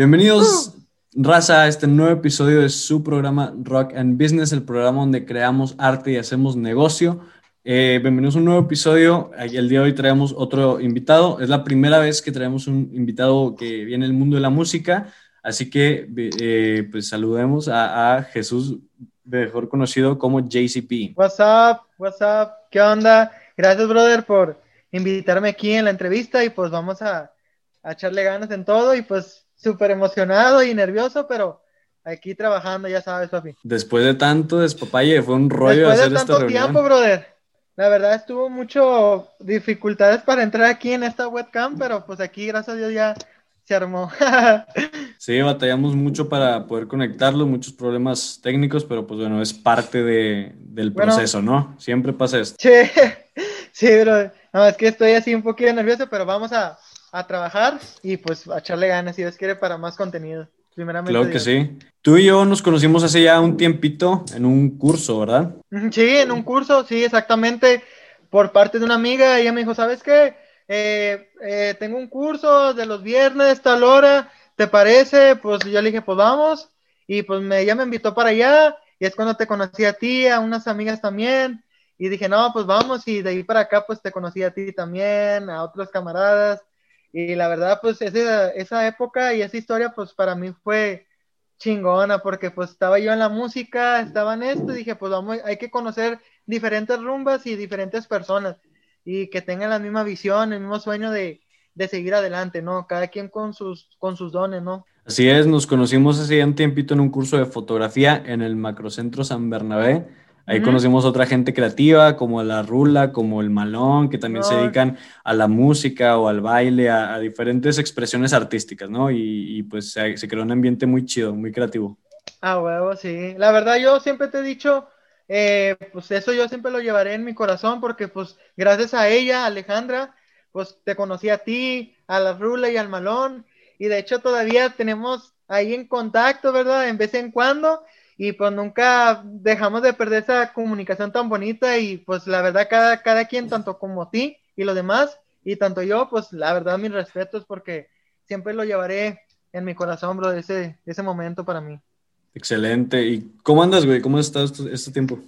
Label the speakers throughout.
Speaker 1: Bienvenidos, raza, a este nuevo episodio de su programa Rock and Business, el programa donde creamos arte y hacemos negocio. Eh, bienvenidos a un nuevo episodio. El día de hoy traemos otro invitado. Es la primera vez que traemos un invitado que viene del mundo de la música. Así que, eh, pues saludemos a, a, Jesús, mejor conocido como JCP.
Speaker 2: What's up? What's up? ¿Qué onda? Gracias, brother, por invitarme aquí en la entrevista y pues vamos a, a echarle ganas en todo y pues súper emocionado y nervioso, pero aquí trabajando, ya sabes, papi.
Speaker 1: Después de tanto despapalle, fue un rollo
Speaker 2: Después
Speaker 1: hacer
Speaker 2: de tanto
Speaker 1: esta reunión.
Speaker 2: tiempo, brother. La verdad estuvo mucho dificultades para entrar aquí en esta webcam, pero pues aquí, gracias a Dios, ya se armó.
Speaker 1: Sí, batallamos mucho para poder conectarlo, muchos problemas técnicos, pero pues bueno, es parte de, del
Speaker 2: Bueno.
Speaker 1: proceso, ¿no? Siempre pasa esto.
Speaker 2: sí, sí, brother. No, es que estoy así un poquito nervioso, pero vamos a, a trabajar y pues a echarle ganas, si Dios quiere, para más contenido. Primeramente.
Speaker 1: Claro que
Speaker 2: Dios.
Speaker 1: sí. Tú y yo nos conocimos hace ya un tiempito en un curso, ¿verdad?
Speaker 2: Sí, en un curso, sí, exactamente, por parte de una amiga, ella me dijo, ¿sabes qué? Eh, eh, tengo un curso de los viernes, tal hora, ¿te parece? Pues yo le dije, pues vamos, y pues me, ella me invitó para allá, y es cuando te conocí a ti, a unas amigas también, y dije, no, pues vamos, y de ahí para acá, pues te conocí a ti también, a otros camaradas, y la verdad, pues esa, esa época y esa historia, pues para mí fue chingona, porque pues estaba yo en la música, estaba en esto, y dije, pues vamos, hay que conocer diferentes rumbas y diferentes personas, y que tengan la misma visión, el mismo sueño de, de seguir adelante, ¿no? Cada quien con sus, con sus dones, ¿no?
Speaker 1: Así es, nos conocimos hace ya un tiempito en un curso de fotografía en el Macrocentro San Bernabé. Ahí
Speaker 2: Ujú.
Speaker 1: conocimos otra gente creativa, como la Rula, como el Malón, que también se dedican a la música o al baile, a, a diferentes expresiones artísticas, ¿no? Y, y, pues se, se creó un ambiente muy chido, muy creativo.
Speaker 2: Ah, huevo, sí. La verdad, yo siempre te he dicho, eh, pues eso yo siempre lo llevaré en mi corazón, porque pues gracias a ella, Alejandra, pues te conocí a ti, a la Rula y al Malón, y de hecho todavía tenemos ahí en contacto, ¿verdad? En vez en cuando, y pues nunca dejamos de perder esa comunicación tan bonita, y pues la verdad, cada, cada quien, tanto como ti y los demás, y tanto yo, pues la verdad, mis respetos, porque siempre lo llevaré en mi corazón, bro, ese, ese momento para mí.
Speaker 1: Excelente. ¿Y cómo andas, güey? ¿Cómo has estado este, este tiempo?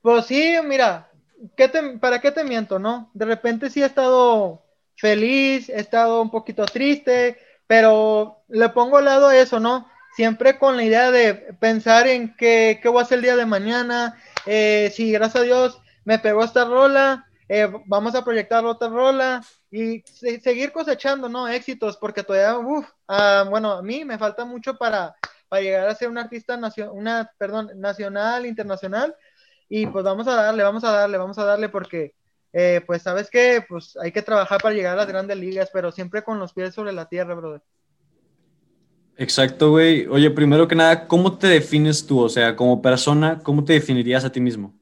Speaker 2: Pues sí, mira, ¿qué te- ¿para qué te miento, no? De repente sí he estado feliz, he estado un poquito triste, pero le pongo al lado eso, ¿no? Siempre con la idea de pensar en qué, qué voy a hacer el día de mañana, eh, si gracias a Dios me pegó esta rola, eh, vamos a proyectar otra rola y se- seguir cosechando, ¿no? Éxitos, porque todavía, uff, bueno, a mí me falta mucho para, para llegar a ser un artista nacio- una, perdón, nacional, internacional. Y pues vamos a darle, vamos a darle, vamos a darle porque, eh, pues sabes que pues hay que trabajar para llegar a las grandes ligas, pero siempre con los pies sobre la tierra, brother.
Speaker 1: Exacto, güey. Oye, primero que nada, ¿cómo te defines tú? O sea, como persona, ¿cómo te definirías a ti mismo?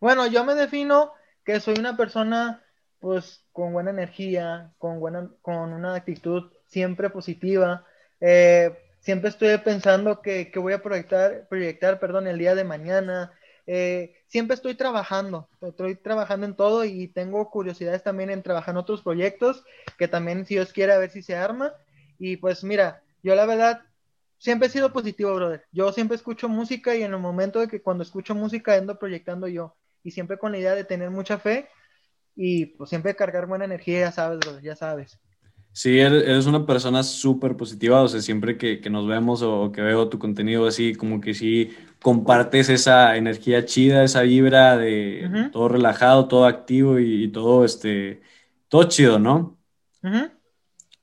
Speaker 2: Bueno, yo me defino que soy una persona pues con buena energía, con buena, con una actitud siempre positiva. eh, siempre estoy pensando que, que voy a proyectar, proyectar, perdón, el día de mañana. eh, siempre estoy trabajando, estoy trabajando en todo y tengo curiosidades también en trabajar en otros proyectos que también si Dios quiere a ver si se arma. Y pues mira, yo la verdad siempre he sido positivo, brother. Yo siempre escucho música y en el momento de que cuando escucho música ando proyectando yo y siempre con la idea de tener mucha fe y pues siempre cargar buena energía, ya sabes, brother, ya sabes.
Speaker 1: Sí, eres eres una persona súper positiva, o sea, siempre que, que nos vemos o, o que veo tu contenido así, como que sí compartes esa energía chida, esa vibra de todo relajado, todo activo y, y todo, este, todo chido, ¿no?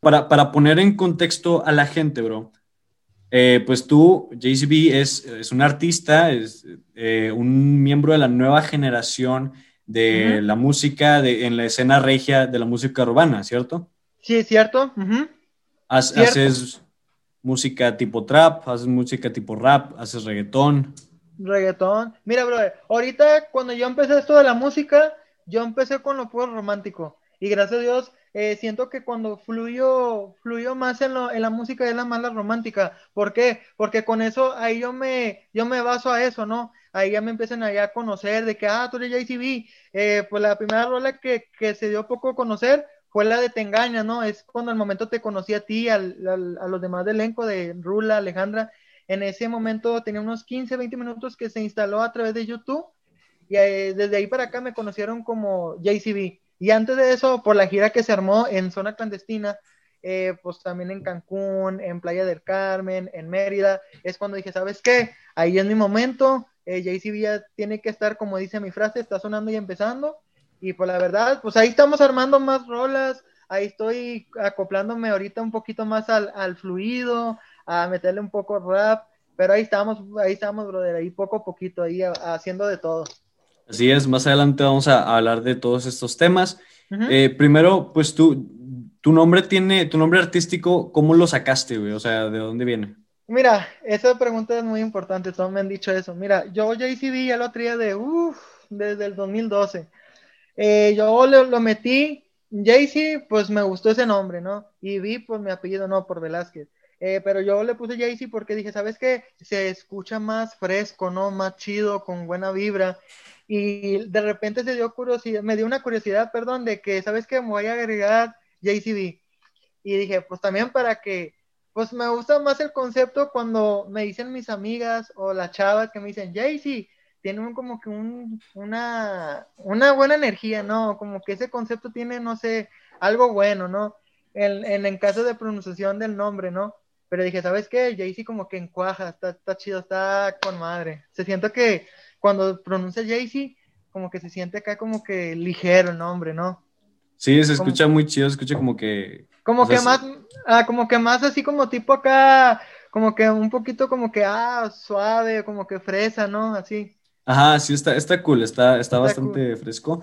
Speaker 1: Para, para poner en contexto a la gente, bro, eh, pues tú, JCB, es, es un artista, es eh, un miembro de la nueva generación de la música, de, en la escena regia de la música urbana, ¿cierto?
Speaker 2: Sí, es cierto. Ujú.
Speaker 1: Haz-
Speaker 2: Cierto.
Speaker 1: haces música tipo trap, haces música tipo rap, haces reggaetón.
Speaker 2: Reggaetón. Mira, brother, ahorita cuando yo empecé esto de la música, yo empecé con lo puro romántico. Y gracias a Dios, eh, siento que cuando fluyó, fluyó más en, lo- en la música es la más la romántica. ¿Por qué? Porque con eso ahí yo me, yo me baso a eso, ¿no? Ahí ya me empiezan a conocer de que, ah, tú eres JCB. Eh, pues la primera rola que, que se dio poco a conocer fue la de Te Engañas, ¿no? Es cuando al momento te conocí a ti, a los demás del elenco de Rula, Alejandra. En ese momento tenía unos 15, 20 minutos que se instaló a través de YouTube y eh, desde ahí para acá me conocieron como JCB. Y antes de eso, por la gira que se armó en zona clandestina, eh, pues también en Cancún, en Playa del Carmen, en Mérida, es cuando dije, ¿sabes qué? Ahí es mi momento, eh, JCB ya tiene que estar, como dice mi frase, está sonando y empezando. Y pues la verdad, pues ahí estamos armando más rolas, ahí estoy acoplándome ahorita un poquito más al, fluido, a meterle un poco rap, pero ahí estamos, ahí estamos, brother, ahí poco a poquito, ahí haciendo de todo.
Speaker 1: Así es, más adelante vamos a, hablar de todos estos temas. Eh, primero, pues tú, tu nombre tiene, tu nombre artístico, ¿cómo lo sacaste, güey? O sea, ¿de dónde viene?
Speaker 2: Mira, esa pregunta es muy importante, todos me han dicho eso. Mira, yo JCD ya lo traía de, uff, desde el 2012. Eh, yo lo, metí, Jaycee, pues me gustó ese nombre, ¿no? Y vi, pues mi apellido, no, por Velázquez. Eh, pero yo le puse Jaycee porque dije, ¿sabes qué? Se escucha más fresco, ¿no? Más chido, con buena vibra. Y de repente se dio curiosidad, me dio una curiosidad, perdón, de que, ¿sabes qué? Me voy a agregar JCB. Y dije, pues también para que, pues me gusta más el concepto cuando me dicen mis amigas o las chavas que me dicen, Jaycee, tiene como que un, una, una buena energía, ¿no? Como que ese concepto tiene, no sé, algo bueno, ¿no? En, en, caso de pronunciación del nombre, ¿no? Pero dije, ¿sabes qué? Jaycee como que encuaja, está, está chido, está con madre. Se siento que cuando pronuncia Jaycee, como que se siente acá como que ligero el nombre, ¿no?
Speaker 1: Sí, se escucha muy chido, se escucha como que...
Speaker 2: Como que más, ah, como que más así como tipo acá, como que un poquito como que, ah, suave, como que fresa, ¿no? Así.
Speaker 1: Ajá, sí, está, está cool, está, está, bastante fresco.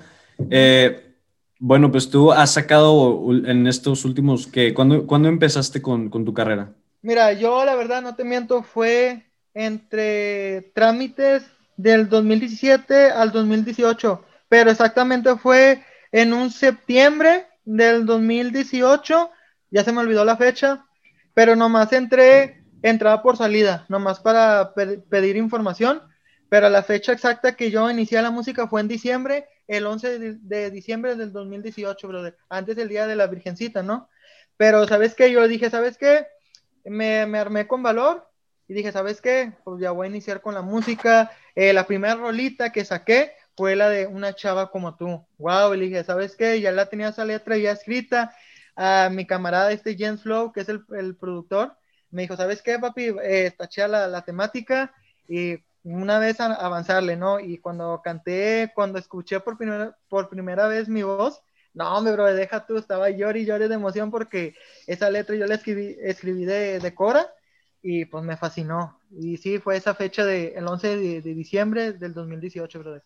Speaker 1: Eh, bueno, pues tú has sacado en estos últimos, que ¿cuándo, ¿cuándo empezaste con, con, tu carrera?
Speaker 2: Mira, yo la verdad, no te miento, fue entre trámites del 2017 al 2018, pero exactamente fue en un septiembre del 2018, ya se me olvidó la fecha, pero nomás entré, entraba por salida, nomás para pedir información pero la fecha exacta que yo inicié la música fue en diciembre, el 11 de, diciembre del 2018, brother, antes del día de la Virgencita, ¿no? Pero, ¿sabes qué? Yo dije, ¿sabes qué? Me, me armé con valor y dije, ¿sabes qué? Pues ya voy a iniciar con la música. Eh, la primera rolita que saqué fue la de una chava como tú. Wow, y dije, ¿sabes qué? Ya la tenía esa letra ya escrita. A mi camarada, este Jens Flow, que es el, el productor, me dijo, ¿sabes qué, papi? Eh, está chida la, la temática y una vez avanzarle, ¿no? Y cuando canté, cuando escuché por primera, por primera vez mi voz, no, hombre, bro, deja tú, estaba llori y llori de emoción porque esa letra yo la escribí, escribí de, de, Cora y pues me fascinó. Y sí, fue esa fecha del de, 11 de, de, diciembre del 2018, brother.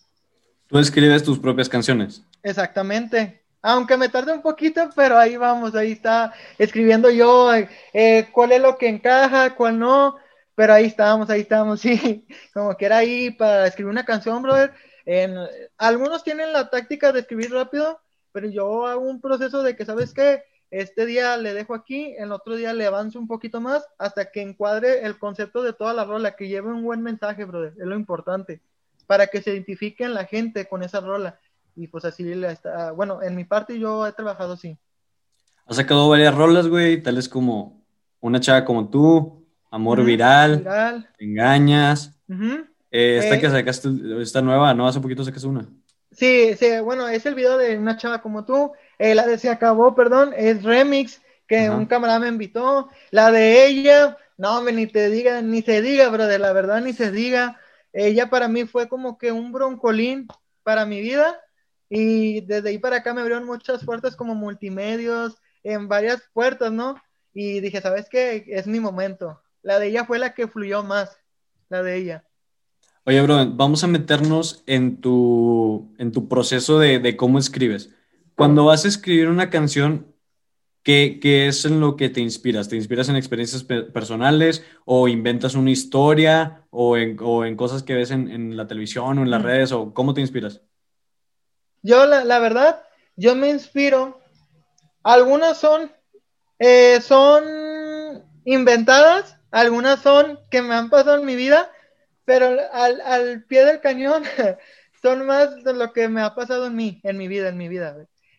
Speaker 1: Tú escribes tus propias canciones.
Speaker 2: Exactamente. Aunque me tarde un poquito, pero ahí vamos, ahí está escribiendo yo eh, cuál es lo que encaja, cuál no pero ahí estábamos, ahí estábamos, sí, como que era ahí para escribir una canción, brother. En, algunos tienen la táctica de escribir rápido, pero yo hago un proceso de que, ¿sabes qué? Este día le dejo aquí, el otro día le avanzo un poquito más hasta que encuadre el concepto de toda la rola, que lleve un buen mensaje, brother, es lo importante, para que se identifiquen la gente con esa rola. Y pues así está, bueno, en mi parte yo he trabajado así.
Speaker 1: Has sacado varias rolas, güey, tales como Una chava como tú, Amor viral, engañas. Eh, esta eh, que sacaste, esta nueva, ¿no? Hace poquito sacaste una.
Speaker 2: Sí, sí, bueno, es el video de una chava como tú. Eh, la de Se acabó, perdón, es remix que un camarada me invitó. La de ella, no, ni te diga, ni se diga, de la verdad ni se diga. Ella para mí fue como que un broncolín para mi vida. Y desde ahí para acá me abrieron muchas puertas como multimedios, en varias puertas, ¿no? Y dije, ¿sabes qué? Es mi momento la de ella fue la que fluyó más, la de ella.
Speaker 1: Oye, bro, vamos a meternos en tu, en tu proceso de, cómo escribes. Cuando vas a escribir una canción, ¿qué, es en lo que te inspiras? ¿Te inspiras en experiencias personales o inventas una historia o en, cosas que ves en, la televisión o en las redes o cómo te inspiras?
Speaker 2: Yo, la, verdad, yo me inspiro. Algunas son, eh, son inventadas algunas son que me han pasado en mi vida, pero al, pie del cañón son más de lo que me ha pasado en mí, en mi vida, en mi vida.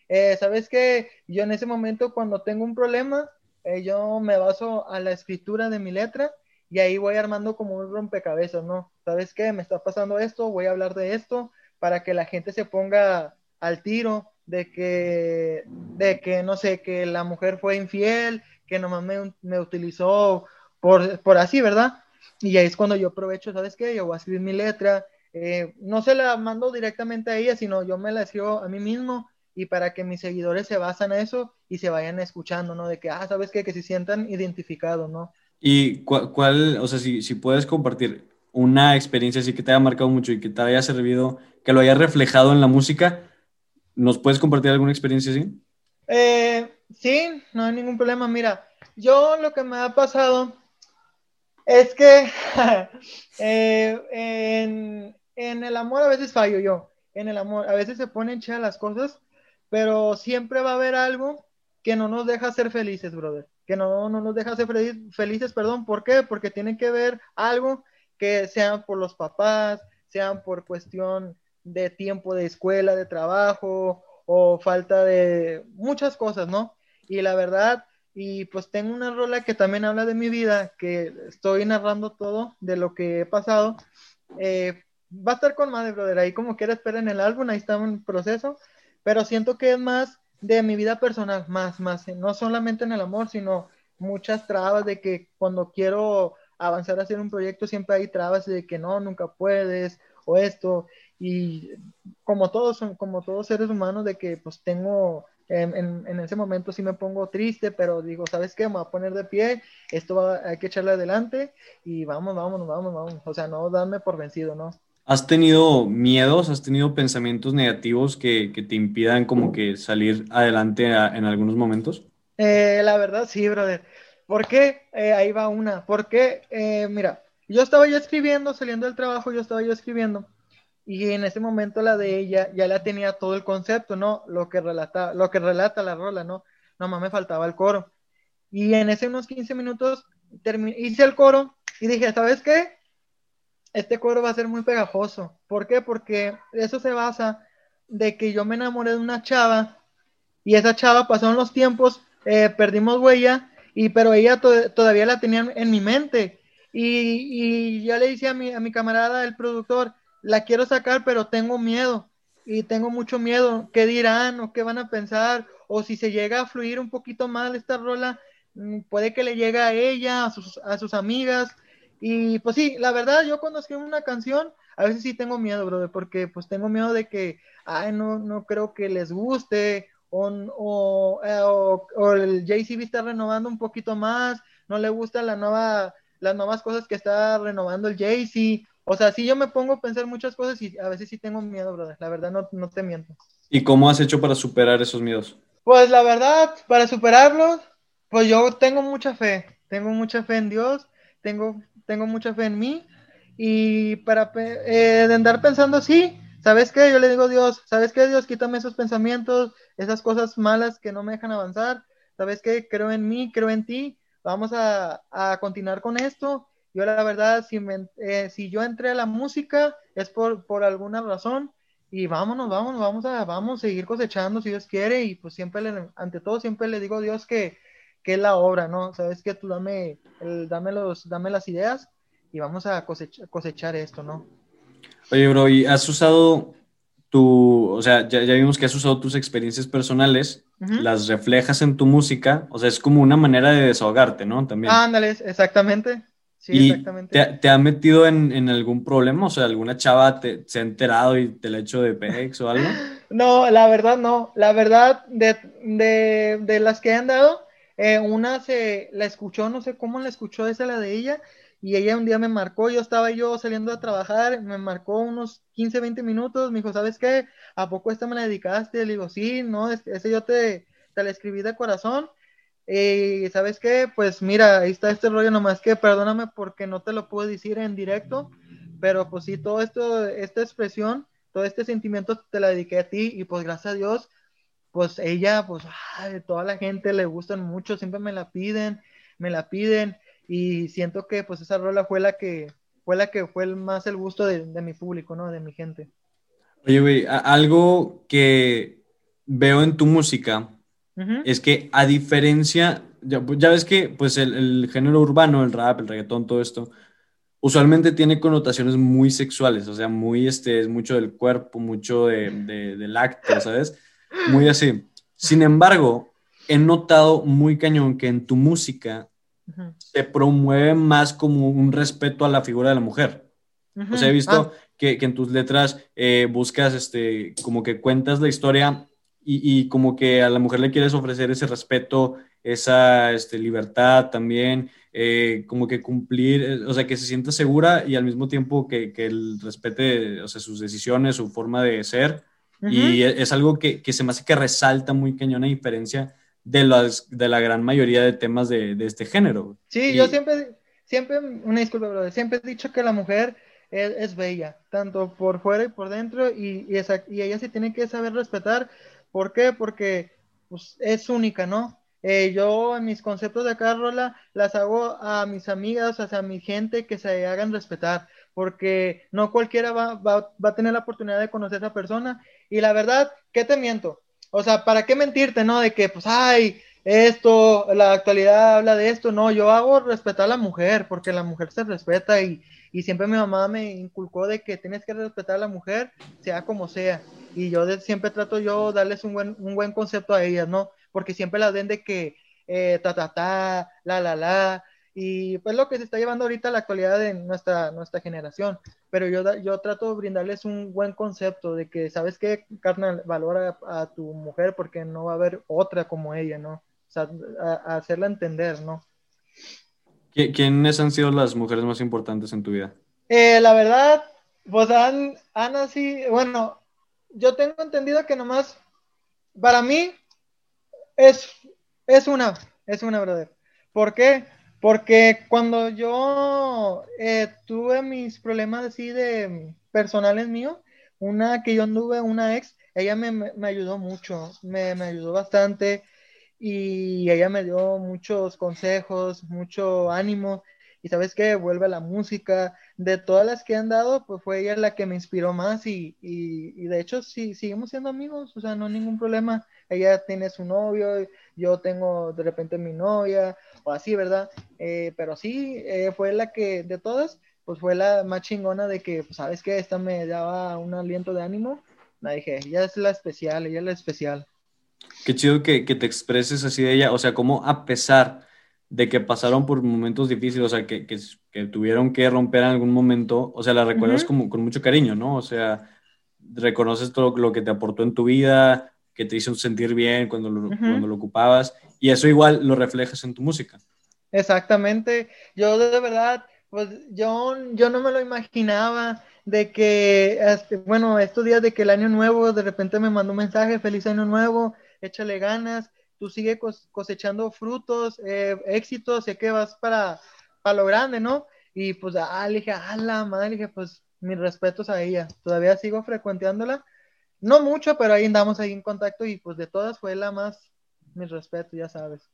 Speaker 2: Eh, ¿Sabes qué? Yo en ese momento cuando tengo un problema, eh, yo me baso a la escritura de mi letra y ahí voy armando como un rompecabezas, ¿no? ¿Sabes qué? Me está pasando esto, voy a hablar de esto para que la gente se ponga al tiro de que, de que no sé, que la mujer fue infiel, que nomás me, me utilizó por, por así, ¿verdad? Y ahí es cuando yo aprovecho, ¿sabes qué? Yo voy a escribir mi letra, eh, no se la mando directamente a ella, sino yo me la escribo a mí mismo y para que mis seguidores se basan en eso y se vayan escuchando, ¿no? De que, ah, ¿sabes qué? Que se sientan identificados, ¿no?
Speaker 1: ¿Y cuál, o sea, si, si puedes compartir una experiencia así que te haya marcado mucho y que te haya servido, que lo haya reflejado en la música, ¿nos puedes compartir alguna experiencia así?
Speaker 2: Eh, sí, no hay ningún problema. Mira, yo lo que me ha pasado es que eh, en, en, el amor a veces fallo yo. En el amor, a veces se ponen chidas las cosas, pero siempre va a haber algo que no nos deja ser felices, brother. Que no, no nos deja ser felices, perdón. ¿Por qué? Porque tiene que ver algo que sean por los papás, sean por cuestión de tiempo de escuela, de trabajo o falta de muchas cosas, ¿no? Y la verdad, y pues tengo una rola que también habla de mi vida, que estoy narrando todo de lo que he pasado. Eh, va a estar con madre, brother. Ahí como quiera en el álbum, ahí está un proceso. Pero siento que es más de mi vida personal, más, más. No solamente en el amor, sino muchas trabas de que cuando quiero avanzar a hacer un proyecto siempre hay trabas de que no, nunca puedes, o esto. Y como todos, como todos seres humanos, de que pues tengo en, ese momento sí me pongo triste, pero digo, ¿sabes qué? Me voy a poner de pie, esto va, hay que echarle adelante y vamos, vamos, vamos, vamos. O sea, no darme por vencido, ¿no?
Speaker 1: ¿Has tenido miedos, has tenido pensamientos negativos que, que te impidan como que salir adelante en algunos momentos?
Speaker 2: Eh, la verdad, sí, brother. ¿Por qué? Eh, ahí va una. Porque, eh, mira, yo estaba yo escribiendo, saliendo del trabajo, yo estaba yo escribiendo y en ese momento la de ella ya la tenía todo el concepto, ¿no? Lo que relata, lo que relata la rola, ¿no? Nomás me faltaba el coro. Y en ese unos 15 minutos hice el coro y dije, ¿sabes qué? Este coro va a ser muy pegajoso. ¿Por qué? Porque eso se basa de que yo me enamoré de una chava y esa chava pasaron los tiempos, eh, perdimos huella, y pero ella todavía la tenía en mi mente. Y, y yo le dije a mi, a mi camarada, el productor, la quiero sacar, pero tengo miedo y tengo mucho miedo. ¿Qué dirán o qué van a pensar? O si se llega a fluir un poquito mal esta rola, mm, puede que le llegue a ella, a sus, a sus amigas. Y pues sí, la verdad, yo cuando escribo una canción, a veces sí tengo miedo, brother, porque pues tengo miedo de que, ay, no, no creo que les guste, o, o, eh, o, el JCB está renovando un poquito más, no le gusta la nueva, las nuevas cosas que está renovando el JC, o sea, sí yo me pongo a pensar muchas cosas y a veces sí tengo miedo, brother. La verdad, no, no te miento.
Speaker 1: ¿Y cómo has hecho para superar esos miedos?
Speaker 2: Pues la verdad, para superarlos, pues yo tengo mucha fe. Tengo mucha fe en Dios, tengo, tengo mucha fe en mí. Y para eh, de andar pensando así, ¿sabes qué? Yo le digo a Dios, ¿sabes qué? Dios, quítame esos pensamientos, esas cosas malas que no me dejan avanzar. ¿Sabes qué? Creo en mí, creo en ti. Vamos a, a continuar con esto yo la verdad, si, eh, si yo entré a la música es por, por alguna razón y vámonos, vámonos, vamos a, vamos a seguir cosechando si Dios quiere y pues siempre, le, ante todo, siempre le digo a Dios que, que es la obra, ¿no? Sabes que tú dame, dame, los, dame las ideas y vamos a cosechar, cosechar esto, ¿no?
Speaker 1: Oye, bro, ¿y has usado tu, o sea, ya, ya vimos que has usado tus experiencias personales, las reflejas en tu música, o sea, es como una manera de desahogarte, ¿no? También.
Speaker 2: Ándale, exactamente.
Speaker 1: Sí, exactamente. Te, ha metido en, algún problema? O sea, ¿alguna chava te, se ha enterado y te la ha hecho de pex o algo?
Speaker 2: No, la verdad no. La verdad, de, las que han dado, eh, una se la escuchó, no sé cómo la escuchó, esa la de ella, y ella un día me marcó, yo estaba yo saliendo a trabajar, me marcó unos 15, 20 minutos, me dijo, ¿sabes qué? ¿A poco esta me la dedicaste? Le digo, sí, no, ese yo te, te la escribí de corazón y sabes qué, pues mira, ahí está este rollo nomás que perdóname porque no te lo puedo decir en directo, pero pues sí, todo esto, esta expresión, todo este sentimiento te la dediqué a ti y pues gracias a Dios, pues ella, pues ay, toda la gente le gustan mucho, siempre me la piden, me la piden y siento que pues esa rola fue la que fue la que fue el, más el gusto de, de mi público, ¿no? De mi gente.
Speaker 1: Oye, güey, algo que veo en tu música es que a diferencia, ya, ves que pues el, género urbano, el rap, el reggaetón, todo esto, usualmente tiene connotaciones muy sexuales, o sea, muy, este, es mucho del cuerpo, mucho de, del acto, ¿sabes? Muy así. Sin embargo, he notado muy cañón que en tu música se promueve más como un respeto a la figura de la mujer. O sea, he visto ah. que, en tus letras eh, buscas, este, como que cuentas la historia y, como que a la mujer le quieres ofrecer ese respeto, esa este, libertad también, eh, como que cumplir, eh, o sea, que se sienta segura y al mismo tiempo que, que él respete, o sea, sus decisiones, su forma de ser. Y e, es, algo que, que, se me hace que resalta muy cañón a diferencia de, las, de la gran mayoría de temas de, de este género.
Speaker 2: Sí, yo siempre, siempre, una disculpa, brother, siempre he dicho que la mujer es, es bella, tanto por fuera y por dentro, y, y, esa, y ella se tiene que saber respetar ¿Por qué? Porque pues, es única, ¿no? Eh, yo en mis conceptos de cada rola las hago a mis amigas, o sea, a mi gente que se hagan respetar, porque no cualquiera va, va, va, a tener la oportunidad de conocer a esa persona. Y la verdad, ¿qué te miento? O sea, ¿para qué mentirte, no? De que, pues, ay, esto, la actualidad habla de esto. No, yo hago respetar a la mujer, porque la mujer se respeta y, y siempre mi mamá me inculcó de que tienes que respetar a la mujer, sea como sea y yo siempre trato yo darles un buen, un buen concepto a ellas, ¿no? Porque siempre las ven de que eh, ta, ta, ta, la, la, la, y pues lo que se está llevando ahorita la actualidad de nuestra, nuestra generación, pero yo, yo trato de brindarles un buen concepto de que, ¿sabes qué, carnal? Valora a, tu mujer porque no va a haber otra como ella, ¿no? O sea, a, hacerla entender, ¿no?
Speaker 1: ¿Quiénes han sido las mujeres más importantes en tu vida?
Speaker 2: Eh, la verdad, pues han, han así, bueno, yo tengo entendido que nomás, para mí, es, es una, es una. ¿Por qué? Porque cuando yo eh, tuve mis problemas así de personales míos, una que yo anduve, una ex, ella me, me ayudó mucho, me, me, ayudó bastante y ella me dio muchos consejos, mucho ánimo. Y sabes qué, vuelve a la música, de todas las que han dado, pues fue ella la que me inspiró más y, y, de hecho sí, seguimos siendo amigos, o sea, no hay ningún problema, ella tiene su novio, yo tengo de repente mi novia, o así, ¿verdad? Eh, pero sí, eh, fue la que de todas, pues fue la más chingona de que, pues, sabes qué, esta me daba un aliento de ánimo, la dije, ella es la especial, ella es la especial.
Speaker 1: Qué chido que, que te expreses así de ella, o sea, como a pesar de que pasaron por momentos difíciles, o sea, que, que, tuvieron que romper en algún momento, o sea, la recuerdas como, con mucho cariño, ¿no? O sea, reconoces todo lo que te aportó en tu vida, que te hizo sentir bien cuando lo, cuando lo ocupabas, y eso igual lo reflejas en tu música.
Speaker 2: Exactamente, yo de verdad, pues yo, yo no me lo imaginaba de que, este, bueno, estos días de que el año nuevo, de repente me mandó un mensaje, feliz año nuevo, échale ganas, tú sigues cosechando frutos, eh, éxitos, sé que vas para, para lo grande, ¿no? Y pues, ah, le dije, ah, la madre, le dije, pues, mis respetos a ella. Todavía sigo frecuentándola, no mucho, pero ahí andamos ahí en contacto y pues de todas fue la más, mis respetos, ya sabes.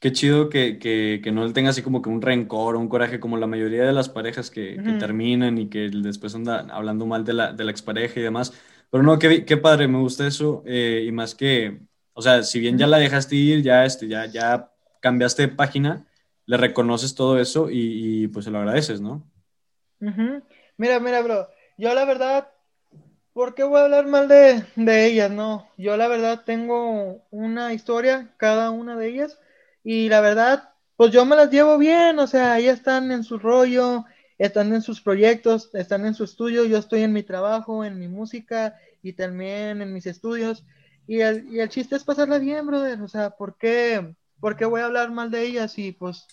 Speaker 1: Qué chido que, que, que no tenga así como que un rencor o un coraje como la mayoría de las parejas que, que terminan y que después andan hablando mal de la, de la expareja y demás. Pero no, qué, qué padre, me gusta eso eh, y más que o sea, si bien ya la dejaste ir, ya, este, ya, ya cambiaste de página, le reconoces todo eso y, pues se lo agradeces, ¿no?
Speaker 2: Mira, mira, bro, yo la verdad, ¿por qué voy a hablar mal de, de ellas? No, yo la verdad tengo una historia, cada una de ellas, y la verdad, pues yo me las llevo bien, o sea, ellas están en su rollo, están en sus proyectos, están en su estudio, yo estoy en mi trabajo, en mi música y también en mis estudios. Y el, y el chiste es pasarla bien, brother. O sea, ¿por qué, ¿por qué voy a hablar mal de ellas? Y pues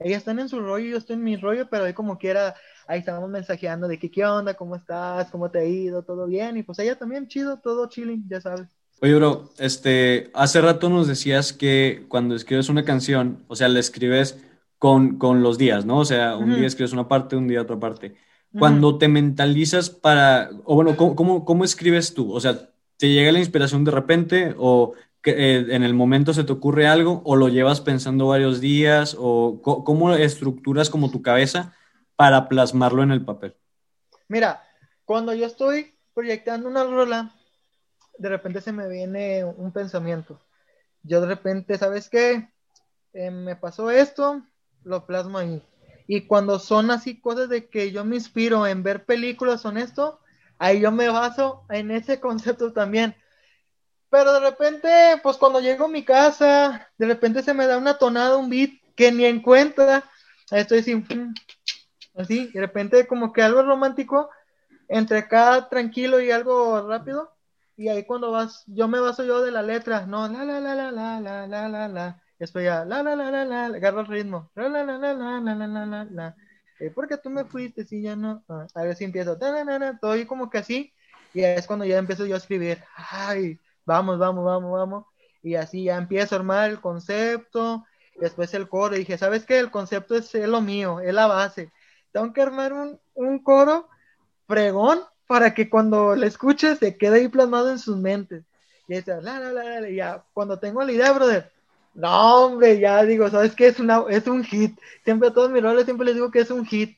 Speaker 2: ellas están en su rollo, yo estoy en mi rollo, pero ahí como quiera, ahí estamos mensajeando de que qué onda, cómo estás, cómo te ha ido, todo bien. Y pues ella también, chido, todo chilling, ya sabes.
Speaker 1: Oye, bro, este, hace rato nos decías que cuando escribes una canción, o sea, la escribes con, con los días, ¿no? O sea, un día escribes una parte, un día otra parte. Cuando te mentalizas para, o bueno, ¿cómo, cómo, cómo escribes tú? O sea, ¿Te llega la inspiración de repente o que, eh, en el momento se te ocurre algo o lo llevas pensando varios días o cómo estructuras como tu cabeza para plasmarlo en el papel?
Speaker 2: Mira, cuando yo estoy proyectando una rola, de repente se me viene un pensamiento. Yo de repente, ¿sabes qué? Eh, me pasó esto, lo plasmo ahí. Y cuando son así cosas de que yo me inspiro en ver películas son esto, ahí yo me baso en ese concepto también. Pero de repente, pues cuando llego a mi casa, de repente se me da una tonada, un beat que ni en cuenta. Estoy así, así, de repente como que algo romántico, entre acá tranquilo y algo rápido. Y ahí cuando vas, yo me baso yo de la letra, no, la la la la la la la la la. Ya, la la la la la, agarro el ritmo, la la la la la la la la la la. porque tú me fuiste si ya no? a ver si empiezo, estoy como que así. Y es cuando ya empiezo yo a escribir, ay, vamos, vamos, vamos, vamos. Y así ya empiezo a armar el concepto, después el coro. Y dije, ¿sabes qué? El concepto es, lo mío, es la base. Tengo que armar un, un coro fregón para que cuando le escuches se quede ahí plasmado en sus mentes. Y dice, la, la, la, ya, cuando tengo la idea, brother, no, hombre, ya digo, ¿sabes qué? Es, una, es un hit. Siempre a todos mis roles siempre les digo que es un hit.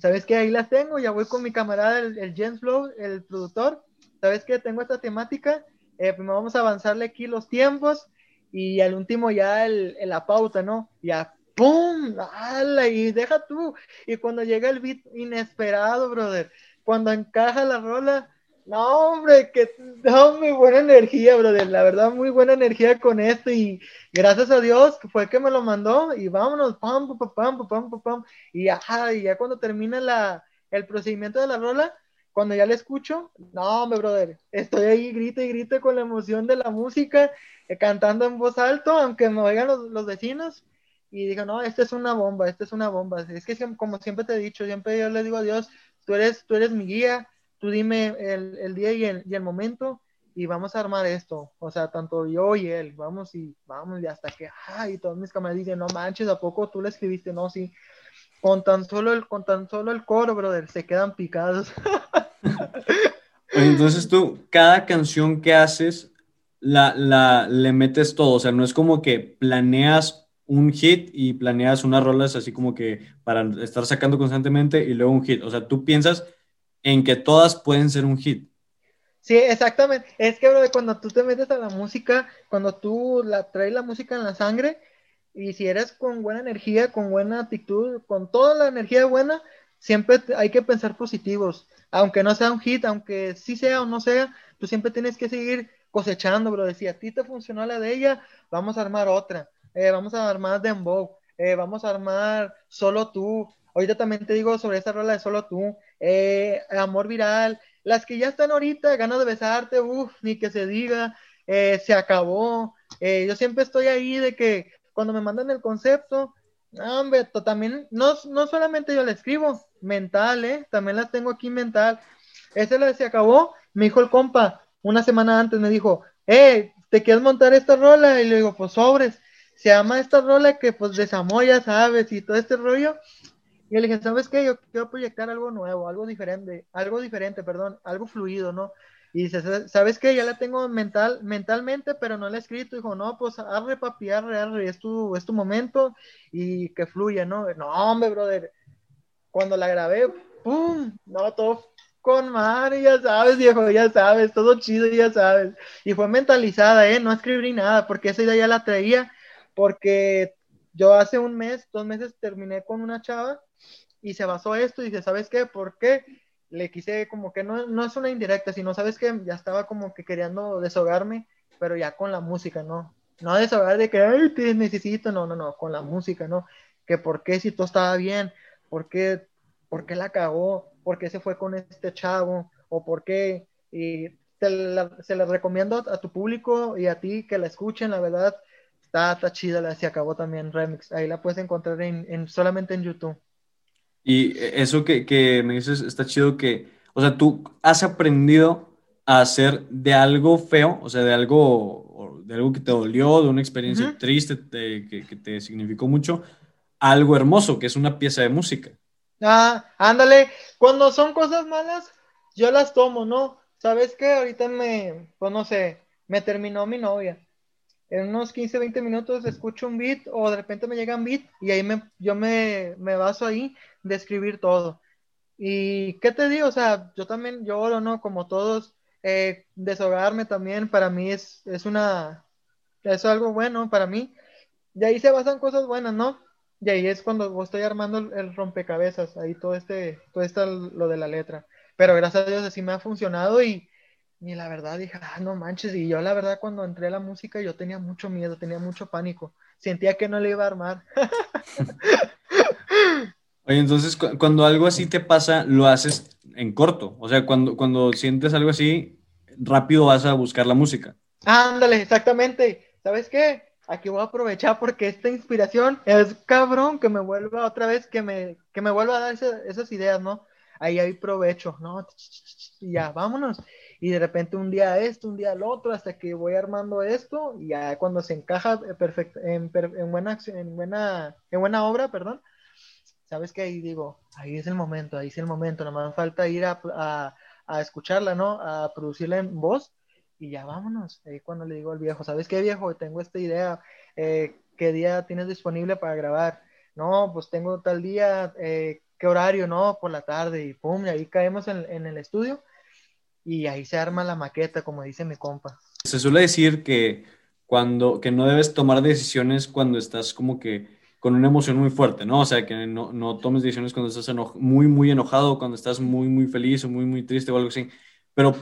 Speaker 2: ¿Sabes qué? Ahí las tengo, ya voy con mi camarada, el, James Flow, el productor. ¿Sabes qué? Tengo esta temática. Eh, primero vamos a avanzarle aquí los tiempos y al último ya el, la pauta, ¿no? Ya, ¡pum! ¡Hala! Y deja tú. Y cuando llega el beat inesperado, brother, cuando encaja la rola, no, hombre, que no, muy buena energía, brother. La verdad, muy buena energía con esto. Y gracias a Dios que fue que me lo mandó. Y vámonos, pam, pam, pam, pam, pam. Y, ajá, y ya cuando termina la, el procedimiento de la rola, cuando ya la escucho, no, hombre, brother. Estoy ahí, grita y grita con la emoción de la música, eh, cantando en voz alto, aunque me oigan los, los vecinos. Y digo, no, esta es una bomba, esta es una bomba. Es que, como siempre te he dicho, siempre yo le digo a Dios, tú eres, tú eres mi guía, tú dime el, el día y el, y el, momento y vamos a armar esto. O sea, tanto yo y él, vamos y vamos y hasta que, ay, todos mis camaradas dicen, no manches, ¿a poco tú le escribiste? No, sí. Con tan solo el, con tan solo el coro, brother, se quedan picados.
Speaker 1: Entonces tú, cada canción que haces, la, la, le metes todo, o sea, no es como que planeas un hit y planeas unas rolas así como que para estar sacando constantemente y luego un hit. O sea, tú piensas en que todas pueden ser un hit.
Speaker 2: Sí, exactamente. Es que, bro, cuando tú te metes a la música, cuando tú la traes la música en la sangre, y si eres con buena energía, con buena actitud, con toda la energía buena, siempre hay que pensar positivos. Aunque no sea un hit, aunque sí sea o no sea, tú siempre tienes que seguir cosechando, bro. Si a ti te funcionó la de ella, vamos a armar otra eh, vamos a armar Dembow, eh, vamos a armar Solo Tú. Ahorita también te digo sobre esa rola de Solo Tú, eh, Amor Viral, las que ya están ahorita, ganas de besarte, uff, ni que se diga, se acabó. yo siempre estoy ahí de que cuando me mandan el concepto, también, no, no solamente yo la escribo, mental, ¿eh? También la tengo aquí mental. Esa la de se acabó, me dijo el compa, una semana antes me dijo, eh, ¿te quieres montar esta rola? Y le digo, pues sobres se llama esta rola que pues desamó, ya sabes, y todo este rollo. Y le dije, ¿sabes qué? Yo quiero proyectar algo nuevo, algo diferente, algo diferente, perdón, algo fluido, ¿no? Y dice, ¿sabes qué? Ya la tengo mental, mentalmente, pero no la he escrito. Dijo, no, pues arre, papi, arre, arre, es tu, es tu momento y que fluya, ¿no? No, hombre, brother. Cuando la grabé, ¡pum! No, todo con mar, ya sabes, viejo, ya sabes, todo chido, ya sabes. Y fue mentalizada, ¿eh? No escribí nada, porque esa idea ya la traía porque yo hace un mes, dos meses terminé con una chava y se basó esto y dice, ¿sabes qué? ¿Por qué? Le quise como que no, no es una indirecta, sino, ¿sabes qué? Ya estaba como que queriendo desahogarme, pero ya con la música, ¿no? No desahogar de que, ay, te necesito, no, no, no, con la música, ¿no? Que por qué si todo estaba bien, por qué, por qué la cagó, por qué se fue con este chavo, o por qué, y se la recomiendo a tu público y a ti que la escuchen, la verdad, Está, chida, la se acabó también Remix. Ahí la puedes encontrar en, solamente en YouTube.
Speaker 1: Y eso que, me dices, está chido que, o sea, tú has aprendido a hacer de algo feo, o sea, de algo, de algo que te dolió, de una experiencia triste que, que, te significó mucho, algo hermoso, que es una pieza de música.
Speaker 2: Ah, ándale, cuando son cosas malas, yo las tomo, ¿no? ¿Sabes qué? Ahorita me, pues no sé, me terminó mi novia en unos 15, 20 minutos escucho un beat o de repente me llega un beat y ahí me, yo me, me baso ahí de escribir todo. Y qué te digo, o sea, yo también lloro, ¿no? Como todos, eh, deshogarme también para mí es, es una, es algo bueno para mí. Y ahí se basan cosas buenas, ¿no? Y ahí es cuando estoy armando el, rompecabezas, ahí todo este, todo esto lo de la letra. Pero gracias a Dios así me ha funcionado y, y la verdad dije, ah, no manches, y yo la verdad cuando entré a la música yo tenía mucho miedo, tenía mucho pánico, sentía que no le iba a armar.
Speaker 1: Oye, entonces cuando algo así te pasa, lo haces en corto, o sea, cuando, cuando sientes algo así, rápido vas a buscar la música.
Speaker 2: Ándale, exactamente. ¿Sabes qué? Aquí voy a aprovechar porque esta inspiración es cabrón que me vuelva otra vez, que me, que me vuelva a dar esas ideas, ¿no? Ahí hay provecho, ¿no? Y ya, vámonos. Y de repente un día esto, un día el otro, hasta que voy armando esto, y ya cuando se encaja perfecto, en, en, buena, en, buena, en buena obra, perdón, ¿sabes qué? Ahí digo, ahí es el momento, ahí es el momento, nada más falta ir a, a, a escucharla, ¿no? A producirla en voz y ya vámonos. Ahí cuando le digo al viejo, ¿sabes qué viejo? Tengo esta idea, eh, ¿qué día tienes disponible para grabar? No, pues tengo tal día, eh, ¿qué horario? No, por la tarde y pum, y ahí caemos en, en el estudio y ahí se arma la maqueta, como dice mi compa.
Speaker 1: Se suele decir que cuando, que no debes tomar decisiones cuando estás como que con una emoción muy fuerte, ¿no? O sea, que no, no tomes decisiones cuando estás muy, muy enojado, cuando estás muy, muy feliz o muy, muy triste o algo así. Pero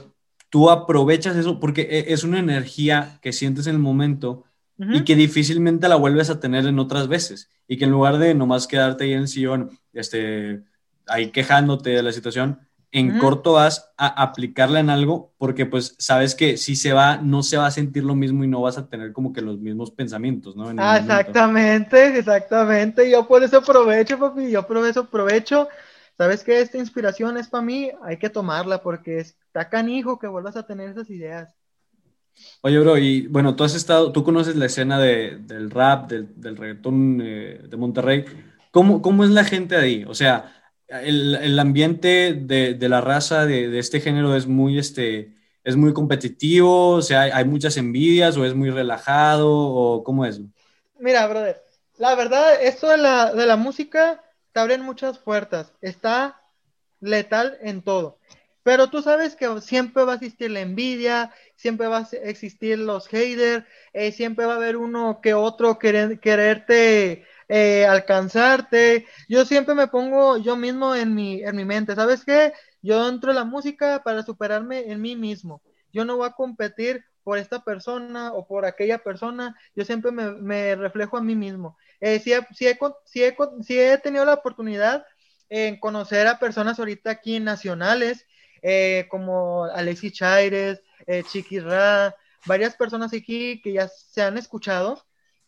Speaker 1: tú aprovechas eso porque e, es una energía que sientes en el momento y que difícilmente la vuelves a tener en otras veces. Y que en lugar de nomás quedarte ahí en el sillón, este, ahí quejándote de la situación, en corto vas a aplicarla en algo porque pues sabes que si se va, no se va a sentir lo mismo y no vas a tener como que los mismos pensamientos, ¿no?
Speaker 2: Ah, exactamente, exactamente. Yo por eso aprovecho, papi, yo por eso aprovecho. ¿Sabes que Esta inspiración es para mí, hay que tomarla porque está canijo que vuelvas a tener esas ideas.
Speaker 1: Oye, bro, y bueno, tú has estado, tú conoces la escena de, del rap, del, del reggaetón eh, de Monterrey. ¿Cómo, ¿Cómo es la gente ahí? O sea, el, ambiente de, la raza de, este género es muy, este, es muy competitivo, o sea, hay, muchas envidias o es muy relajado o cómo es.
Speaker 2: Mira, brother, la verdad, esto de la, de la música te abren muchas puertas, está letal en todo. Pero tú sabes que siempre va a existir la envidia, siempre va a existir los haters, eh, siempre va a haber uno que otro querer, quererte eh, alcanzarte. Yo siempre me pongo yo mismo en mi, en mi mente, ¿sabes qué? Yo entro a la música para superarme en mí mismo. Yo no voy a competir por esta persona o por aquella persona, yo siempre me, reflejo a mí mismo. Eh, si, he, tenido la oportunidad en conocer a personas ahorita aquí nacionales, eh, como Alexis Chaires, Chiqui Ra, varias personas aquí que ya se han escuchado,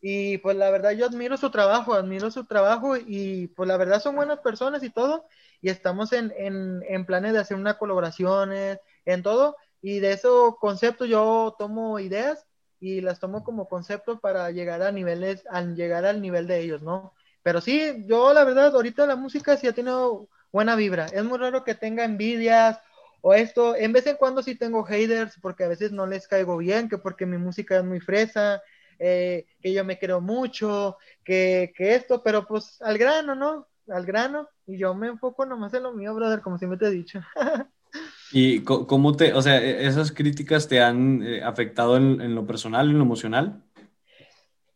Speaker 2: y pues la verdad yo admiro su trabajo, admiro su trabajo y pues la verdad son buenas personas y todo. Y estamos en, en, planes de hacer una colaboraciones, en todo. Y de esos conceptos yo tomo ideas y las tomo como conceptos para llegar a niveles, al llegar al nivel de ellos, ¿no? Pero sí, yo la verdad, ahorita la música sí ha tenido buena vibra. Es muy raro que tenga envidias o esto. En vez en cuando sí tengo haters porque a veces no les caigo bien, que porque mi música es muy fresa, eh, que yo me creo mucho, que, esto, pero pues al grano, ¿no? Al grano, y yo me enfoco nomás en lo mío, brother, como siempre te he dicho.
Speaker 1: ¿Y cómo te, o sea, e, esas críticas te han eh, afectado en, lo personal, en lo emocional?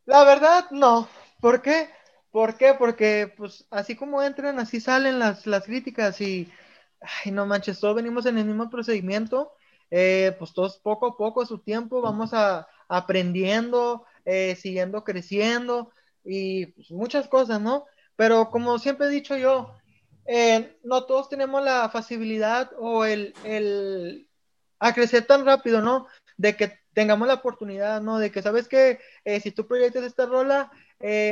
Speaker 2: La verdad, no. ¿Por qué? ¿Por qué? Porque, pues, así como entran, así salen las, las críticas y, ay, no manches, todos venimos en el mismo procedimiento, eh, pues todos poco a poco a su tiempo vamos a, aprendiendo, eh, siguiendo creciendo y pues, muchas cosas, ¿no? Pero como siempre he dicho yo, eh, no todos tenemos la facilidad o el, el, a crecer tan rápido, ¿no? De que tengamos la oportunidad, ¿no? De que sabes que eh, si tú proyectas esta rola,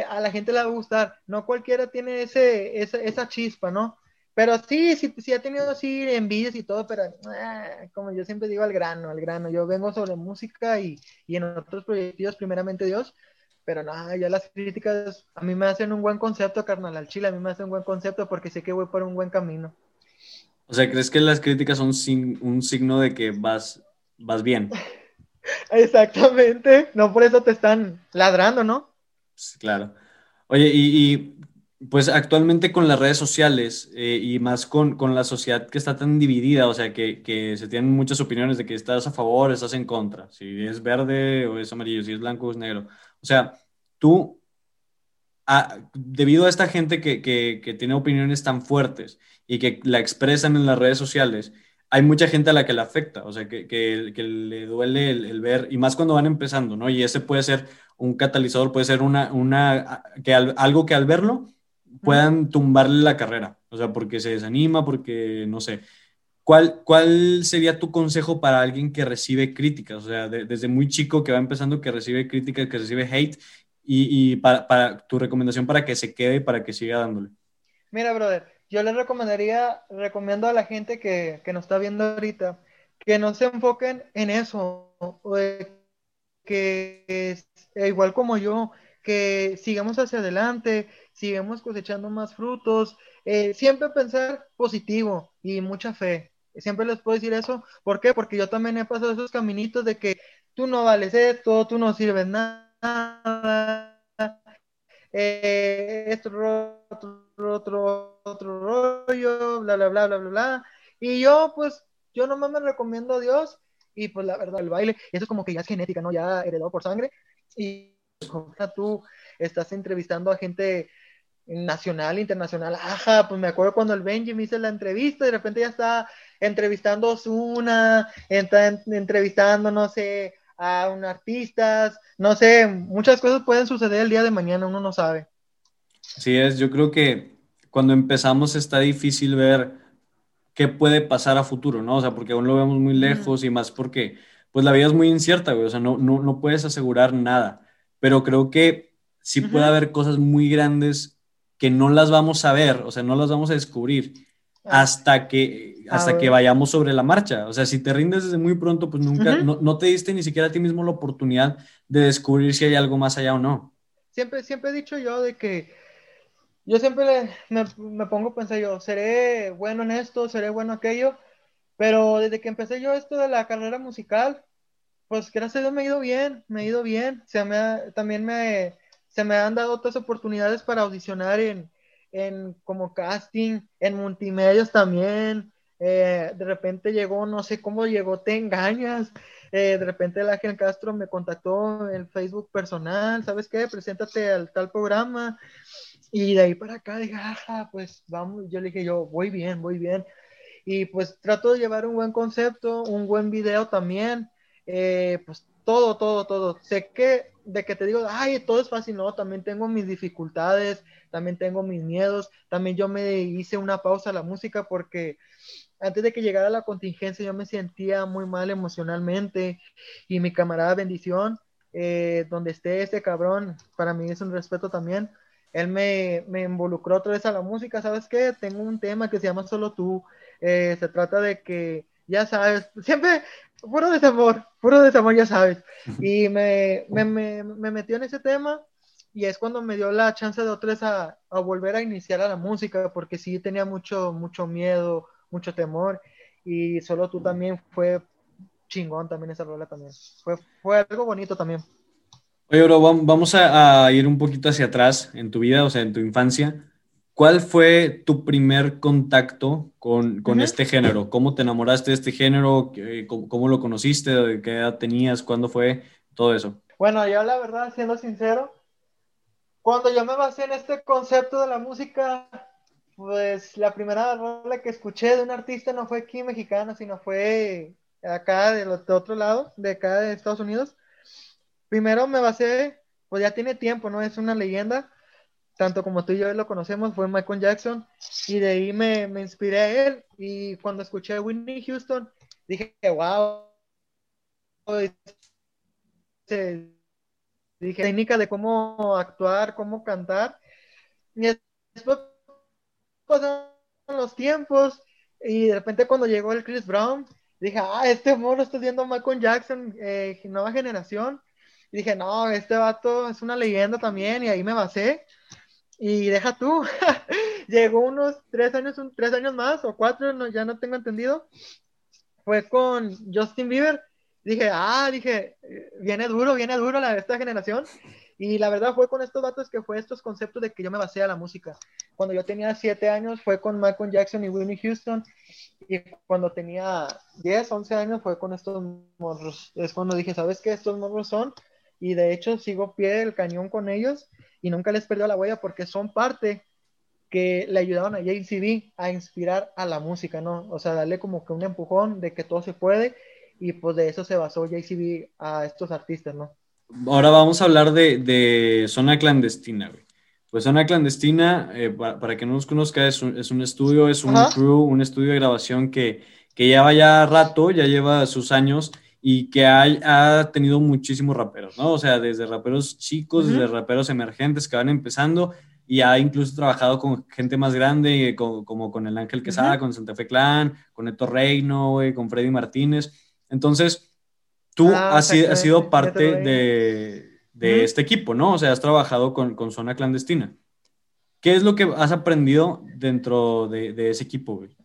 Speaker 2: a la gente le va a gustar. No cualquiera tiene ese, esa, esa chispa, ¿no? Pero sí, sí, sí ha tenido así envidias y todo, pero ah, como yo siempre digo, al grano, al grano. Yo vengo sobre música y, y en otros proyectos, primeramente Dios, pero no, ya las críticas a mí me hacen un buen concepto, carnal, al chile, a mí me hacen un buen concepto porque sé que voy por un buen camino.
Speaker 1: O sea, ¿crees que las críticas son un signo de que vas, vas bien?
Speaker 2: Exactamente, no por eso te están ladrando, ¿no?
Speaker 1: claro. Oye, y, pues actualmente con las redes sociales eh, y más con, con, la sociedad que está tan dividida, o sea, que, que, se tienen muchas opiniones de que estás a favor, estás en contra, si es verde o es amarillo, si es blanco o es negro. O sea, tú, debido a esta gente que, que, tiene opiniones tan fuertes y que la expresan en las redes sociales, hay mucha gente a la que le afecta, o sea, que, que, le duele el, ver, y más cuando van empezando, ¿no? Y ese puede ser un catalizador, puede ser una, una que algo que al verlo puedan tumbarle la carrera, o sea, porque se desanima, porque no sé. ¿Cuál, ¿Cuál sería tu consejo para alguien que recibe críticas? O sea, desde muy chico que va empezando, que recibe críticas, que recibe hate, y, y para, para, tu recomendación para que se quede y para que siga dándole.
Speaker 2: Mira, brother, yo le recomendaría, recomiendo a la gente que, que nos está viendo ahorita, que no se enfoquen en eso, que igual como yo, que sigamos hacia adelante, sigamos cosechando más frutos, eh, siempre pensar positivo y mucha fe. Siempre les puedo decir eso. ¿Por qué? Porque yo también he pasado esos caminitos de que tú no vales esto, tú no sirves nada, eh, esto, otro, otro, otro rollo, bla, bla, bla, bla, bla, bla. Y yo, pues, yo nomás me recomiendo a Dios y pues la verdad, el baile, eso es como que ya es genética, ¿no? Ya heredado por sangre. Y tú estás entrevistando a gente nacional, internacional. Ajá, pues me acuerdo cuando el Benji me hizo la entrevista, de repente ya está entrevistando a Osuna, está entrevistando, no sé, a un artistas, no sé, muchas cosas pueden suceder el día de mañana, uno no sabe.
Speaker 1: Sí es, yo creo que cuando empezamos está difícil ver qué puede pasar a futuro, ¿no? O sea, porque aún lo vemos muy lejos y más porque, pues la vida es muy incierta, güey, o sea, no, no, no puedes asegurar nada, pero creo que sí puede haber cosas muy grandes que no las vamos a ver, o sea, no las vamos a descubrir ah. hasta que, hasta que vayamos sobre la marcha. O sea, si te rindes desde muy pronto, pues nunca, no, te diste ni siquiera a ti mismo la oportunidad de descubrir si hay algo más allá o no.
Speaker 2: Siempre, siempre he dicho yo de que yo siempre me, me, pongo a pensar yo, seré bueno en esto, seré bueno en aquello, pero desde que empecé yo esto de la carrera musical, pues gracias a Dios me ha ido bien, me ha ido bien. O sea, me también me, se me han dado otras oportunidades para audicionar en, en como casting, en multimedios también. Eh, de repente llegó, no sé cómo llegó, te engañas. Eh, de repente el Ángel Castro me contactó en Facebook personal, ¿sabes qué? Preséntate al tal programa. Y de ahí para acá dije, ajá, pues vamos, yo le dije yo, voy bien, voy bien. Y pues trato de llevar un buen concepto, un buen video también, eh, pues todo, todo, todo. Sé que de que te digo, ay, todo es fácil, no, también tengo mis dificultades, también tengo mis miedos, también yo me hice una pausa a la música porque antes de que llegara la contingencia yo me sentía muy mal emocionalmente y mi camarada bendición, eh, donde esté este cabrón, para mí es un respeto también, él me, me, involucró otra vez a la música, ¿sabes qué? Tengo un tema que se llama Solo tú, eh, se trata de que, ya sabes, siempre puro desamor, puro desamor, ya sabes. Y me, me, me, me, metió en ese tema y es cuando me dio la chance de otra vez a, a, volver a iniciar a la música, porque sí tenía mucho, mucho miedo, mucho temor. Y solo tú también fue chingón también esa rola también. Fue, fue algo bonito también.
Speaker 1: Oye, bro, vamos a, a ir un poquito hacia atrás en tu vida, o sea, en tu infancia. ¿Cuál fue tu primer contacto con, con este género? ¿Cómo te enamoraste de este género? ¿Cómo, lo conociste? ¿Qué edad tenías? ¿Cuándo fue? Todo eso.
Speaker 2: Bueno, yo la verdad, siendo sincero, cuando yo me basé en este concepto de la música, pues la primera rola que escuché de un artista no fue aquí mexicana, sino fue acá de, de otro lado, de acá de Estados Unidos. Primero me basé, pues ya tiene tiempo, ¿no? Es una leyenda tanto como tú y yo lo conocemos, fue Michael Jackson, y de ahí me, me inspiré a él, y cuando escuché a Whitney Houston, dije, wow, dije, técnica de cómo actuar, cómo cantar, y después pasaron los tiempos, y de repente cuando llegó el Chris Brown, dije, ah, este lo está viendo Michael Jackson, eh, nueva generación, y dije, no, este vato es una leyenda también, y ahí me basé, y deja tú, llegó unos tres años, tres años más o cuatro, no, ya no tengo entendido. Fue con Justin Bieber. Dije, ah, dije, viene duro, viene duro la, esta generación. Y la verdad fue con estos datos que fue estos conceptos de que yo me basé a la música. Cuando yo tenía siete años fue con Michael Jackson y Whitney Houston. Y cuando tenía 10, 11 años fue con estos morros. Es cuando dije, ¿sabes qué? Estos morros son. Y de hecho sigo pie del cañón con ellos y nunca les perdió la huella porque son parte que le ayudaron a JCB a inspirar a la música, ¿no? O sea, darle como que un empujón de que todo se puede y pues de eso se basó JCB a estos artistas, ¿no?
Speaker 1: Ahora vamos a hablar de, de Zona Clandestina, güey. Pues Zona Clandestina, eh, para, que no nos conozca, es un, es un estudio, es un crew, un estudio de grabación que, que lleva ya rato, ya lleva sus años y que ha, ha, tenido muchísimos raperos, ¿no? O sea, desde raperos chicos, desde raperos emergentes que van empezando y ha incluso trabajado con gente más grande, como, con el Ángel Quesada, con Santa Fe Clan, con Neto Reino, con Freddy Martínez. Entonces, tú ah, has, sido parte de, de este equipo, ¿no? O sea, has trabajado con, con, Zona Clandestina. ¿Qué es lo que has aprendido dentro de, de ese equipo, güey?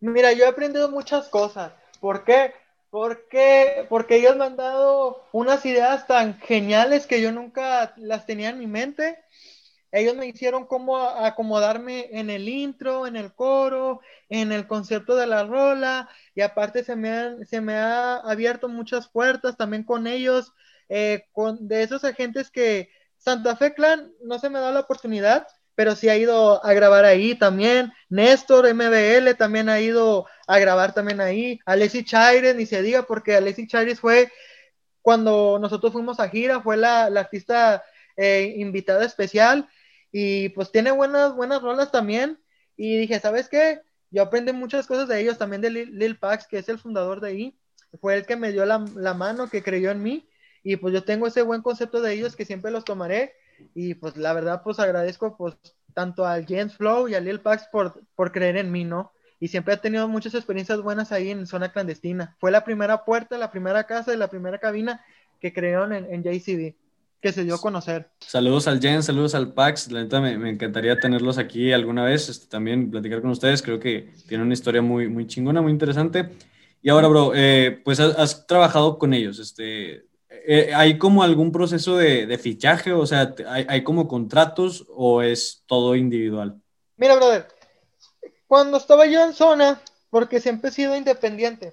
Speaker 2: Mira, yo he aprendido muchas cosas. ¿Por qué? Porque, porque ellos me han dado unas ideas tan geniales que yo nunca las tenía en mi mente. Ellos me hicieron cómo acomodarme en el intro, en el coro, en el concepto de la rola, y aparte se me, han, se me ha abierto muchas puertas también con ellos, eh, con, de esos agentes que Santa Fe Clan no se me da la oportunidad, pero sí ha ido a grabar ahí también. Néstor MBL también ha ido a grabar también ahí. Alexi Chaires, ni se diga, porque Alexi Chaires fue cuando nosotros fuimos a gira, fue la, artista eh, invitada especial y pues tiene buenas, buenas rolas también. Y dije, ¿sabes qué? Yo aprendí muchas cosas de ellos, también de Lil, Pax, que es el fundador de ahí. Fue el que me dio la, mano, que creyó en mí. Y pues yo tengo ese buen concepto de ellos que siempre los tomaré. Y pues la verdad, pues agradezco pues tanto al James Flow y a Lil Pax por, por creer en mí, ¿no? Y siempre he tenido muchas experiencias buenas ahí en zona clandestina. Fue la primera puerta, la primera casa y la primera cabina que crearon en, en JCB que se dio a conocer.
Speaker 1: Saludos al Jen, saludos al Pax. La neta me, me encantaría tenerlos aquí alguna vez, este, también platicar con ustedes. Creo que tienen una historia muy, muy chingona, muy interesante. Y ahora, bro, eh, pues has, trabajado con ellos. Este, eh, ¿Hay como algún proceso de, de fichaje? O sea, ¿hay, ¿hay, como contratos o es todo individual?
Speaker 2: Mira, brother, cuando estaba yo en zona, porque siempre he sido independiente,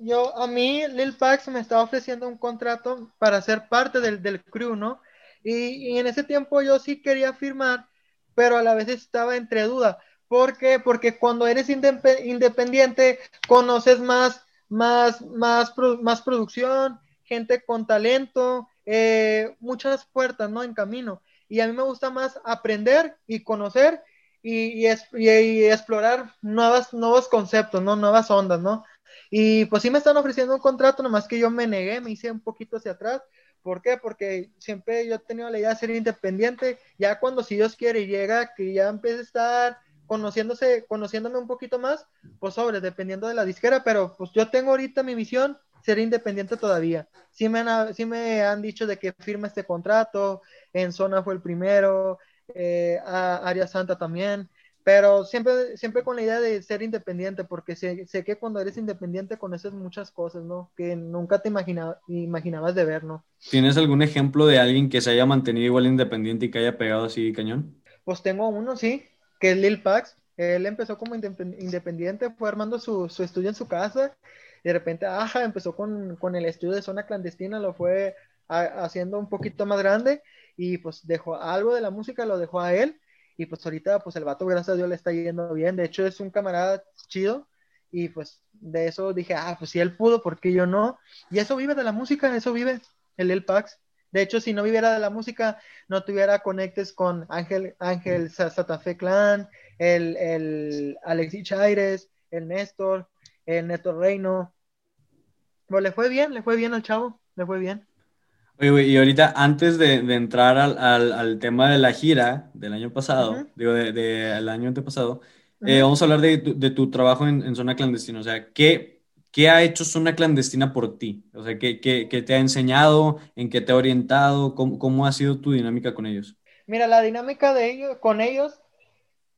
Speaker 2: yo, a mí, Lil Pax me estaba ofreciendo un contrato para ser parte del, del crew, ¿no? Y, en ese tiempo yo sí quería firmar, pero a la vez estaba entre duda. ¿Por qué? Porque cuando eres independiente, conoces más, más, más, más producción, gente con talento, eh, muchas puertas, ¿no? En camino. Y a mí me gusta más aprender y conocer y, y, y explorar nuevas, nuevos conceptos, ¿no? Nuevas ondas, ¿no? Y pues sí me están ofreciendo un contrato, nomás que yo me negué, me hice un poquito hacia atrás. ¿Por qué? Porque siempre yo he tenido la idea de ser independiente. Ya cuando si Dios quiere llega, que ya empiece a estar conociéndose, conociéndome un poquito más, pues sobre, dependiendo de la disquera, pero pues yo tengo ahorita mi misión, ser independiente todavía. Sí me han, sí me han dicho de que firma este contrato, en Zona fue el primero, eh, a Área Santa también, pero siempre, siempre con la idea de ser independiente, porque sé, sé, que cuando eres independiente conoces muchas cosas, ¿no? Que nunca te imaginabas de ver, ¿no?
Speaker 1: ¿Tienes algún ejemplo de alguien que se haya mantenido igual independiente y que haya pegado así cañón?
Speaker 2: Pues tengo uno, sí, que es Lil Pax. Él empezó como independiente, fue armando su, su estudio en su casa. De repente, ajá, empezó con, con el estudio de zona clandestina, lo fue haciendo un poquito más grande y pues dejó algo de la música, lo dejó a él y pues ahorita, pues el vato, gracias a Dios, le está yendo bien. De hecho, es un camarada chido. Y pues de eso dije, ah, pues si él pudo, ¿por qué yo no? Y eso vive de la música, eso vive el El Pax. De hecho, si no viviera de la música, no tuviera conectes con Ángel, Ángel Santa Fe Clan, el, el Alexis Chaires, el Néstor, el Neto Reino. Pues le fue bien, le fue bien al chavo, le fue bien.
Speaker 1: Oye, y ahorita, antes de, entrar al, tema de la gira del año pasado, digo, del de, año antepasado, eh, vamos a hablar de, tu trabajo en, Zona Clandestina. O sea, ¿qué, ¿qué ha hecho Zona Clandestina por ti? O sea, ¿qué, qué, te ha enseñado? ¿En qué te ha orientado? ¿Cómo, ¿Cómo, ha sido tu dinámica con ellos?
Speaker 2: Mira, la dinámica de ellos, con ellos,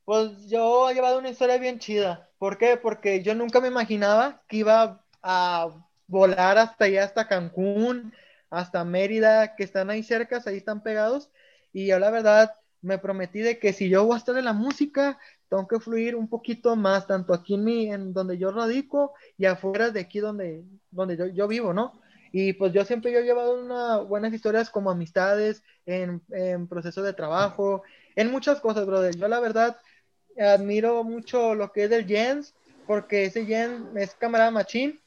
Speaker 2: pues yo he llevado una historia bien chida. ¿Por qué? Porque yo nunca me imaginaba que iba a volar hasta allá, hasta Cancún, hasta Mérida, que están ahí cerca, ahí están pegados. Y yo la verdad me prometí de que si yo voy a estar en la música, tengo que fluir un poquito más, tanto aquí en, mi, en donde yo radico y afuera de aquí donde, donde yo, yo vivo, ¿no? Y pues yo siempre yo he llevado unas buenas historias como amistades, en, en proceso de trabajo, en muchas cosas, brother. Yo la verdad admiro mucho lo que es el Jens, porque ese Jens es camarada machín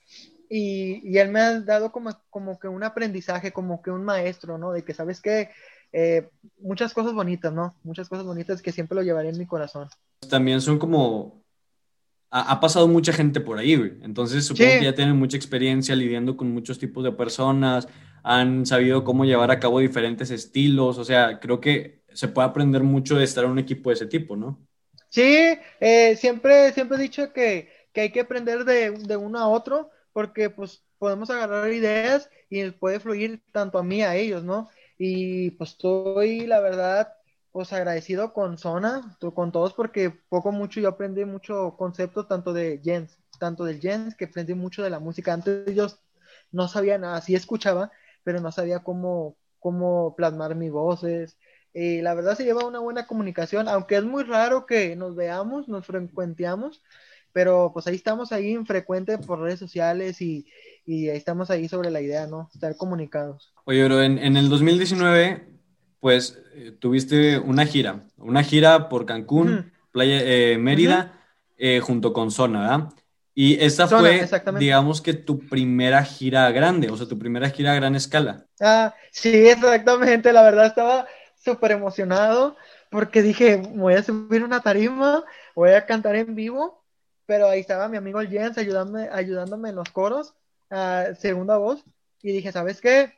Speaker 2: y, y, él me ha dado como, como que un aprendizaje, como que un maestro, ¿no? De que, ¿sabes qué? Eh, muchas cosas bonitas, ¿no? Muchas cosas bonitas que siempre lo llevaré en mi corazón.
Speaker 1: También son como... Ha, ha pasado mucha gente por ahí, güey. Entonces supongo sí. que ya tienen mucha experiencia lidiando con muchos tipos de personas, han sabido cómo llevar a cabo diferentes estilos, o sea, creo que se puede aprender mucho de estar en un equipo de ese tipo, ¿no?
Speaker 2: Sí, eh, siempre, siempre he dicho que, que hay que aprender de, de, uno a otro, porque pues podemos agarrar ideas y puede fluir tanto a mí a ellos, ¿no? Y pues estoy, la verdad, pues agradecido con Zona, con todos, porque poco mucho yo aprendí mucho conceptos tanto de Jens, tanto del Jens, que aprendí mucho de la música. Antes yo no sabía nada, sí escuchaba, pero no sabía cómo, cómo plasmar mis voces, y la verdad se lleva una buena comunicación, aunque es muy raro que nos veamos, nos frecuenteamos, pero pues ahí estamos ahí infrecuente por redes sociales y, y ahí estamos ahí sobre la idea, ¿no? Estar comunicados.
Speaker 1: Oye, pero en, en el 2019, pues eh, tuviste una gira, una gira por Cancún, uh -huh. Playa eh, Mérida, uh -huh. eh, junto con Zona, ¿verdad? Y esta Zona, fue, digamos que tu primera gira grande, o sea, tu primera gira a gran escala.
Speaker 2: Ah, sí, exactamente, la verdad estaba súper emocionado porque dije, voy a subir una tarima, voy a cantar en vivo, pero ahí estaba mi amigo Jens ayudándome, ayudándome en los coros, uh, segunda voz, y dije, ¿sabes qué?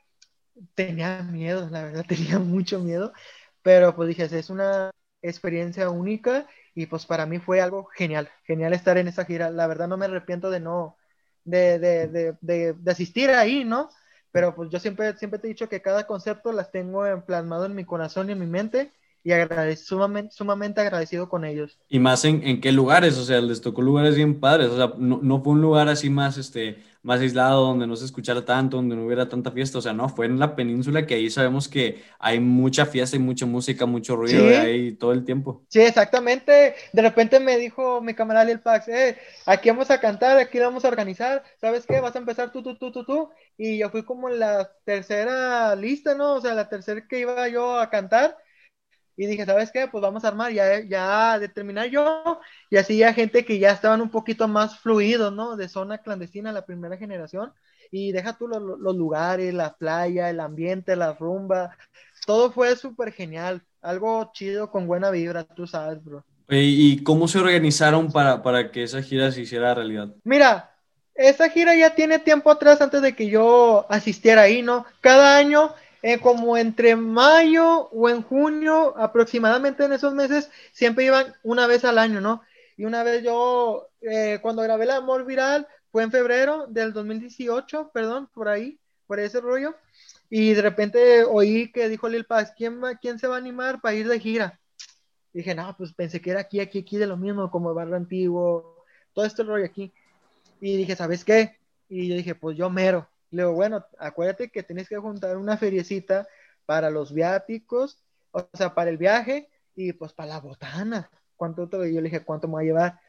Speaker 2: Tenía miedo, la verdad, tenía mucho miedo, pero pues dije, es una experiencia única y pues para mí fue algo genial, genial estar en esa gira, la verdad no me arrepiento de no, de, de, de, de asistir ahí, ¿no? Pero pues yo siempre, siempre te he dicho que cada concepto las tengo plasmado en mi corazón y en mi mente y sumamente, sumamente agradecido con ellos.
Speaker 1: Y más en, en, qué lugares, o sea, les tocó lugares bien padres, o sea, no, no, fue un lugar así más, este, más aislado, donde no se escuchara tanto, donde no hubiera tanta fiesta, o sea, no, fue en la península que ahí sabemos que hay mucha fiesta y mucha música, mucho ruido sí. ahí todo el tiempo.
Speaker 2: Sí, exactamente, de repente me dijo mi camarada el Pax, eh, aquí vamos a cantar, aquí vamos a organizar, ¿sabes qué? Vas a empezar tú, tú, tú, tú, tú, y yo fui como en la tercera lista, ¿no? O sea, la tercera que iba yo a cantar, y dije, ¿sabes qué? Pues vamos a armar, ya, ya determinar yo, y así ya gente que ya estaban un poquito más fluidos, ¿no? De zona clandestina, la primera generación, y deja tú los, los lugares, la playa, el ambiente, la rumba, todo fue súper genial, algo chido con buena vibra, tú sabes, bro.
Speaker 1: ¿Y cómo se organizaron para, para que esa gira se hiciera realidad?
Speaker 2: Mira, esa gira ya tiene tiempo atrás antes de que yo asistiera ahí, ¿no? Cada año eh, como entre mayo o en junio, aproximadamente en esos meses, siempre iban una vez al año, ¿no? Y una vez yo, eh, cuando grabé El Amor Viral, fue en febrero del 2018, perdón, por ahí, por ese rollo, y de repente oí que dijo Lil Paz, ¿quién, quién se va a animar para ir de gira? Y dije, no, pues pensé que era aquí, aquí, aquí de lo mismo, como Barrio Antiguo, todo este rollo aquí. Y dije, ¿sabes qué? Y yo dije, pues yo mero. Le digo, bueno, acuérdate que tienes que juntar una feriecita para los viáticos, o sea, para el viaje y pues para la botana. ¿Cuánto te Yo le dije, ¿cuánto me voy a llevar?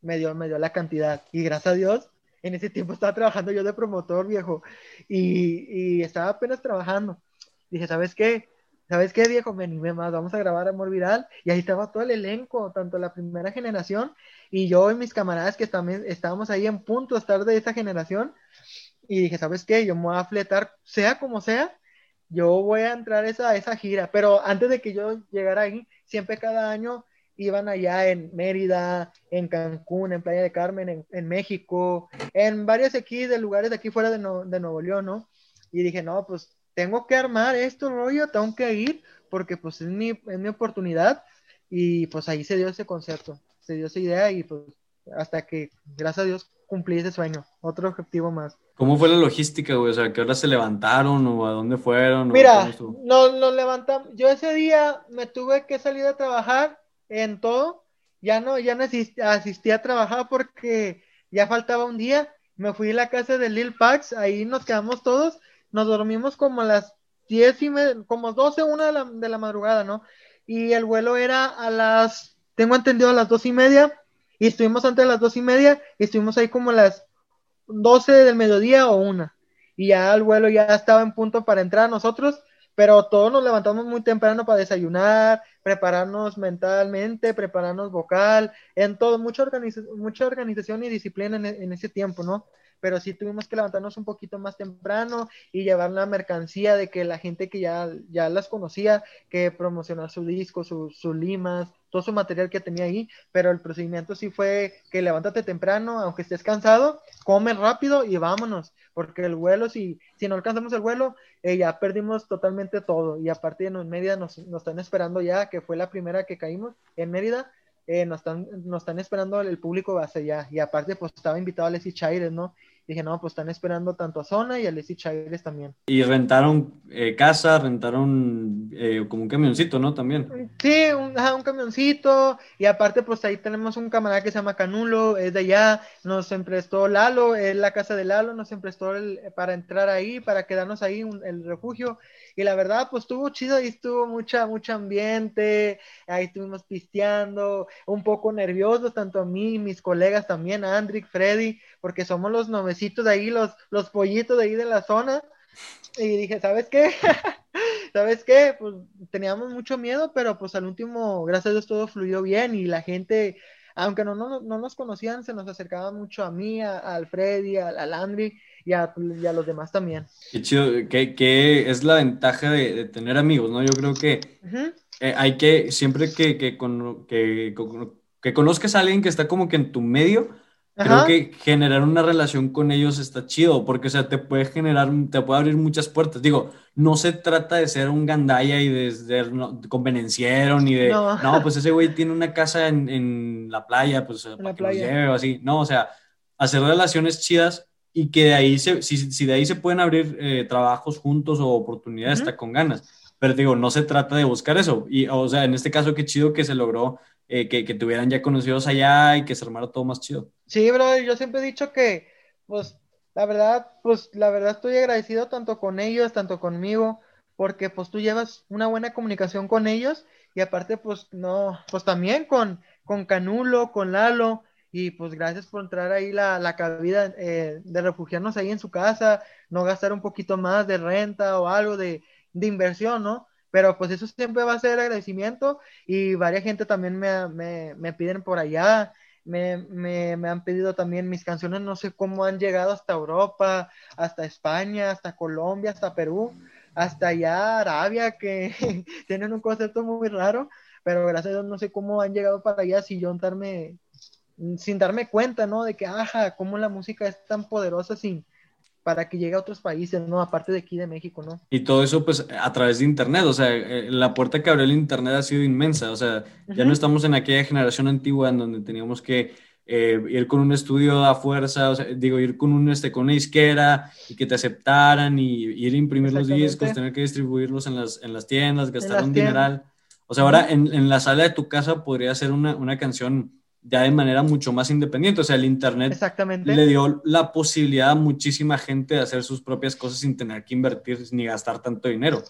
Speaker 2: Me dio, me dio la cantidad. Y gracias a Dios, en ese tiempo estaba trabajando yo de promotor, viejo, y, y estaba apenas trabajando. Dije, ¿sabes qué? ¿Sabes qué, viejo? Me animé más, vamos a grabar Amor Viral. Y ahí estaba todo el elenco, tanto la primera generación y yo y mis camaradas que también estábamos ahí en punto de estar de esa generación y dije, ¿sabes qué? Yo me voy a fletar, sea como sea, yo voy a entrar a esa, esa gira, pero antes de que yo llegara ahí, siempre cada año iban allá en Mérida, en Cancún, en Playa de Carmen, en, en México, en varios aquí de lugares de aquí fuera de, no, de Nuevo León, ¿no? Y dije, no, pues tengo que armar esto, rollo, tengo que ir, porque pues es mi, es mi oportunidad, y pues ahí se dio ese concepto, se dio esa idea, y pues hasta que, gracias a Dios, cumplí ese sueño, otro objetivo más.
Speaker 1: ¿Cómo fue la logística, güey? O sea, ¿a qué hora se levantaron o a dónde fueron?
Speaker 2: Mira, nos, nos levantamos, yo ese día me tuve que salir a trabajar en todo, ya no, ya no asistí, asistí a trabajar porque ya faltaba un día, me fui a la casa de Lil Pax, ahí nos quedamos todos, nos dormimos como a las 10 y media, como 12, una de la, de la madrugada, ¿no? Y el vuelo era a las, tengo entendido, a las dos y media, y estuvimos antes de las dos y media, y estuvimos ahí como a las 12 del mediodía o una, y ya el vuelo ya estaba en punto para entrar nosotros, pero todos nos levantamos muy temprano para desayunar, prepararnos mentalmente, prepararnos vocal, en todo, mucha, mucha organización y disciplina en, en, ese tiempo, ¿no? Pero sí tuvimos que levantarnos un poquito más temprano y llevar la mercancía de que la gente que ya, ya las conocía, que promocionar su disco, sus su limas, todo su material que tenía ahí, pero el procedimiento sí fue que levántate temprano, aunque estés cansado, come rápido y vámonos, porque el vuelo, si, si no alcanzamos el vuelo, eh, ya perdimos totalmente todo, y aparte en Mérida nos, nos están esperando ya, que fue la primera que caímos en Mérida, eh, nos, están, nos están esperando el público base ya, y aparte pues estaba invitado a Leslie Chaires, ¿no? Dije, no, pues están esperando tanto a Zona y a Leslie Chávez también.
Speaker 1: Y rentaron eh, casa, rentaron eh, como un camioncito, ¿no? También.
Speaker 2: Sí, un, un, camioncito. Y aparte, pues ahí tenemos un camarada que se llama Canulo, es de allá. Nos emprestó Lalo, es la casa de Lalo, nos emprestó el, para entrar ahí, para quedarnos ahí, un, el refugio. Y la verdad, pues estuvo chido, ahí estuvo mucha, mucho ambiente, ahí estuvimos pisteando, un poco nerviosos, tanto a mí mis colegas también, a Andrick, Freddy, porque somos los novecitos de ahí, los, los pollitos de ahí de la zona. Y dije, ¿sabes qué? ¿Sabes qué? Pues teníamos mucho miedo, pero pues al último, gracias a Dios, todo fluyó bien y la gente, aunque no, no, no nos conocían, se nos acercaba mucho a mí, a, a Freddy, a, a Landry y a, y a, los demás también.
Speaker 1: Qué chido, ¿qué, es la ventaja de, de, tener amigos, no? Yo creo que uh -huh. eh, hay que, siempre que, que, con, que, que, conozcas a alguien que está como que en tu medio, Ajá. creo que generar una relación con ellos está chido, porque, o sea, te puede generar, te puede abrir muchas puertas. Digo, no se trata de ser un gandaya y de ser no, convenenciero, ni de, no. no. pues ese güey tiene una casa en, en la playa, pues,
Speaker 2: en
Speaker 1: para
Speaker 2: la
Speaker 1: que
Speaker 2: playa.
Speaker 1: nos lleve o así. No, o sea, hacer relaciones chidas y que de ahí, se, si, si de ahí se pueden abrir eh, trabajos juntos o oportunidades, uh -huh. está con ganas. Pero digo, no se trata de buscar eso. Y, o sea, en este caso, qué chido que se logró eh, que, que tuvieran ya conocidos allá y que se armara todo más chido.
Speaker 2: Sí, bro, yo siempre he dicho que, pues, la verdad, pues, la verdad estoy agradecido tanto con ellos, tanto conmigo, porque, pues, tú llevas una buena comunicación con ellos y aparte, pues, no, pues también con, con Canulo, con Lalo, y pues gracias por entrar ahí la, la cabida eh, de refugiarnos ahí en su casa, no gastar un poquito más de renta o algo de, de inversión, ¿no? Pero pues eso siempre va a ser agradecimiento y varias gente también me, me, me piden por allá, me, me, me, han pedido también mis canciones, no sé cómo han llegado hasta Europa, hasta España, hasta Colombia, hasta Perú, hasta allá Arabia, que tienen un concepto muy raro, pero gracias a Dios no sé cómo han llegado para allá sin yo darme, sin darme cuenta, ¿no? De que, ajá, cómo la música es tan poderosa sin, para que llegue a otros países, ¿no? Aparte de aquí de México, ¿no?
Speaker 1: Y todo eso, pues, a través de Internet, o sea, eh, la puerta que abrió el Internet ha sido inmensa, o sea, uh -huh. ya no estamos en aquella generación antigua en donde teníamos que eh, ir con un estudio a fuerza, o sea, digo, ir con, un, este, con una disquera y que te aceptaran y ir a imprimir los discos, tener que distribuirlos en las, en las tiendas, gastar las un tiendas. dineral. O sea, ahora en, en, la sala de tu casa podría ser una, una canción ya de manera mucho más independiente. O sea, el Internet le dio la posibilidad a muchísima gente de hacer sus propias cosas sin tener que invertir ni gastar tanto dinero.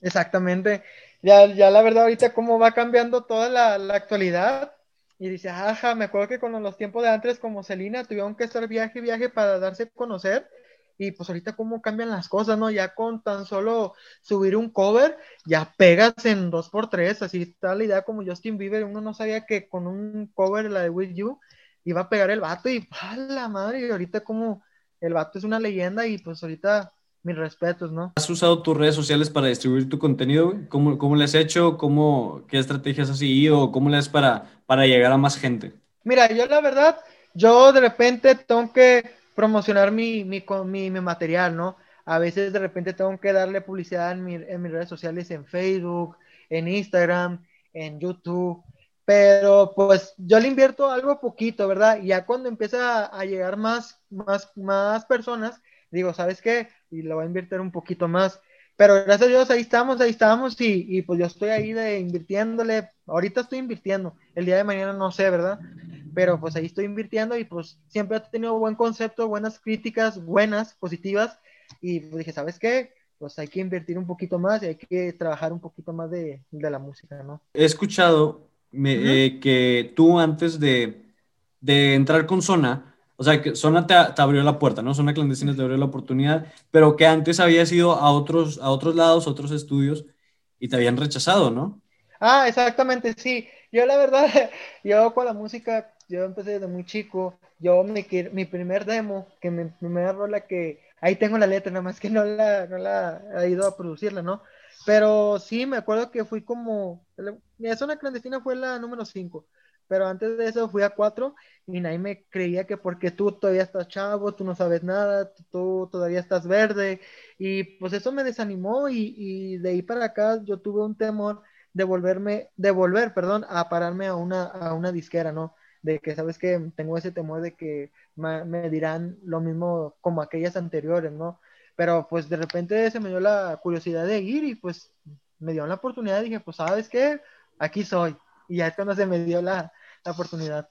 Speaker 2: Exactamente. Ya, ya la verdad ahorita cómo va cambiando toda la, la actualidad. Y dice, ajá, me acuerdo que con los tiempos de antes como Celina tuvieron que estar viaje y viaje para darse a conocer y pues ahorita cómo cambian las cosas, ¿no? Ya con tan solo subir un cover, ya pegas en dos por tres, así la idea como Justin Bieber, uno no sabía que con un cover, la de With You, iba a pegar el vato y ¡a la madre! Y ahorita como el vato es una leyenda y pues ahorita mis respetos, ¿no?
Speaker 1: ¿Has usado tus redes sociales para distribuir tu contenido? ¿Cómo, cómo le has hecho? ¿Cómo, ¿Qué estrategias has seguido? ¿Cómo le has para, para llegar a más gente?
Speaker 2: Mira, yo la verdad, yo de repente tengo que promocionar mi, mi, mi, mi, material, ¿no? A veces de repente tengo que darle publicidad en, mi, en, mis redes sociales, en Facebook, en Instagram, en YouTube, pero pues yo le invierto algo poquito, ¿verdad? Y ya cuando empieza a, llegar más, más, más personas, digo, ¿sabes qué? Y lo voy a invertir un poquito más. Pero gracias a Dios, ahí estamos, ahí estamos, y, y pues yo estoy ahí de invirtiéndole, ahorita estoy invirtiendo, el día de mañana no sé, ¿verdad? Pero pues ahí estoy invirtiendo y pues siempre he tenido buen concepto, buenas críticas, buenas, positivas, y pues dije, ¿sabes qué? Pues hay que invertir un poquito más y hay que trabajar un poquito más de, de la música, ¿no?
Speaker 1: He escuchado eh, que tú antes de, de, entrar con Zona, o sea, que Zona te, te, abrió la puerta, ¿no? Zona Clandestina te abrió la oportunidad, pero que antes habías ido a otros, a otros lados, a otros estudios y te habían rechazado, ¿no?
Speaker 2: Ah, exactamente, sí. Yo la verdad, yo con la música, yo empecé desde muy chico. Yo mi, mi primer demo, que mi primera rola que, ahí tengo la letra, nada más que no la, no la he ido a producirla, ¿no? Pero sí, me acuerdo que fui como, mi zona clandestina fue la número 5, pero antes de eso fui a 4 y nadie me creía que porque tú todavía estás chavo, tú no sabes nada, tú todavía estás verde y pues eso me desanimó y, y de ahí para acá yo tuve un temor de volverme, de volver, perdón, a pararme a una, a una disquera, ¿no? De que, ¿sabes que Tengo ese temor de que me, dirán lo mismo como aquellas anteriores, ¿no? Pero pues de repente se me dio la curiosidad de ir y pues me dio la oportunidad y dije, pues, ¿sabes qué? Aquí soy. Y ya es cuando se me dio la, la oportunidad.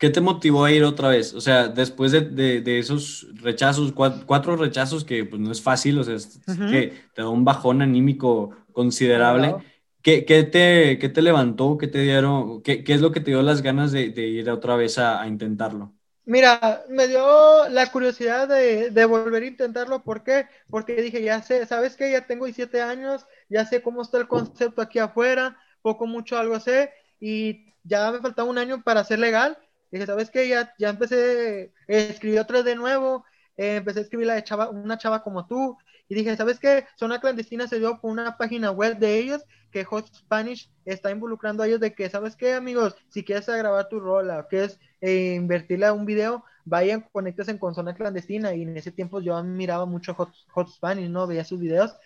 Speaker 1: ¿Qué te motivó a ir otra vez? O sea, después de, de, esos rechazos, cuatro, rechazos que pues no es fácil, o sea, es, que te da un bajón anímico considerable. ¿Qué, te, qué te levantó? ¿Qué te dieron? Qué, qué, es lo que te dio las ganas de, de ir otra vez a, a, intentarlo?
Speaker 2: Mira, me dio la curiosidad de, de, volver a intentarlo. ¿Por qué? Porque dije, ya sé, ¿sabes qué? Ya tengo 17 años, ya sé cómo está el concepto aquí afuera, poco, mucho, algo sé, y ya me faltaba un año para ser legal. Dije, ¿sabes qué? Ya, ya empecé, escribí otra de nuevo, eh, empecé a escribir la de chava, una chava como tú, y dije, ¿sabes qué? Zona Clandestina se dio por una página web de ellos que Hot Spanish está involucrando a ellos de que, ¿sabes qué, amigos? Si quieres grabar tu rola quieres eh, invertirle a un video, vayan, conectense con Zona Clandestina. Y en ese tiempo yo miraba mucho Hot, Hot Spanish, ¿no? Veía sus videos,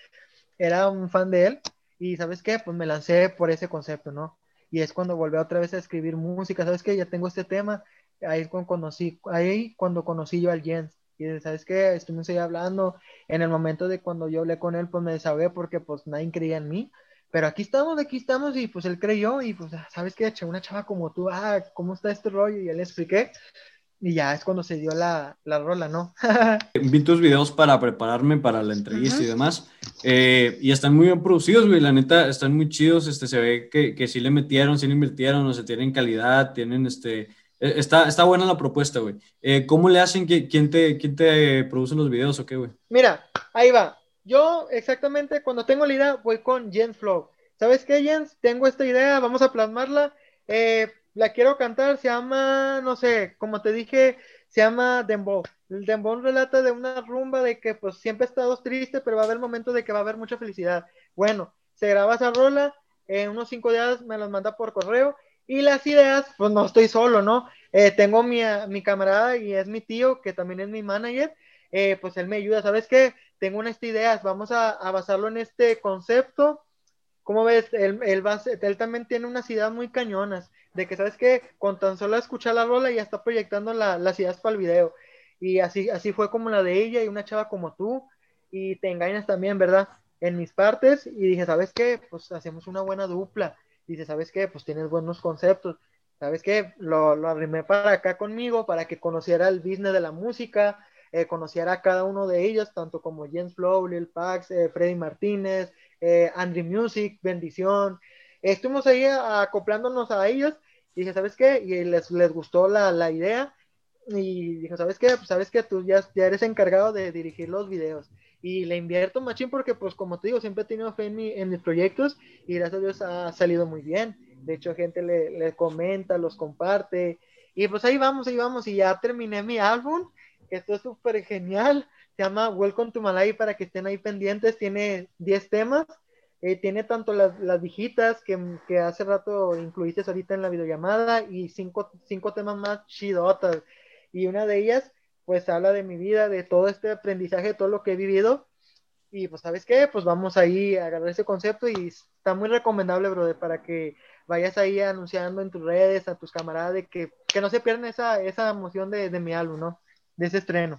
Speaker 2: era un fan de él. Y ¿sabes qué? Pues me lancé por ese concepto, ¿no? Y es cuando volví otra vez a escribir música, ¿sabes qué? Ya tengo este tema. Ahí, cuando conocí, ahí cuando conocí yo al Jens y sabes qué, estuvimos ahí hablando, en el momento de cuando yo hablé con él, pues me desahogué porque pues nadie creía en mí, pero aquí estamos, aquí estamos, y pues él creyó, y pues, ah, ¿sabes qué? Una chava como tú, ah, ¿cómo está este rollo? Y él le expliqué, y ya es cuando se dio la, la rola, ¿no?
Speaker 1: Vi tus videos para prepararme para la entrevista y demás, eh, y están muy bien producidos, güey, la neta, están muy chidos, este, se ve que, que sí le metieron, sí le invirtieron, o sea, tienen calidad, tienen, este, está, está buena la propuesta, güey. Eh, ¿Cómo le hacen? ¿Quién te, ¿Quién te produce los videos o qué, güey?
Speaker 2: Mira, ahí va. Yo exactamente cuando tengo la idea voy con Jens Flow. ¿Sabes qué, Jens? Tengo esta idea, vamos a plasmarla. Eh, la quiero cantar, se llama, no sé, como te dije, se llama Dembow. El Dembow relata de una rumba de que pues siempre estado triste, pero va a haber momentos de que va a haber mucha felicidad. Bueno, se graba esa rola, en unos cinco días me las manda por correo y las ideas, pues no estoy solo, ¿no? Eh, tengo mi, mi, camarada y es mi tío, que también es mi manager, eh, pues él me ayuda, ¿sabes qué? Tengo unas ideas, vamos a, basarlo en este concepto. ¿Cómo ves? Él, él también tiene unas ideas muy cañonas, de que, ¿sabes qué? Con tan solo escuchar la rola ya está proyectando la, las ideas para el video. Y así, así fue como la de ella y una chava como tú. Y te engañas también, ¿verdad? En mis partes. Y dije, ¿sabes qué? Pues hacemos una buena dupla dice, ¿sabes qué? Pues tienes buenos conceptos. ¿Sabes qué? Lo, lo arrimé para acá conmigo, para que conociera el business de la música, eh, conociera a cada uno de ellos, tanto como James Flow, Lil Pax, eh, Freddy Martínez, eh, Music, Bendición. Estuvimos ahí acoplándonos a ellos y dije, ¿sabes qué? Y les, les gustó la, la idea y dije, ¿sabes qué? Pues sabes que tú ya, ya eres encargado de dirigir los videos y le invierto machín porque pues como te digo, siempre he tenido fe en, mi, en mis proyectos y gracias a Dios ha salido muy bien. De hecho, gente le, le, comenta, los comparte y pues ahí vamos, ahí vamos. Y ya terminé mi álbum, que esto es súper genial, se llama Welcome to Malay para que estén ahí pendientes, tiene 10 temas, eh, tiene tanto las, las viejitas que, que, hace rato incluiste ahorita en la videollamada y cinco, cinco temas más chidotas. Y una de ellas pues habla de mi vida, de todo este aprendizaje, todo lo que he vivido. Y pues, ¿sabes qué? Pues vamos ahí a agarrar ese concepto y está muy recomendable, brother, para que vayas ahí anunciando en tus redes a tus camaradas de que, que no se pierdan esa, esa emoción de, de mi álbum, ¿no? De ese estreno.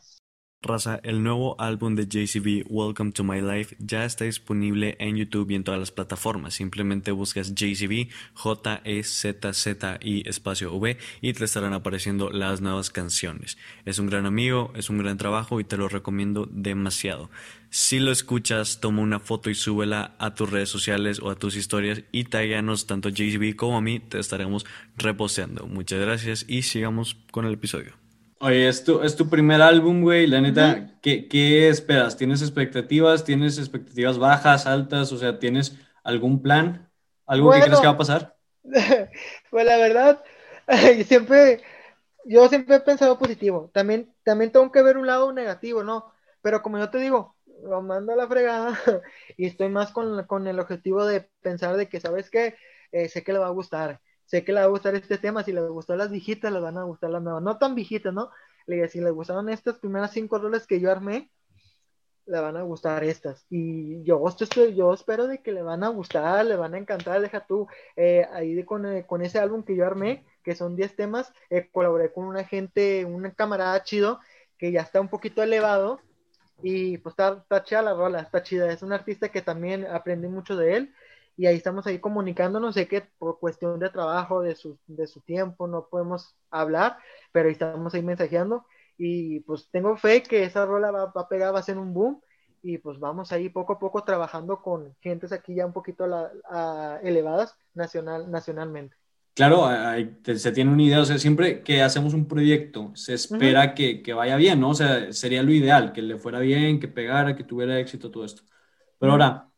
Speaker 3: Raza, el nuevo álbum de JCB, Welcome to My Life, ya está disponible en YouTube y en todas las plataformas. Simplemente buscas JCB, J-E-Z-Z-I espacio V y te estarán apareciendo las nuevas canciones. Es un gran amigo, es un gran trabajo y te lo recomiendo demasiado. Si lo escuchas, toma una foto y súbela a tus redes sociales o a tus historias y tagueanos tanto JCB como a mí, te estaremos reposteando. Muchas gracias y sigamos con el episodio.
Speaker 1: Oye, es tu, es tu primer álbum, güey. La neta, ¿qué, esperas? ¿Tienes expectativas? ¿Tienes expectativas bajas, altas? O sea, ¿tienes algún plan? ¿Algo que crees que va a pasar?
Speaker 2: pues la verdad, siempre, yo siempre he pensado positivo. También, también tengo que ver un lado negativo, ¿no? Pero como yo te digo, lo mando a la fregada y estoy más con, con el objetivo de pensar de que, ¿sabes qué? Eh, sé que le va a gustar sé que le va a gustar este tema, si le gustó las viejitas, le van a gustar las nuevas, no tan viejitas, ¿no? Le dije, si le gustaron estas primeras cinco roles que yo armé, le van a gustar estas. Y yo, yo espero de que le van a gustar, le van a encantar, deja tú, eh, ahí con, eh, con, ese álbum que yo armé, que son 10 temas, eh, colaboré con una gente, un camarada chido, que ya está un poquito elevado, y pues está, está chida la rola, está chida, es un artista que también aprendí mucho de él, y ahí estamos ahí comunicándonos, sé que por cuestión de trabajo, de su, de su tiempo, no podemos hablar, pero ahí estamos ahí mensajeando y pues tengo fe que esa rola va, va a pegar, va a ser un boom y pues vamos ahí poco a poco trabajando con gentes aquí ya un poquito elevadas nacional, nacionalmente.
Speaker 1: Claro, se tiene una idea, o sea, siempre que hacemos un proyecto se espera que, que, vaya bien, ¿no? O sea, sería lo ideal, que le fuera bien, que pegara, que tuviera éxito, todo esto. Pero ahora,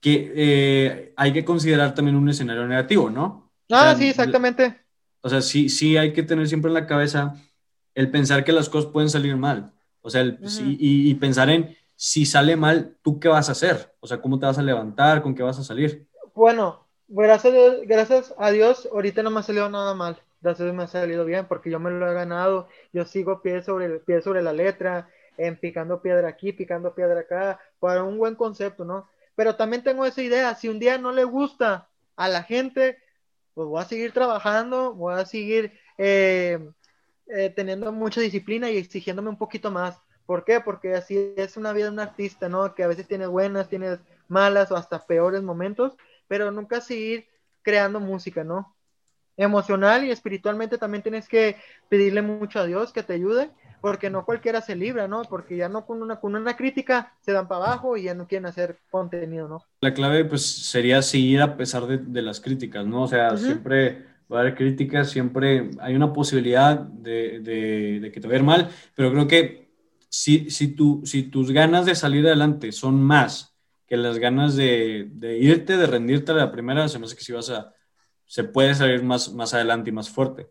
Speaker 1: que eh, hay que considerar también un escenario negativo, ¿no?
Speaker 2: Ah, sí, exactamente.
Speaker 1: O sea, sí, sí hay que tener siempre en la cabeza el pensar que las cosas pueden salir mal. O sea, y, pensar en si sale mal, ¿tú qué vas a hacer? O sea, ¿cómo te vas a levantar? ¿Con qué vas a salir?
Speaker 2: Bueno, gracias a Dios, gracias a Dios ahorita no me ha salido nada mal. Gracias a Dios me ha salido bien porque yo me lo he ganado. Yo sigo pie sobre, pie sobre la letra, en picando piedra aquí, picando piedra acá, para un buen concepto, ¿no? Pero también tengo esa idea, si un día no le gusta a la gente, pues voy a seguir trabajando, voy a seguir eh, eh, teniendo mucha disciplina y exigiéndome un poquito más. ¿Por qué? Porque así es una vida de un artista, ¿no? Que a veces tiene buenas, tiene malas o hasta peores momentos, pero nunca seguir creando música, ¿no? Emocional y espiritualmente también tienes que pedirle mucho a Dios que te ayude porque no cualquiera se libra, ¿no? Porque ya no con una, con una crítica se dan para abajo y ya no quieren hacer contenido, ¿no?
Speaker 1: La clave, pues, sería seguir a pesar de, las críticas, ¿no? O sea, siempre va a haber críticas, siempre hay una posibilidad de, que te vaya mal, pero creo que si, si, tu, si tus ganas de salir adelante son más que las ganas de, irte, de rendirte a la primera, se me hace que si vas a, se puede salir más, más adelante y más fuerte.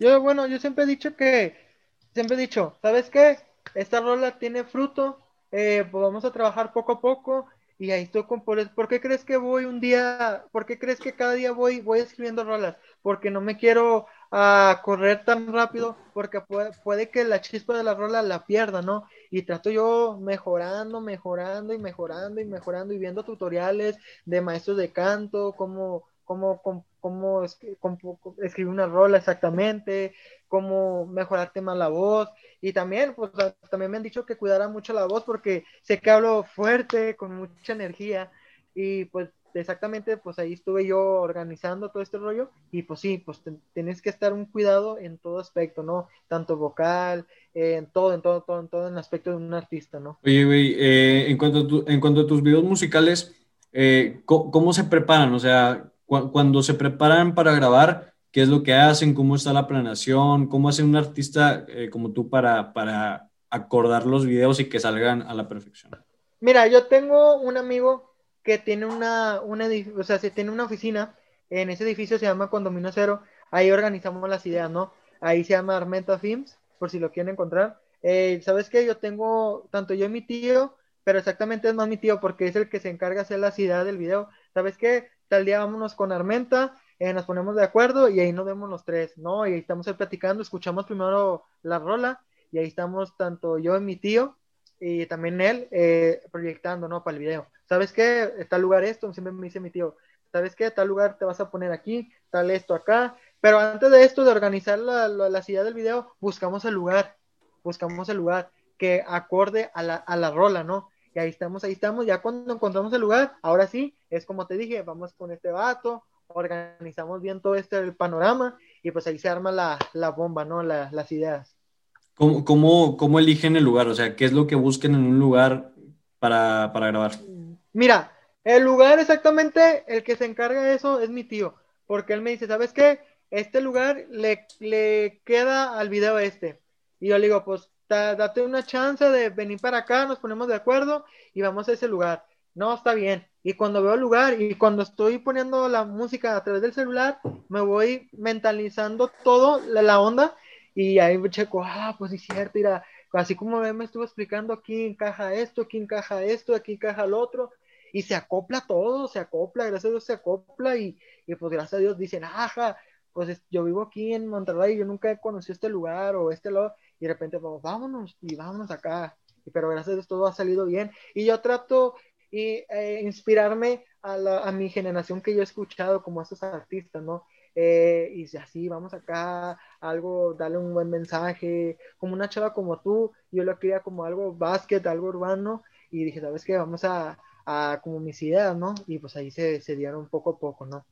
Speaker 2: Yo, bueno, yo siempre he dicho que siempre he dicho, ¿sabes qué? Esta rola tiene fruto, eh, pues vamos a trabajar poco a poco y ahí estoy con por, ¿por qué crees que voy un día, por qué crees que cada día voy, voy escribiendo rolas? Porque no me quiero a correr tan rápido porque puede, puede, que la chispa de la rola la pierda, ¿no? Y trato yo mejorando, mejorando y mejorando y mejorando y viendo tutoriales de maestros de canto, cómo, cómo, cómo, cómo, escribir una rola exactamente, cómo mejorarte más la voz. Y también, pues también me han dicho que cuidara mucho la voz porque sé que hablo fuerte, con mucha energía. Y pues exactamente, pues ahí estuve yo organizando todo este rollo. Y pues sí, pues tienes que estar un cuidado en todo aspecto, ¿no? Tanto vocal, en todo, en todo, todo, en todo el aspecto de un artista, ¿no?
Speaker 1: Oye, güey, eh, en, cuanto a en cuanto a tus videos musicales, eh, ¿cómo, se preparan? O sea, cuando se preparan para grabar, ¿qué es lo que hacen? ¿Cómo está la planeación? ¿Cómo hace un artista eh, como tú para, para acordar los videos y que salgan a la perfección?
Speaker 2: Mira, yo tengo un amigo que tiene una, una, o sea, se tiene una oficina, en ese edificio se llama Condominio Cero, ahí organizamos las ideas, ¿no? Ahí se llama Armenta Films, por si lo quieren encontrar. Eh, ¿Sabes qué? Yo tengo, tanto yo y mi tío, pero exactamente es más mi tío porque es el que se encarga de hacer las ideas del video. ¿Sabes qué? Tal día vámonos con Armenta, eh, nos ponemos de acuerdo y ahí nos vemos los tres, ¿no? Y ahí estamos ahí platicando, escuchamos primero la rola y ahí estamos tanto yo y mi tío y también él eh, proyectando, ¿no? Para el video. ¿Sabes qué? Tal lugar esto, siempre me dice mi tío, ¿sabes qué? Tal lugar te vas a poner aquí, tal esto acá. Pero antes de esto, de organizar la, la, la del video, buscamos el lugar. buscamos el lugar que acorde a la, a la rola, ¿no? Y ahí estamos, ahí estamos, ya cuando encontramos el lugar, ahora sí, es como te dije, vamos con este vato, organizamos bien todo este el panorama y pues ahí se arma la, la bomba, ¿no? las ideas.
Speaker 1: ¿Cómo, ¿Cómo, cómo, eligen el lugar? O sea, ¿qué es lo que busquen en un lugar para, para grabar?
Speaker 2: Mira, el lugar exactamente, el que se encarga de eso es mi tío, porque él me dice, ¿sabes qué? Este lugar le, le queda al video este. Y yo le digo, pues date una chance de venir para acá, nos ponemos de acuerdo y vamos a ese lugar. No, está bien. Y cuando veo el lugar y cuando estoy poniendo la música a través del celular, me voy mentalizando todo, la, onda, y ahí checo, ah, pues es cierto, mira, así como me estuvo explicando, aquí encaja esto, aquí encaja esto, aquí encaja el otro, y se acopla todo, se acopla, gracias a Dios se acopla, y, y pues gracias a Dios dicen, ajá, pues yo vivo aquí en Monterrey, yo nunca he conocido este lugar o este lado, y de repente vamos, vámonos, y vámonos acá, pero gracias a Dios todo ha salido bien, y yo trato y eh, inspirarme a, la, a, mi generación que yo he escuchado como estos artistas, ¿no? Eh, y así, vamos acá, algo, darle un buen mensaje, como una chava como tú, yo lo quería como algo básquet, algo urbano, y dije, ¿sabes qué? Vamos a, a como mis ideas, ¿no? Y pues ahí se, se dieron poco a poco, ¿no?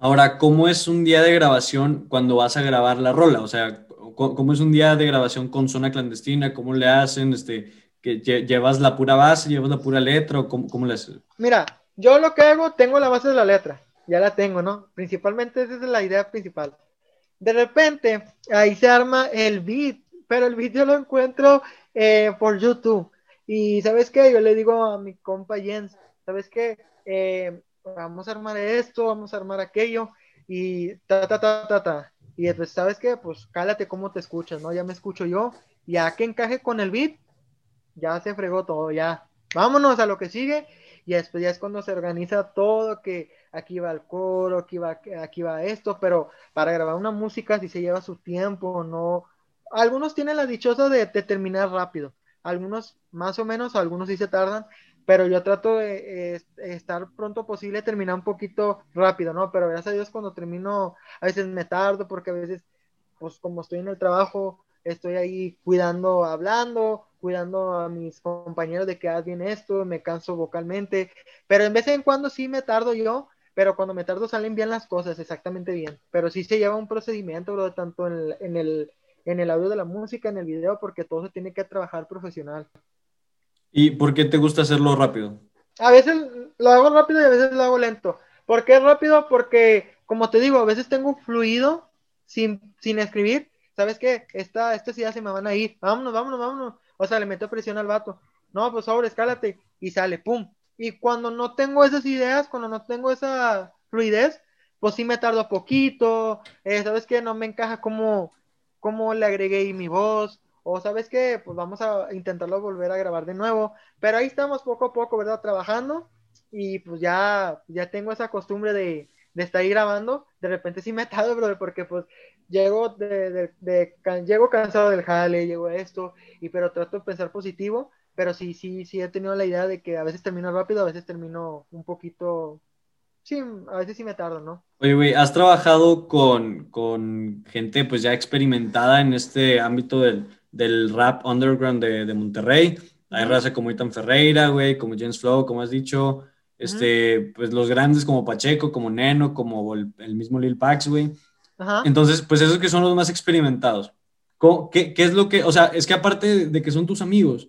Speaker 1: Ahora, ¿cómo es un día de grabación cuando vas a grabar la rola? O sea, ¿cómo es un día de grabación con zona clandestina? ¿Cómo le hacen? Este, que llevas la pura base, llevas la pura letra cómo, cómo le?
Speaker 2: Mira, yo lo que hago, tengo la base de la letra, ya la tengo, ¿no? Principalmente esa es la idea principal. De repente, ahí se arma el beat, pero el beat yo lo encuentro eh, por YouTube. Y ¿sabes qué? Yo le digo a mi compa Jens, ¿sabes qué? Eh, vamos a armar esto, vamos a armar aquello, y ta, ta, ta, ta, ta. Y después, ¿sabes qué? Pues cálate cómo te escuchas, ¿no? Ya me escucho yo, ya que encaje con el beat, ya se fregó todo, ya. Vámonos a lo que sigue. Y después ya es cuando se organiza todo, que aquí va el coro, aquí va, aquí va esto, pero para grabar una música si se lleva su tiempo, no. Algunos tienen la dichosa de, terminar rápido, algunos más o menos, algunos sí se tardan, pero yo trato de estar pronto posible, terminar un poquito rápido, ¿no? Pero gracias a Dios cuando termino, a veces me tardo porque a veces, pues como estoy en el trabajo, estoy ahí cuidando, hablando, cuidando a mis compañeros de que haz bien esto, me canso vocalmente, pero en vez en cuando sí me tardo yo, pero cuando me tardo salen bien las cosas, exactamente bien, pero sí se lleva un procedimiento, bro, tanto en el, en el, en el audio de la música, en el video, porque todo se tiene que trabajar profesional.
Speaker 1: ¿Y por qué te gusta hacerlo rápido?
Speaker 2: A veces lo hago rápido y a veces lo hago lento. ¿Por qué rápido? Porque, como te digo, a veces tengo fluido sin, sin escribir. ¿Sabes qué? Esta, estas ideas se me van a ir. Vámonos, vámonos, vámonos. O sea, le meto presión al vato. No, pues sobre, escálate. Y sale, pum. Y cuando no tengo esas ideas, cuando no tengo esa fluidez, pues sí me tardo poquito. Eh, ¿Sabes qué? No me encaja cómo, cómo le agregué mi voz. O sabes qué, pues vamos a intentarlo volver a grabar de nuevo. Pero ahí estamos poco a poco, ¿verdad? Trabajando. Y pues ya, ya tengo esa costumbre de, de estar ahí grabando. De repente sí me tardo, brother, porque pues llego, de, de, llego cansado del jale, llego a esto, y pero trato de pensar positivo, pero sí, sí, sí he tenido la idea de que a veces termino rápido, a veces termino un poquito, sí, a veces sí me tardo, ¿no?
Speaker 1: Oye, güey, has trabajado con, con, gente pues ya experimentada en este ámbito del, del rap underground de, de Monterrey. Hay raza como Itan Ferreira, güey, como James Flow, como has dicho. Este, pues los grandes como Pacheco, como Neno, como el, el mismo Lil Pax, güey. Entonces, pues esos que son los más experimentados. ¿Qué, ¿Qué, es lo que, o sea, es que aparte de que son tus amigos,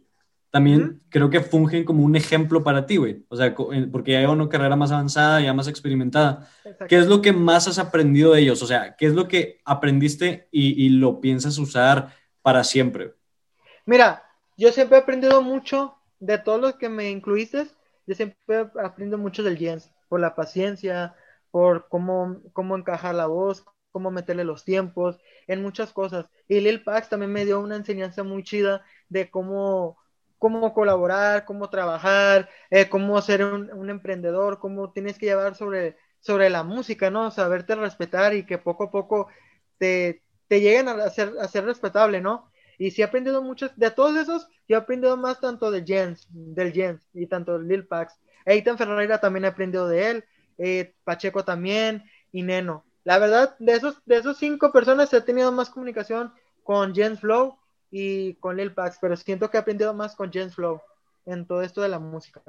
Speaker 1: también creo que fungen como un ejemplo para ti, güey. O sea, porque ya hay una carrera más avanzada, ya más experimentada. ¿Qué es lo que más has aprendido de ellos? O sea, ¿qué es lo que aprendiste y, y lo piensas usar para siempre?
Speaker 2: Mira, yo siempre he aprendido mucho de todos los que me incluiste. Yo siempre aprendo mucho del Jens, por la paciencia, por cómo, cómo encajar la voz, cómo meterle los tiempos, en muchas cosas. Y Lil Pax también me dio una enseñanza muy chida de cómo, cómo colaborar, cómo trabajar, eh, cómo ser un, emprendedor, cómo tienes que llevar sobre, sobre la música, ¿no? Saberte respetar y que poco a poco te, te lleguen a ser, respetable, ¿no? Y sí he aprendido mucho, de todos esos, yo he aprendido más tanto de Jens, del Jens y tanto de Lil Pax. Eitan Ferreira también he aprendido de él, eh, Pacheco también y Neno. La verdad, de esos, de esos cinco personas he tenido más comunicación con Jens Flow y con Lil Pax, pero siento que he aprendido más con Jens Flow en todo esto de la música.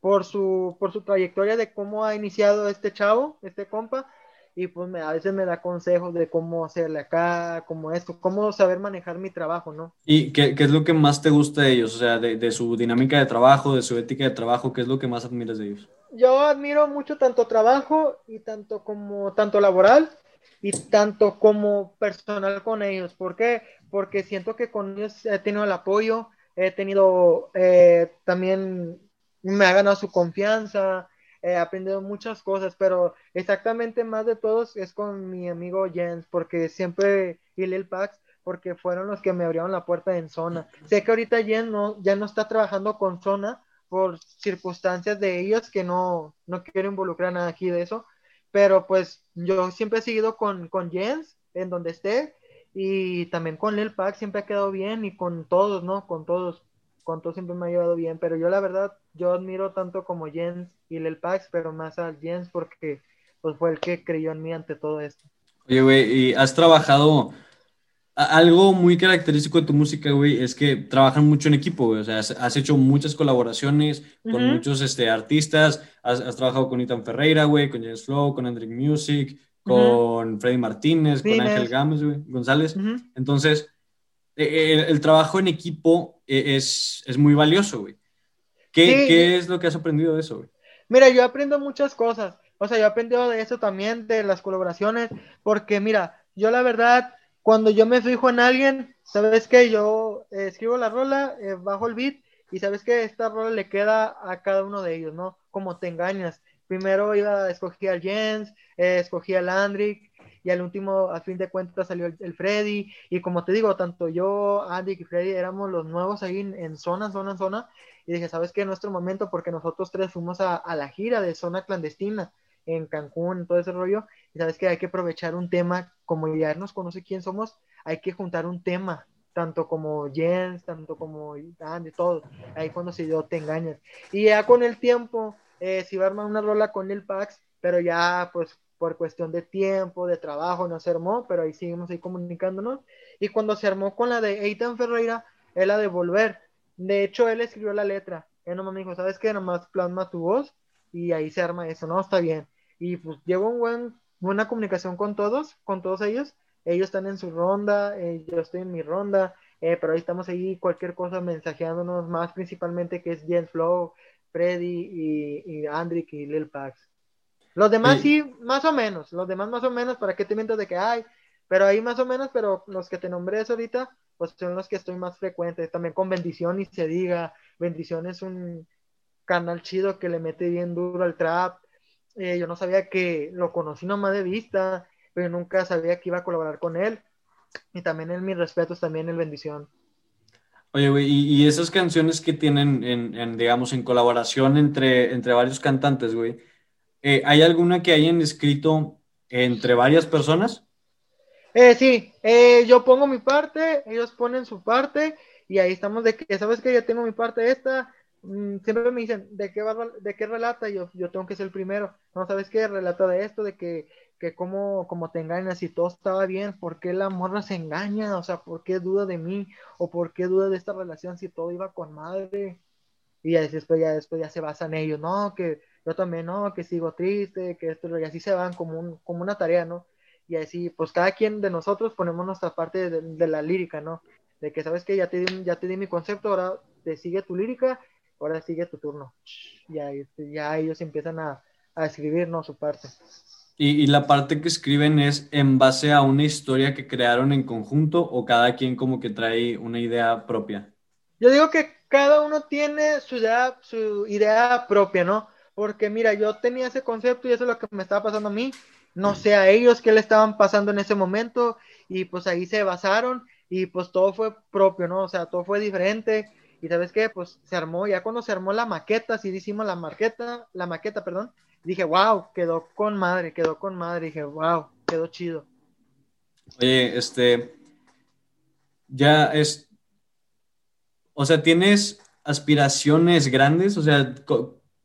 Speaker 2: Por su, por su trayectoria de cómo ha iniciado este chavo, este compa, y pues me, a veces me da consejos de cómo hacerle acá, cómo esto, cómo saber manejar mi trabajo, ¿no?
Speaker 1: ¿Y qué, qué es lo que más te gusta de ellos? O sea, de, de, su dinámica de trabajo, de su ética de trabajo, ¿qué es lo que más admiras de ellos?
Speaker 2: Yo admiro mucho tanto trabajo y tanto como, tanto laboral y tanto como personal con ellos. ¿Por qué? Porque siento que con ellos he tenido el apoyo, he tenido eh, también, me ha ganado su confianza, he aprendido muchas cosas, pero exactamente más de todos es con mi amigo Jens, porque siempre, y Lil Pax, porque fueron los que me abrieron la puerta en zona. Sé que ahorita Jens no, ya no está trabajando con zona por circunstancias de ellos que no, no quiero involucrar nada aquí de eso, pero pues yo siempre he seguido con, con Jens en donde esté y también con Lil Pax siempre ha quedado bien y con todos, ¿no? Con todos con todo siempre me ha llevado bien, pero yo la verdad, yo admiro tanto como Jens y Lil Pax, pero más a Jens porque pues fue el que creyó en mí ante todo esto.
Speaker 1: Oye, güey, y has trabajado, algo muy característico de tu música, güey, es que trabajan mucho en equipo, güey, o sea, has, hecho muchas colaboraciones con muchos este, artistas, has, trabajado con Ethan Ferreira, güey, con Jens Flow, con Andrick Music, con Freddy Martínez, con Ángel Gámez, güey, González, entonces eh, el, trabajo en equipo eh, es, es muy valioso, güey. ¿Qué, ¿Qué, es lo que has aprendido de eso, güey?
Speaker 2: Mira, yo aprendo muchas cosas. O sea, yo he aprendido de eso también, de las colaboraciones, porque mira, yo la verdad, cuando yo me fijo en alguien, sabes que yo eh, escribo la rola, bajo el beat, y sabes que esta rola le queda a cada uno de ellos, ¿no? Como te engañas. Primero iba, escogí al Jens, escogí al Andrick, y al último, a fin de cuentas, salió el, Freddy, y como te digo, tanto yo, Andy y Freddy éramos los nuevos ahí en, zona, zona, zona, y dije, ¿sabes qué? Nuestro momento, porque nosotros tres fuimos a, la gira de zona clandestina en Cancún, todo ese rollo, y sabes que hay que aprovechar un tema, como ya nos conoce quién somos, hay que juntar un tema, tanto como Jens, tanto como Andy, todo, ahí cuando se dio te engañas. Y ya con el tiempo, eh, si va a armar una rola con el Pax, pero ya pues por cuestión de tiempo, de trabajo, no se armó, pero ahí seguimos ahí comunicándonos. Y cuando se armó con la de Eitan Ferreira, él la de volver. De hecho, él escribió la letra. Él nomás me dijo, ¿sabes qué? Nomás plasma tu voz y ahí se arma eso, ¿no? Está bien. Y pues llevo un buen, buena comunicación con todos, con todos ellos. Ellos están en su ronda, eh, yo estoy en mi ronda, eh, pero ahí estamos ahí, cualquier cosa mensajeándonos, más principalmente que es Jens Flow, Freddy y, y Andrick y Lil Pax. Los demás sí. más o menos. Los demás más o menos, ¿para qué te miento de que hay? Pero ahí más o menos, pero los que te nombré ahorita, pues son los que estoy más frecuentes. También con Bendición y se diga. Bendición es un canal chido que le mete bien duro al trap. Eh, yo no sabía que lo conocí nomás de vista, pero nunca sabía que iba a colaborar con él. Y también en mis respetos, también el Bendición.
Speaker 1: Oye, güey, y, esas canciones que tienen, en, digamos, en colaboración entre, entre varios cantantes, güey, eh, ¿hay alguna que hayan escrito entre varias personas?
Speaker 2: Eh, sí, eh, yo pongo mi parte, ellos ponen su parte y ahí estamos de que, ¿sabes que Ya tengo mi parte esta. Mm, siempre me dicen, ¿de qué, de qué relata? Yo, yo tengo que ser el primero. No, ¿sabes qué? Relata de esto, de que, que cómo, cómo te engañas y todo estaba bien, ¿por qué la morra se engaña? O sea, ¿por qué duda de mí? ¿O por qué duda de esta relación si todo iba con madre? Y después ya, después ya se basan ellos, ¿no? Que yo también, ¿no? Que sigo triste, que esto, y así se van como, un, como una tarea, ¿no? Y así, pues cada quien de nosotros ponemos nuestra parte de, la lírica, ¿no? De que, ¿sabes que Ya te, di, ya te di mi concepto, ahora te sigue tu lírica, ahora sigue tu turno. Ya, ya ellos empiezan a, a escribir, ¿no? Su parte.
Speaker 1: ¿Y, ¿Y, la parte que escriben es en base a una historia que crearon en conjunto o cada quien como que trae una idea propia?
Speaker 2: Yo digo que cada uno tiene su idea, su idea propia, ¿no? porque mira, yo tenía ese concepto y eso es lo que me estaba pasando a mí, no sé a ellos qué le estaban pasando en ese momento y pues ahí se basaron y pues todo fue propio, ¿no? O sea, todo fue diferente y sabes qué, pues se armó, ya cuando se armó la maqueta, sí hicimos la maqueta, la maqueta, perdón, dije, wow, quedó con madre, quedó con madre, dije, wow, quedó chido.
Speaker 1: Oye, este, ya es, o sea, ¿tienes aspiraciones grandes? O sea,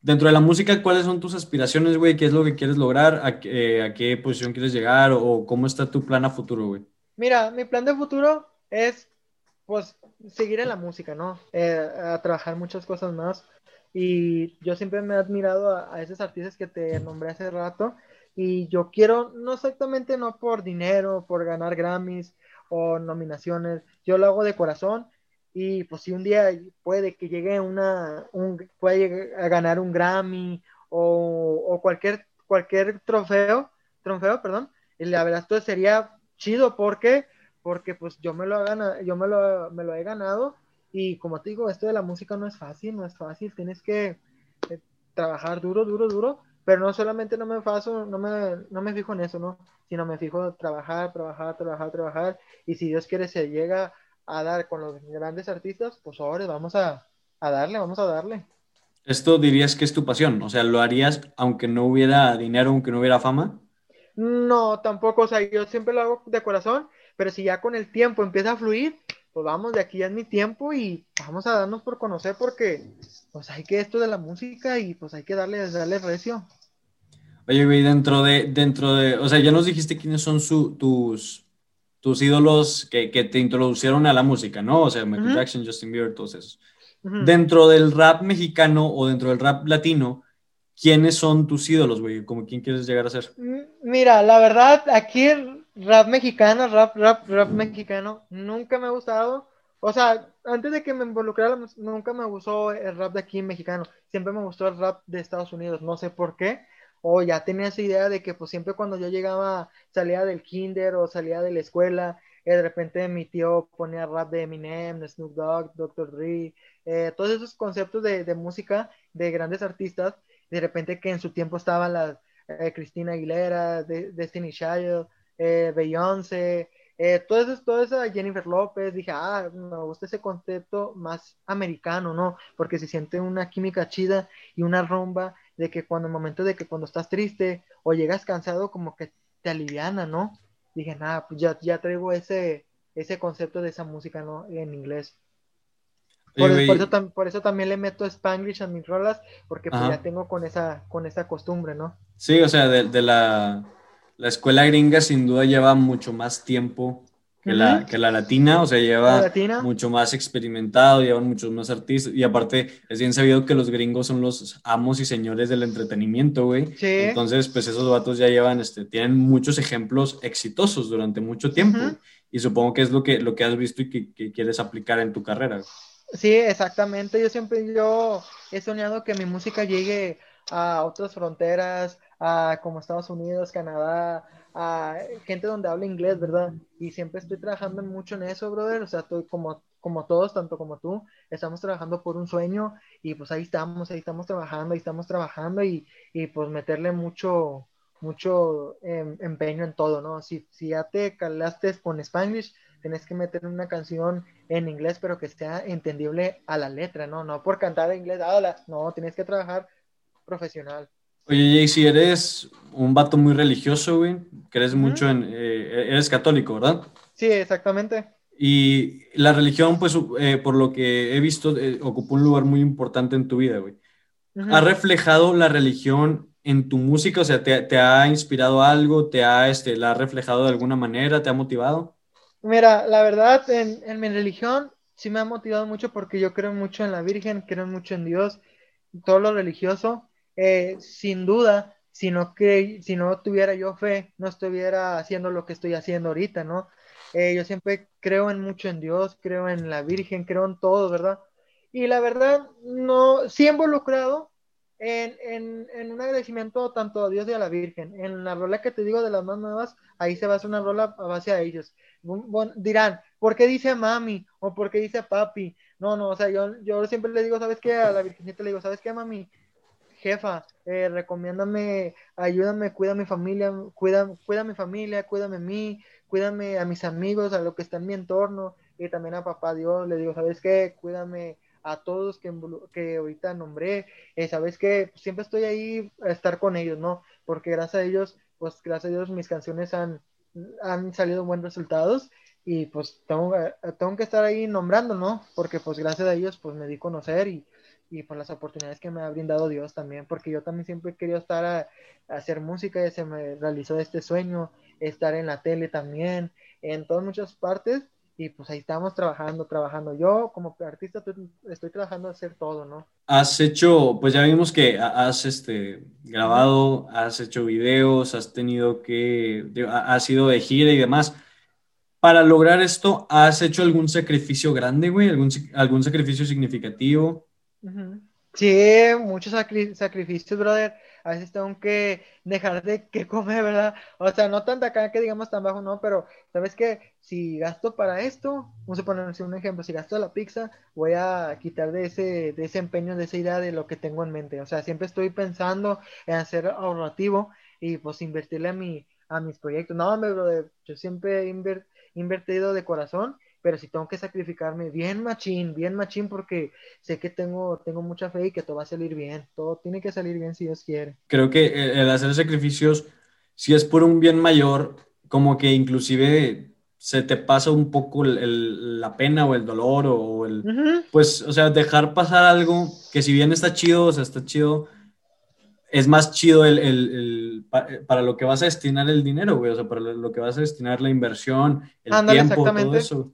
Speaker 1: Dentro de la música, ¿cuáles son tus aspiraciones, güey? ¿Qué es lo que quieres lograr? ¿A, qué posición quieres llegar? ¿O cómo está tu plan a futuro, güey?
Speaker 2: Mira, mi plan de futuro es pues seguir en la música, ¿no? Eh, a trabajar muchas cosas más. Y yo siempre me he admirado a, esos artistas que te nombré hace rato. Y yo quiero, no exactamente no por dinero, por ganar Grammys o nominaciones, yo lo hago de corazón. Y pues si un día puede que llegue una, un, puede a ganar un Grammy o, o cualquier, cualquier trofeo, trofeo, perdón, y la verdad esto sería chido. Porque porque pues yo me lo ganado, yo me lo, me lo he ganado y como te digo, esto de la música no es fácil, no es fácil, tienes que eh, trabajar duro, duro, duro, pero no solamente no me paso, no me, no me fijo en eso, ¿no? Sino me fijo trabajar, trabajar, trabajar, trabajar y si Dios quiere se llega a dar con los grandes artistas, pues ahora vamos a, a darle, vamos a darle.
Speaker 1: Esto dirías que es tu pasión, o sea, ¿lo harías aunque no hubiera dinero, aunque no hubiera fama?
Speaker 2: No, tampoco, o sea, yo siempre lo hago de corazón pero si ya con el tiempo empieza a fluir, pues vamos, de aquí ya es mi tiempo y vamos a darnos por conocer porque pues hay que esto de la música y pues hay que darle, darle recio.
Speaker 1: Oye, güey, dentro de, dentro de, o sea, ya nos dijiste quiénes son su, tus, tus ídolos que, que, te introducieron a la música, ¿no? O sea, Michael Jackson, Justin Bieber, todos esos. Dentro del rap mexicano o dentro del rap latino, ¿quiénes son tus ídolos, güey? ¿Cómo quién quieres llegar a ser?
Speaker 2: Mira, la verdad, aquí rap mexicano, rap, rap, rap mexicano, nunca me ha gustado. O sea, antes de que me involucrara, nunca me gustó el rap de aquí mexicano. Siempre me gustó el rap de Estados Unidos. No sé por qué. O ya tenía esa idea de que, pues, siempre cuando yo llegaba, salía del kinder o salía de la escuela, eh, de repente mi tío ponía rap de Eminem, Snoop Dogg, Dr. Dre, eh, todos esos conceptos de, de, música de grandes artistas. De repente que en su tiempo estaban las eh, Cristina Aguilera, de, Destiny Child, eh, Beyoncé, todo eso, Jennifer López, dije, ah, me gusta ese concepto más americano, ¿no? Porque se siente una química chida y una rumba de que cuando el momento de que cuando estás triste o llegas cansado, como que te aliviana, ¿no? Dije, nada, pues ya, ya traigo ese, ese concepto de esa música, ¿no? En inglés. Por, eso, también le meto Spanglish a mis rolas, porque pues ya tengo con esa, con esa costumbre, ¿no?
Speaker 1: Sí, o sea, de la la escuela gringa sin duda lleva mucho más tiempo que, la, que la latina, o sea, lleva mucho más experimentado, llevan muchos más artistas, y aparte es bien sabido que los gringos son los amos y señores del entretenimiento, güey. Sí. Entonces, pues esos vatos ya llevan, este, tienen muchos ejemplos exitosos durante mucho tiempo, y supongo que es lo que, lo que has visto y que, que quieres aplicar en tu carrera.
Speaker 2: Sí, exactamente, yo siempre, yo he soñado que mi música llegue a otras fronteras, a como Estados Unidos, Canadá, a gente donde habla inglés, ¿verdad? Y siempre estoy trabajando mucho en eso, brother. O sea, estoy como, como todos, tanto como tú, estamos trabajando por un sueño y pues ahí estamos, ahí estamos trabajando, ahí estamos trabajando y, y pues meterle mucho, mucho em, empeño en todo, ¿no? Si, si ya te calaste con Spanglish, tienes que meter una canción en inglés, pero que sea entendible a la letra, ¿no? No por cantar en inglés, ah, no, tienes que trabajar profesional.
Speaker 1: Oye, Jay, si eres un vato muy religioso, güey, crees mucho en... Eh, eres católico, ¿verdad?
Speaker 2: Sí, exactamente.
Speaker 1: Y la religión, pues, eh, por lo que he visto, eh, ocupó un lugar muy importante en tu vida, güey. ¿Ha reflejado la religión en tu música? O sea, ¿te, ha inspirado algo? ¿Te ha, este, la ha reflejado de alguna manera? ¿Te ha motivado?
Speaker 2: Mira, la verdad, en, en mi religión sí me ha motivado mucho porque yo creo mucho en la Virgen, creo mucho en Dios, todo lo religioso eh, sin duda, si no, que, si no tuviera yo fe, no estuviera haciendo lo que estoy haciendo ahorita, ¿no? Eh, yo siempre creo en mucho en Dios, creo en la Virgen, creo en todo, ¿verdad? Y la verdad, no, sí involucrado en, en, en, un agradecimiento tanto a Dios y a la Virgen. En la rola que te digo de las más nuevas, ahí se va a hacer una rola a base a ellos. dirán, ¿por qué dice mami? ¿O por qué dice papi? No, no, o sea, yo, yo siempre le digo, ¿sabes qué? A la Virgencita le digo, ¿sabes qué, mami? Jefa, eh, recomiéndame, ayúdame, cuida a mi familia, cuida, cuida a mi familia, cuídame a mí, cuídame a mis amigos, a lo que está en mi entorno, y también a papá Dios, le digo, ¿sabes qué? Cuídame a todos que, que ahorita nombré, eh, ¿sabes qué? Siempre estoy ahí a estar con ellos, ¿no? Porque gracias a ellos, pues gracias a Dios mis canciones han, han salido buenos resultados y pues tengo, eh, tengo que estar ahí nombrando, ¿no? Porque pues gracias a ellos pues me di conocer y, y por las oportunidades que me ha brindado Dios también, porque yo también siempre he querido estar a, hacer música y se me realizó este sueño, estar en la tele también, en todas muchas partes, y pues ahí estamos trabajando, trabajando. Yo como artista estoy, trabajando a hacer todo, ¿no?
Speaker 1: Has hecho, pues ya vimos que has este, grabado, has hecho videos, has tenido que, has ido de gira y demás. Para lograr esto, ¿has hecho algún sacrificio grande, güey? ¿Algún, algún sacrificio significativo?
Speaker 2: Sí, muchos sacrificios, brother a veces tengo que dejar de que comer, ¿verdad? O sea, no tan acá que digamos tan bajo, no, pero sabes que si gasto para esto, vamos a poner un ejemplo, si gasto la pizza, voy a quitar de ese, de ese empeño, de esa idea de lo que tengo en mente. O sea, siempre estoy pensando en hacer ahorrativo y pues invertirle a mi, a mis proyectos. No, hombre, brother, yo siempre he invertido de corazón pero si tengo que sacrificarme bien machín, bien machín, porque sé que tengo, tengo mucha fe y que todo va a salir bien, todo tiene que salir bien si Dios quiere.
Speaker 1: Creo que el hacer sacrificios, si es por un bien mayor, como que inclusive se te pasa un poco la pena o el dolor o el, pues, o sea, dejar pasar algo que si bien está chido, o sea, está chido, es más chido el, el, para lo que vas a destinar el dinero, güey, o sea, para lo que vas a destinar la inversión, el tiempo, todo eso.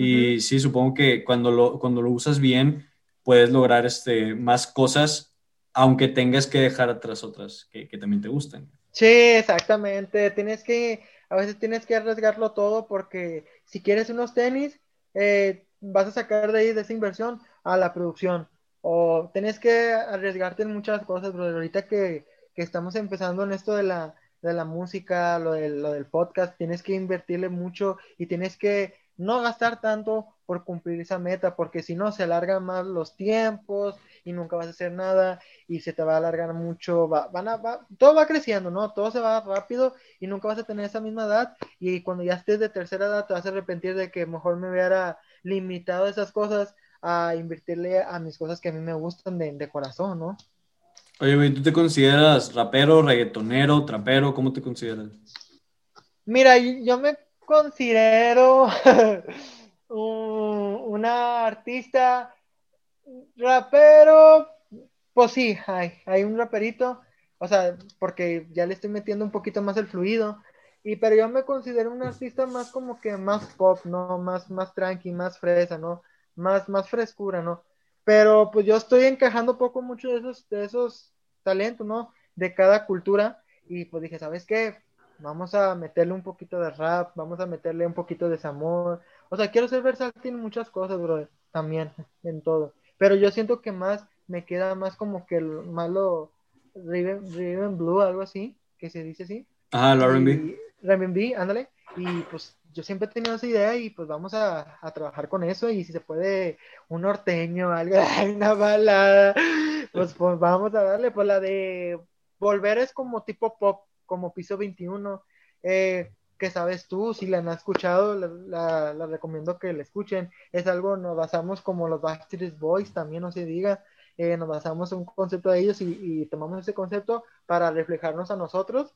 Speaker 1: Y sí, supongo que cuando lo, cuando lo usas bien, puedes lograr este, más cosas, aunque tengas que dejar atrás otras que, que también te gustan.
Speaker 2: Sí, exactamente. Tienes que, a veces tienes que arriesgarlo todo porque si quieres unos tenis, eh, vas a sacar de ahí de esa inversión a la producción. O tienes que arriesgarte en muchas cosas, pero ahorita que, que estamos empezando en esto de la, de la música, lo, de, lo del podcast, tienes que invertirle mucho y tienes que no gastar tanto por cumplir esa meta, porque si no se alargan más los tiempos y nunca vas a hacer nada y se te va a alargar mucho, va, van a, todo va creciendo, ¿no? Todo se va rápido y nunca vas a tener esa misma edad y cuando ya estés de tercera edad te vas a arrepentir de que mejor me hubiera limitado esas cosas a invertirle a mis cosas que a mí me gustan de, de corazón, ¿no?
Speaker 1: Oye, ¿tú te consideras rapero, reggaetonero, trapero? ¿Cómo te consideras?
Speaker 2: Mira, yo me considero una artista rapero, pues sí, hay, hay un raperito, o sea, porque ya le estoy metiendo un poquito más el fluido, y pero yo me considero un artista más como que más pop, ¿no? Más, más tranqui, más fresa, ¿no? Más, más frescura, ¿no? Pero pues yo estoy encajando poco mucho de esos, de esos talentos, ¿no? De cada cultura, y pues dije, ¿sabes qué? Vamos a meterle un poquito de rap, vamos a meterle un poquito de desamor. O sea, quiero ser versátil en muchas cosas, bro, también, en todo. Pero yo siento que más me queda más como que el malo Riven, Blue, algo así, que se dice así.
Speaker 1: Ah, el R&B.
Speaker 2: R&B, ándale. Y pues yo siempre he tenido esa idea y pues vamos a, a, trabajar con eso y si se puede un norteño, algo, una balada, pues, pues vamos a darle, pues la de volver es como tipo pop, como Piso 21, eh, que sabes tú, si la han escuchado, la, recomiendo que la escuchen. Es algo, nos basamos como los Backstreet Boys, también no se diga, eh, nos basamos en un concepto de ellos y, tomamos ese concepto para reflejarnos a nosotros.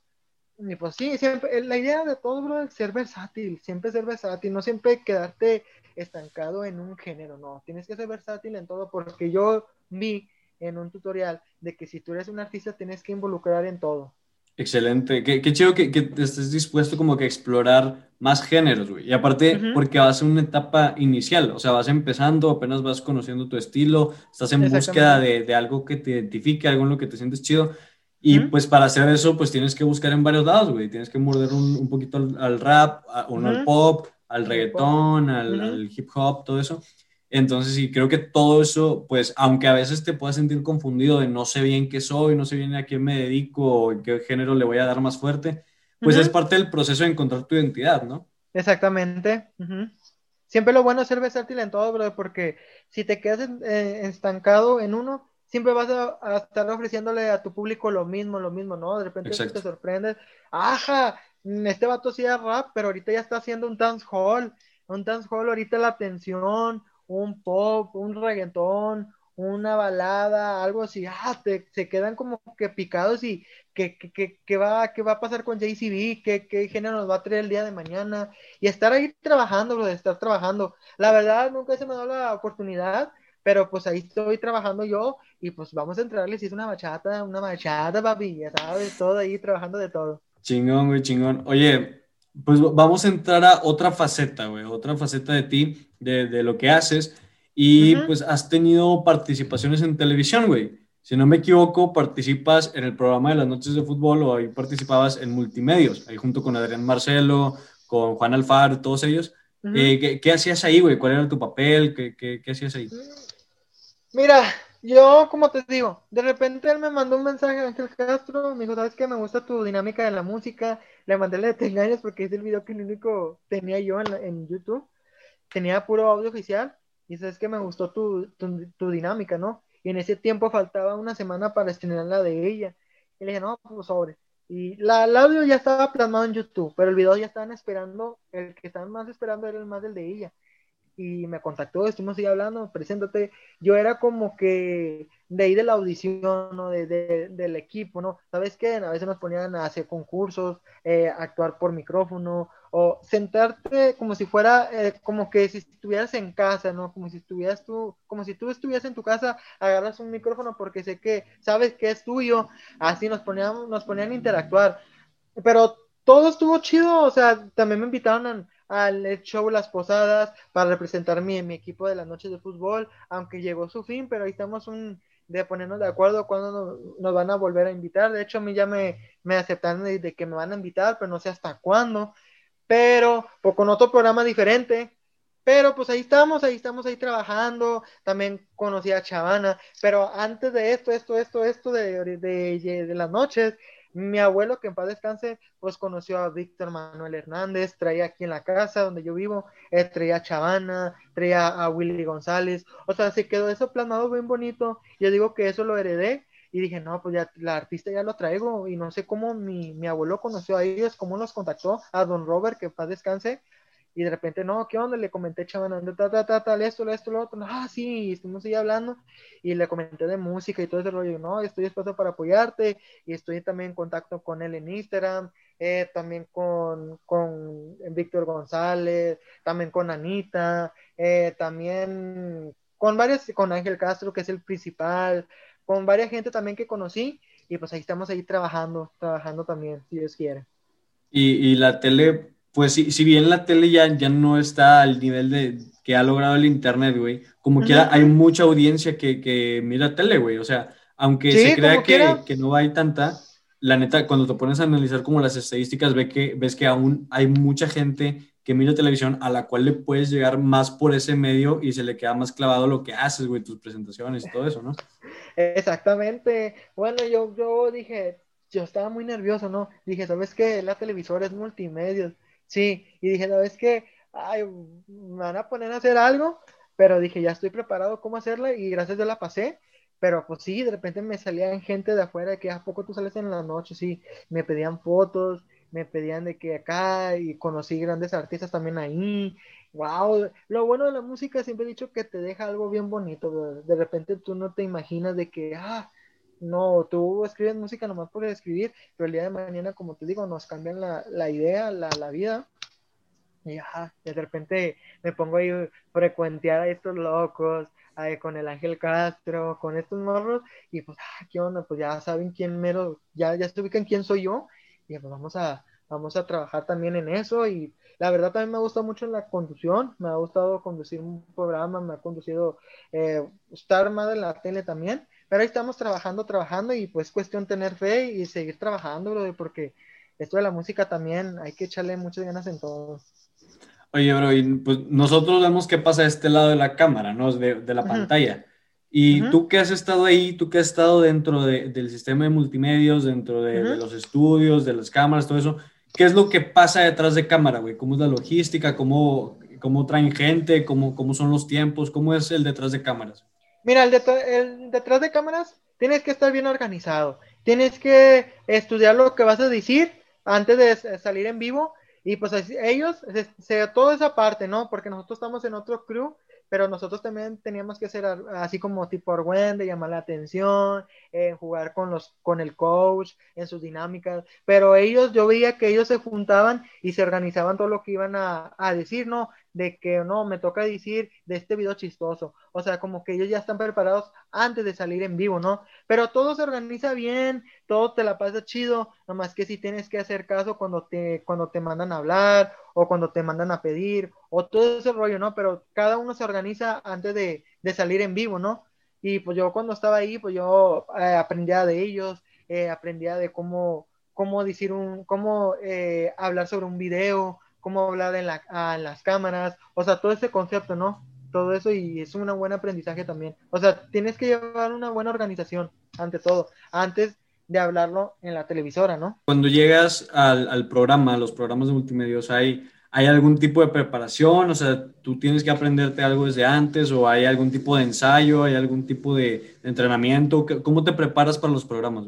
Speaker 2: Y pues sí, siempre, la idea de todo, bro, es ser versátil, siempre ser versátil, no siempre quedarte estancado en un género, no, tienes que ser versátil en todo, porque yo vi en un tutorial de que si tú eres un artista tienes que involucrar en todo.
Speaker 1: Excelente. Qué, qué chido que, que, estés dispuesto como que a explorar más géneros, güey. Y aparte, porque vas en una etapa inicial, o sea, vas empezando, apenas vas conociendo tu estilo, estás en búsqueda de, de, algo que te identifique, algo en lo que te sientes chido. Y pues para hacer eso, pues tienes que buscar en varios lados, güey. Tienes que morder un, un poquito al, rap, a, uno al pop, al reggaetón, al, al hip hop, todo eso. Entonces, sí, creo que todo eso, pues, aunque a veces te puedas sentir confundido de no sé bien qué soy, no sé bien a quién me dedico, o en qué género le voy a dar más fuerte, pues es parte del proceso de encontrar tu identidad, ¿no?
Speaker 2: Exactamente. Siempre lo bueno es ser versátil en todo, porque si te quedas eh, estancado en uno, siempre vas a, estar ofreciéndole a tu público lo mismo, lo mismo, ¿no? De repente te sorprendes, ajá, este vato hacía rap, pero ahorita ya está haciendo un dance hall, un dance hall, ahorita la atención, un pop, un reggaetón, una balada, algo así, ah, te, se quedan como que picados y ¿qué, qué, va, qué va a pasar con JCB? ¿Qué, ¿Qué género nos va a traer el día de mañana? Y estar ahí trabajando, bro, estar trabajando. La verdad, nunca se me dio la oportunidad, pero pues ahí estoy trabajando yo y pues vamos a entrarle si es una bachata, una bachata, papi, ya sabes, todo ahí trabajando de todo.
Speaker 1: Chingón, güey, chingón. Oye, pues vamos a entrar a otra faceta, güey, otra faceta de ti, de, de lo que haces. Y pues has tenido participaciones en televisión, güey. Si no me equivoco, participas en el programa de las noches de fútbol o ahí participabas en multimedios, ahí junto con Adrián Marcelo, con Juan Alfaro, todos ellos. Eh, ¿qué, hacías ahí, güey? ¿Cuál era tu papel? ¿Qué, qué, qué hacías ahí?
Speaker 2: Mira, yo, como te digo, de repente él me mandó un mensaje a Ángel Castro, me dijo, ¿sabes qué? Me gusta tu dinámica de la música. Le mandé el de Te engañas porque es el video que el único tenía yo en, en YouTube. Tenía puro audio oficial. Y sabes que me gustó tu, tu, tu, dinámica, ¿no? Y en ese tiempo faltaba una semana para estrenar la de ella. Y le dije, no, pues sobre. Y la, el audio ya estaba plasmado en YouTube, pero el video ya estaban esperando, el que estaban más esperando era el más del de ella y me contactó, estuvimos ahí hablando, preséntate. Yo era como que de ahí de la audición, ¿no? De, del equipo, ¿no? ¿Sabes qué? A veces nos ponían a hacer concursos, eh, actuar por micrófono, o sentarte como si fuera, eh, como que si estuvieras en casa, ¿no? Como si estuvieras tú, como si tú estuvieras en tu casa, agarras un micrófono porque sé que sabes que es tuyo, así nos ponían, nos ponían a interactuar. Pero todo estuvo chido, o sea, también me invitaron a al show Las Posadas para representar mi, mi equipo de las noches de fútbol, aunque llegó su fin, pero ahí estamos un, de ponernos de acuerdo cuando nos, van a volver a invitar. De hecho, a mí ya me, me aceptaron de, que me van a invitar, pero no sé hasta cuándo. Pero, pues, con otro programa diferente. Pero pues ahí estamos, ahí estamos ahí trabajando. También conocí a Chavana. Pero antes de esto, esto, esto, esto de, de, de las noches, mi abuelo, que en paz descanse, pues conoció a Víctor Manuel Hernández, traía aquí en la casa donde yo vivo, eh, traía a Chavana, traía a Willy González, o sea, se quedó eso plasmado bien bonito. Yo digo que eso lo heredé y dije, no, pues ya la artista ya lo traigo y no sé cómo mi, mi abuelo conoció a ellos, cómo los contactó, a don Robert, que paz descanse, y de repente, no, ¿qué onda? Le comenté, chaval, tal, tal, tal, tal, esto, esto, lo otro, ah, sí, estuvimos ahí hablando, y le comenté de música y todo ese rollo, no, estoy dispuesto para apoyarte, y estoy también en contacto con él en Instagram, eh, también con, con Víctor González, también con Anita, eh, también con varios, con Ángel Castro, que es el principal, con varias gente también que conocí, y pues ahí estamos ahí trabajando, trabajando también, si Dios quiere.
Speaker 1: Y, y la tele pues si, si bien la tele ya, ya no está al nivel de que ha logrado el internet, güey, como quiera hay mucha audiencia que, que mira tele, güey, o sea, aunque se crea que, que, no hay tanta, la neta, cuando te pones a analizar como las estadísticas, ve que, ves que aún hay mucha gente que mira televisión a la cual le puedes llegar más por ese medio y se le queda más clavado lo que haces, güey, tus presentaciones y todo eso, ¿no?
Speaker 2: Exactamente. Bueno, yo, yo dije, yo estaba muy nervioso, ¿no? Dije, ¿sabes qué? La televisora es multimedia Sí, y dije, no, es que, ay, me van a poner a hacer algo, pero dije, ya estoy preparado cómo hacerla y gracias a la pasé, pero pues sí, de repente me salían gente de afuera que a poco tú sales en la noche, sí, me pedían fotos, me pedían de que acá y conocí grandes artistas también ahí. Wow, lo bueno de la música siempre he dicho que te deja algo bien bonito, de repente tú no te imaginas de que, ah, no, tú escribes música nomás por escribir, pero el día de mañana, como te digo, nos cambian la, la idea, la, la, vida. Y ajá, de repente me pongo ahí frecuentear a estos locos, con el Ángel Castro, con estos morros, y pues, ah, ¿qué onda? Pues ya saben quién mero, ya, ya se ubican quién soy yo, y pues vamos a, vamos a trabajar también en eso, y la verdad también me ha gustado mucho la conducción, me ha gustado conducir un programa, me ha conducido eh, estar más en la tele también, pero ahí estamos trabajando, trabajando y pues cuestión tener fe y seguir trabajando, bro, porque esto de la música también hay que echarle muchas ganas en todo.
Speaker 1: Oye, bro, y pues nosotros vemos qué pasa a este lado de la cámara, ¿no? De, de la pantalla. Y tú que has estado ahí, tú que has estado dentro de, del sistema de multimedios, dentro de, de, los estudios, de las cámaras, todo eso, ¿qué es lo que pasa detrás de cámara, güey? ¿Cómo es la logística? ¿Cómo, cómo traen gente? ¿Cómo, ¿Cómo son los tiempos? ¿Cómo es el detrás de cámaras?
Speaker 2: Mira, el, el, detrás de cámaras tienes que estar bien organizado. Tienes que estudiar lo que vas a decir antes de salir en vivo. Y pues ellos, se, toda esa parte, ¿no? Porque nosotros estamos en otro crew, pero nosotros también teníamos que ser así como tipo de llamar la atención, eh, jugar con, los, con el coach en sus dinámicas. Pero ellos, yo veía que ellos se juntaban y se organizaban todo lo que iban a, a decir, ¿no? De que no, me toca decir de este video chistoso. O sea, como que ellos ya están preparados antes de salir en vivo, ¿no? Pero todo se organiza bien, todo te la pasa chido, nomás que si tienes que hacer caso cuando te, cuando te mandan a hablar o cuando te mandan a pedir o todo ese rollo, ¿no? Pero cada uno se organiza antes de, de salir en vivo, ¿no? Y pues yo cuando estaba ahí, pues yo eh, aprendía de ellos, eh, aprendía de cómo, cómo decir un, cómo eh, hablar sobre un video, cómo hablar en, la, en las cámaras, o sea, todo ese concepto, ¿no? Todo eso y es un buen aprendizaje también. O sea, tienes que llevar una buena organización, ante todo, antes de hablarlo en la televisora, ¿no?
Speaker 1: Cuando llegas al, al programa, los programas de multimedia, hay, ¿hay algún tipo de preparación? O sea, ¿tú tienes que aprenderte algo desde antes o hay algún tipo de ensayo, hay algún tipo de entrenamiento? ¿Cómo te preparas para los programas?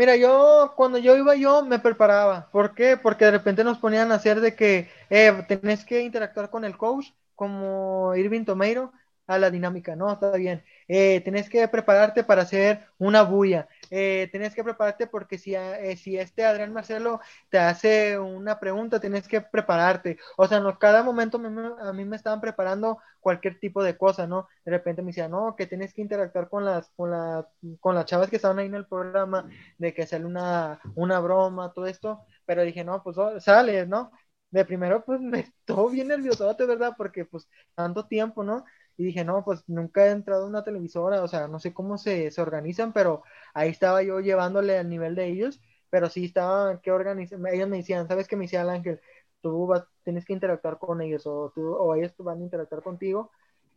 Speaker 2: Mira, yo cuando yo iba yo me preparaba. ¿Por qué? Porque de repente nos ponían a hacer de que eh, tenés que interactuar con el coach como Irving Tomeiro a la dinámica, ¿no? Está bien. Eh, que prepararte para hacer una bulla. Eh, que prepararte porque si, eh, si este Adrián Marcelo te hace una pregunta, tienes que prepararte. O sea, no, cada momento a mí me estaban preparando cualquier tipo de cosa, ¿no? De repente me decían, no, que tienes que interactuar con las, con, la, con las chavas que estaban ahí en el programa, de que sale una, una broma, todo esto. Pero dije, no, pues oh, sale, ¿no? De primero, pues me estuvo bien nervioso, verdad, porque pues tanto tiempo, ¿no? Y dije, no, pues nunca he entrado a una televisora, o sea, no sé cómo se, se organizan, pero ahí estaba yo llevándole al nivel de ellos, pero sí estaba, que organizan, ellos me decían, ¿sabes qué me decía el ángel? Tú vas, tienes que interactuar con ellos, o, tú, o ellos van a interactuar contigo,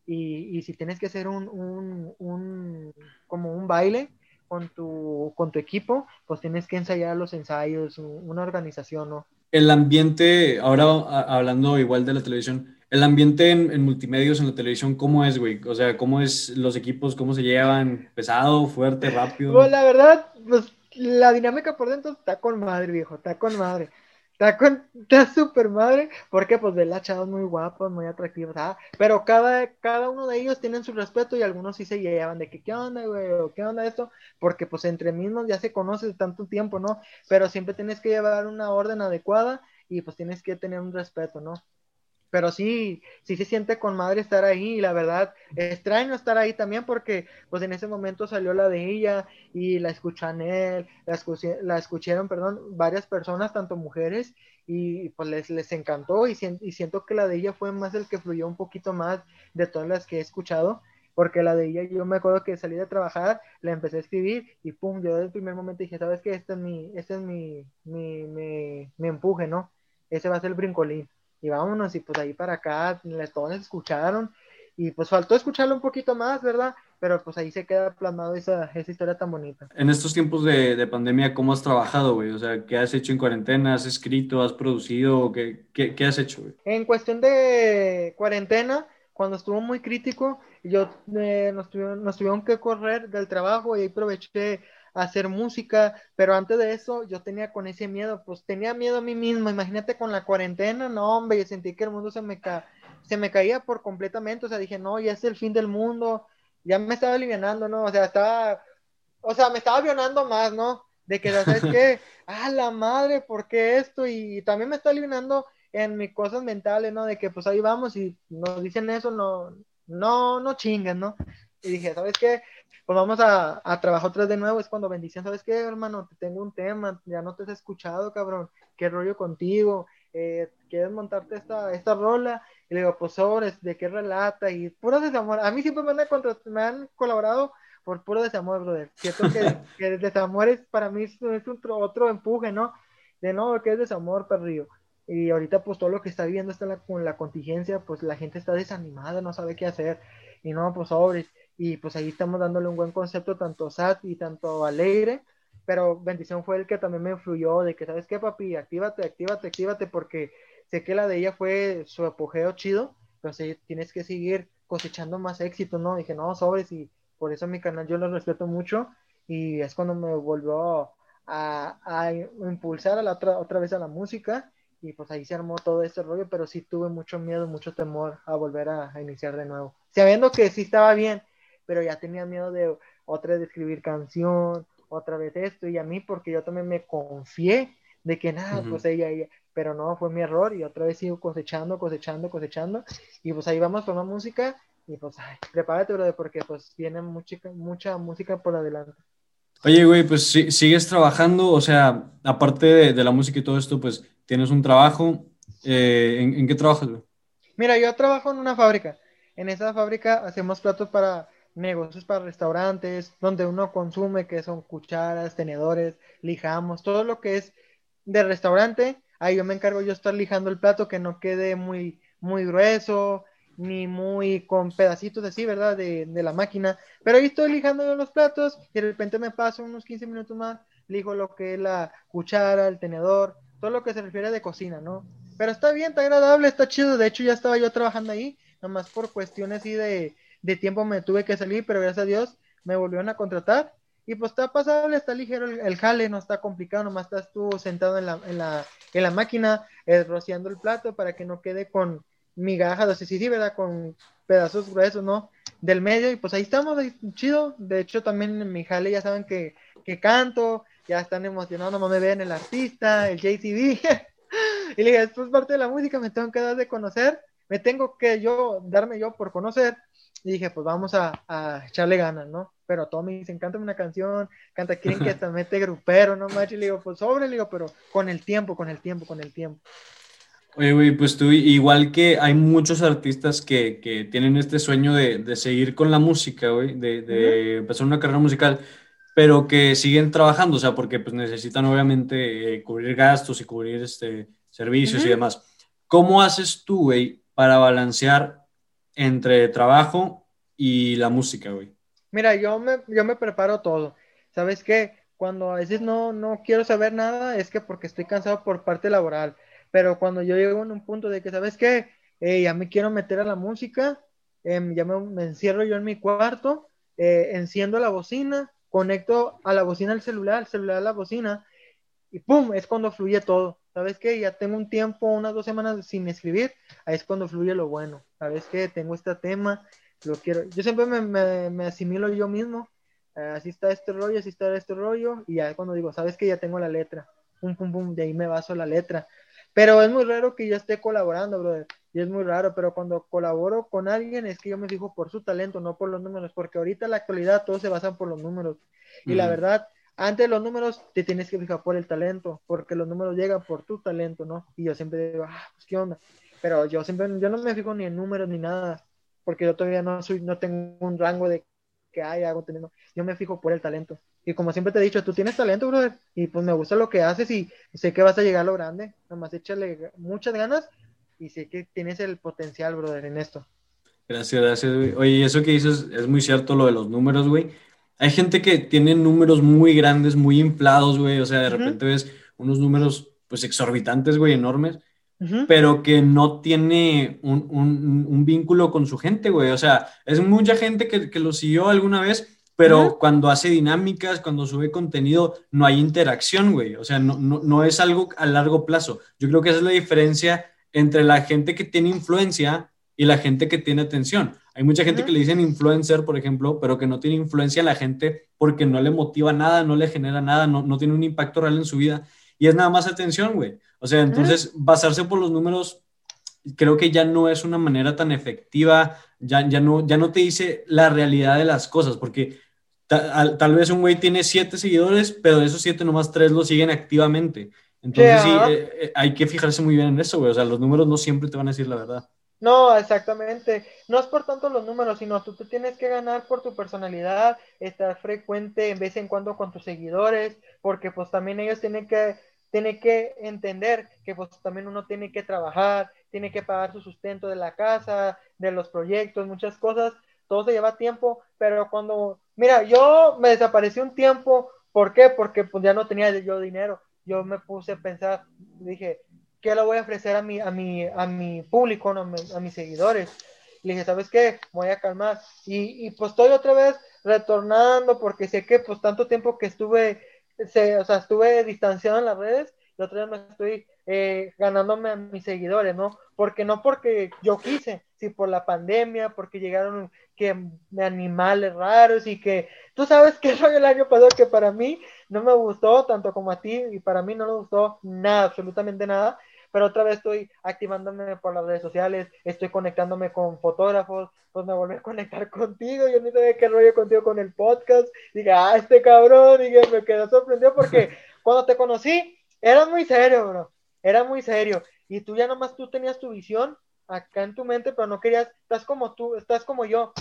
Speaker 2: y, y si tienes que hacer un, un, un, como un baile con tu, con tu equipo, pues tienes que ensayar los ensayos, una organización, ¿no?
Speaker 1: El ambiente, ahora hablando igual de la televisión, el ambiente en, multimedios, en la televisión, ¿cómo es, güey? O sea, ¿cómo es los equipos, cómo se llevan? ¿Pesado, fuerte, rápido?
Speaker 2: Pues la verdad, pues la dinámica por dentro está con madre, viejo, está con madre. Está con, está súper madre, porque pues de la chavos muy guapos, muy atractivos, ¿ah? pero cada, cada uno de ellos tienen su respeto y algunos sí se llevan de que, ¿qué onda, güey? ¿O qué onda esto? Porque pues entre mismos ya se conoce tanto tiempo, ¿no? Pero siempre tienes que llevar una orden adecuada y pues tienes que tener un respeto, ¿no? Pero sí, sí se siente con madre estar ahí y la verdad, extraño estar ahí también porque pues en ese momento salió la de ella y la escuchan él, la, la escucharon, perdón, varias personas, tanto mujeres, y pues les, les encantó y, y, siento que la de ella fue más el que fluyó un poquito más de todas las que he escuchado. Porque la de ella, yo me acuerdo que salí de trabajar, la empecé a escribir y pum, yo desde el primer momento dije, ¿sabes qué? Este es mi, este es mi, mi, mi, mi empuje, ¿no? Ese va a ser el brincolín y vámonos, y pues ahí para acá, todos escucharon, y pues faltó escucharlo un poquito más, ¿verdad? Pero pues ahí se queda plasmado esa, esa historia tan bonita.
Speaker 1: En estos tiempos de, de pandemia, ¿cómo has trabajado, güey? O sea, ¿qué has hecho en cuarentena? ¿Has escrito? ¿Has producido? ¿Qué, qué, qué has hecho, güey?
Speaker 2: En cuestión de cuarentena, cuando estuvo muy crítico, yo eh, nos, tuvieron, nos tuvieron que correr del trabajo y ahí hacer música, pero antes de eso yo tenía con ese miedo, pues tenía miedo a mí mismo, imagínate con la cuarentena, no hombre, yo sentí que el mundo se me, ca se me caía por completamente, o sea, dije, no, ya es el fin del mundo, ya me estaba alivianando, ¿no? O sea, estaba, o sea, me estaba avionando más, ¿no? De que, ¿sabes qué? ah, la madre, ¿por qué esto? Y también me está alivianando en mis cosas mentales, ¿no? De que pues ahí vamos y nos dicen eso, no, no, no chingan, ¿no? Y dije, ¿sabes qué? Pues vamos a, a trabajar otra vez de nuevo. Es cuando bendición, ¿sabes qué, hermano? Te tengo un tema, ya no te has escuchado, cabrón. ¿Qué rollo contigo? Eh, ¿Quieres montarte esta, esta rola? Y le digo, pues sobres, ¿de qué relata? Y puro desamor. A mí siempre me han, me han colaborado por puro desamor, brother. Cierto que, que el desamor es para mí es, otro, otro empuje, ¿no? De no, que es desamor, perrillo. Y ahorita, pues todo lo que está viviendo está con la contingencia, pues la gente está desanimada, no sabe qué hacer. Y no, pues sobres y pues ahí estamos dándole un buen concepto tanto SAT y tanto Alegre, pero bendición fue el que también me influyó de que, ¿sabes qué, papi? Actívate, actívate, actívate, porque sé que la de ella fue su apogeo chido, sí, tienes que seguir cosechando más éxito, ¿no? Dije, no, sobres, y por eso mi canal yo lo respeto mucho, y es cuando me volvió a, a impulsar a la otra, otra vez a la música, y pues ahí se armó todo este rollo, pero sí tuve mucho miedo, mucho temor a volver a, a iniciar de nuevo, sabiendo que sí estaba bien, pero ya tenía miedo de otra vez de escribir canción, otra vez esto, y a mí porque yo también me confié de que nada, pues ella, pero no, fue mi error y otra vez sigo cosechando, cosechando, cosechando y pues ahí vamos con la música y pues ay, prepárate, brother, porque pues viene mucha, mucha música por adelante.
Speaker 1: Oye, güey, pues sigues trabajando, o sea, aparte de, la música y todo esto, pues tienes un trabajo. Eh, ¿en, qué trabajas, güey?
Speaker 2: Mira, yo trabajo en una fábrica. En esa fábrica hacemos platos para negocios, para restaurantes, donde uno consume, que son cucharas, tenedores, lijamos, todo lo que es de restaurante. Ahí yo me encargo yo estar lijando el plato, que no quede muy, muy grueso, ni muy con pedacitos así, ¿verdad? De, de, la máquina. Pero ahí estoy lijando los platos y de repente me paso unos 15 minutos más, lijo lo que es la cuchara, el tenedor, todo lo que se refiere de cocina, ¿no? Pero está bien, está agradable, está chido. De hecho, ya estaba yo trabajando ahí, nomás por cuestiones así de, de tiempo me tuve que salir, pero gracias a Dios me volvieron a contratar. Y pues está pasable, está ligero el, jale, no está complicado, nomás estás tú sentado en la, en la, en la máquina, eh, rociando el plato para que no quede con, migajas, o sea, sí, ¿verdad? Con pedazos gruesos, ¿no? Del medio, y pues ahí estamos, ahí, chido. De hecho, también en mi jale ya saben que, que canto, ya están emocionados, no me ven el artista, el JCB. y le dije, esto es parte de la música, me tengo que dar de conocer, me tengo que yo, darme yo por conocer. Y dije, pues vamos a, a echarle ganas, ¿no? Pero me dicen, cántame una canción, canta, quieren que hasta mete grupero, ¿no, macho? Y le digo, pues sobre, le digo, pero con el tiempo, con el tiempo, con el tiempo.
Speaker 1: Oye, güey, pues tú, igual que hay muchos artistas que, que tienen este sueño de, de, seguir con la música, güey, de, de empezar una carrera musical, pero que siguen trabajando, o sea, porque pues necesitan obviamente eh, cubrir gastos y cubrir este, servicios y demás. ¿Cómo haces tú, güey, para balancear entre trabajo y la música, güey?
Speaker 2: Mira, yo me, yo me preparo todo. ¿Sabes qué? Cuando a veces no, no quiero saber nada, es que porque estoy cansado por parte laboral pero cuando yo llego a un punto de que, ¿sabes qué? Eh, ya me quiero meter a la música, em, ya me, encierro yo en mi cuarto, eh, enciendo la bocina, conecto a la bocina el celular, el celular a la bocina, y ¡pum! Es cuando fluye todo. ¿Sabes qué? Ya tengo un tiempo, unas dos semanas sin escribir, ahí es cuando fluye lo bueno. ¿Sabes qué? Tengo este tema, lo quiero. Yo siempre me, me, me asimilo yo mismo, eh, así está este rollo, así está este rollo, y ya es cuando digo, ¿sabes qué? Ya tengo la letra, pum, pum, pum, de ahí me baso la letra. Pero es muy raro que yo esté colaborando, brother. Y es muy raro, pero cuando colaboro con alguien es que yo me fijo por su talento, no por los números, porque ahorita en la actualidad todos se basan por los números. Y la verdad, antes los números te tienes que fijar por el talento, porque los números llegan por tu talento, ¿no? Y yo siempre digo, ah, pues qué onda. Pero yo siempre, yo no me fijo ni en números ni nada, porque yo todavía no soy, no tengo un rango de que hay, hago teniendo. Yo me fijo por el talento. Y como siempre te he dicho, tú tienes talento, brother, y pues me gusta lo que haces y sé que vas a llegar a lo grande. Nomás échale muchas ganas y sé que tienes el potencial, brother, en esto.
Speaker 1: Gracias, gracias, güey. Oye, eso que dices es muy cierto, lo de los números, güey. Hay gente que tiene números muy grandes, muy inflados, güey. O sea, de repente ves unos números, pues, exorbitantes, güey, enormes, pero que no tiene un, un, un, vínculo con su gente, güey. O sea, es mucha gente que, que lo siguió alguna vez pero cuando hace dinámicas, cuando sube contenido, no hay interacción, güey. O sea, no, no, no, es algo a largo plazo. Yo creo que esa es la diferencia entre la gente que tiene influencia y la gente que tiene atención. Hay mucha gente que le dicen influencer, por ejemplo, pero que no tiene influencia en la gente porque no le motiva nada, no le genera nada, no, no tiene un impacto real en su vida. Y es nada más atención, güey. O sea, entonces basarse por los números creo que ya no es una manera tan efectiva, ya, ya, no, ya no te dice la realidad de las cosas, porque tal, vez un güey tiene siete seguidores, pero de esos siete nomás tres lo siguen activamente. Entonces sí, eh, eh, hay que fijarse muy bien en eso, güey. O sea, los números no siempre te van a decir la verdad.
Speaker 2: No, exactamente. No es por tanto los números, sino tú te tienes que ganar por tu personalidad, estar frecuente en vez en cuando con tus seguidores, porque pues también ellos tienen que, tienen que entender que pues también uno tiene que trabajar, tiene que pagar su sustento de la casa, de los proyectos, muchas cosas todo se lleva tiempo, pero cuando, mira, yo me desaparecí un tiempo, ¿por qué? Porque pues ya no tenía yo dinero, yo me puse a pensar, dije, ¿qué le voy a ofrecer a mi, a mi, a mi público, a, mis seguidores? Le dije, ¿sabes qué? voy a calmar. Y, y, pues estoy otra vez retornando porque sé que pues tanto tiempo que estuve, se, o sea, estuve distanciado en las redes, y otra vez me estoy eh, ganándome a mis seguidores, ¿no? Porque no porque yo quise, sino por la pandemia, porque llegaron que animales raros y que tú sabes que fue el año pasado que para mí no me gustó tanto como a ti y para mí no me gustó nada, absolutamente nada, pero otra vez estoy activándome por las redes sociales, estoy conectándome con fotógrafos, pues me volví a conectar contigo, yo ni sabía qué rollo contigo con el podcast, dije, ah, este cabrón, dije, me quedé sorprendido porque cuando te conocí, eras muy serio, bro, era muy serio, y tú ya nomás tú tenías tu visión acá en tu mente, pero no querías, estás como tú, estás como yo,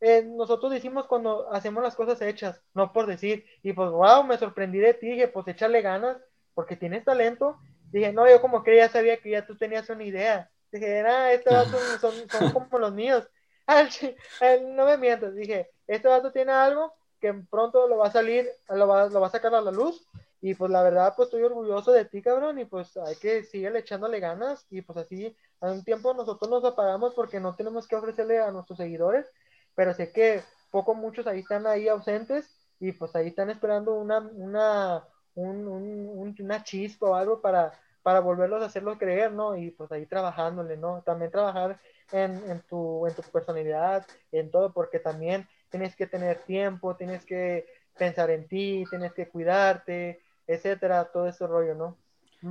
Speaker 2: eh, nosotros decimos cuando hacemos las cosas hechas, no por decir, y pues wow, me sorprendí de ti, dije, pues échale ganas, porque tienes talento, dije, no, yo como que ya sabía que ya tú tenías una idea, dije, ah, estos vatos son, son como los míos, no me mientas, dije, este vato tiene algo que pronto lo va a salir, lo va, lo va a sacar a la luz, y pues la verdad, pues estoy orgulloso de ti, cabrón, y pues hay que seguir echándole ganas, y pues así, a un tiempo nosotros nos apagamos porque no tenemos que ofrecerle a nuestros seguidores, pero sé que poco muchos ahí están ahí ausentes y pues ahí están esperando una, una, un, una chispa o algo para, para volverlos a hacerlo creer, ¿no? Y pues ahí trabajándole, ¿no? También trabajar en, en, tu, en tu personalidad, en todo, porque también tienes que tener tiempo, tienes que pensar en ti, tienes que cuidarte, etcétera, todo ese rollo, ¿no?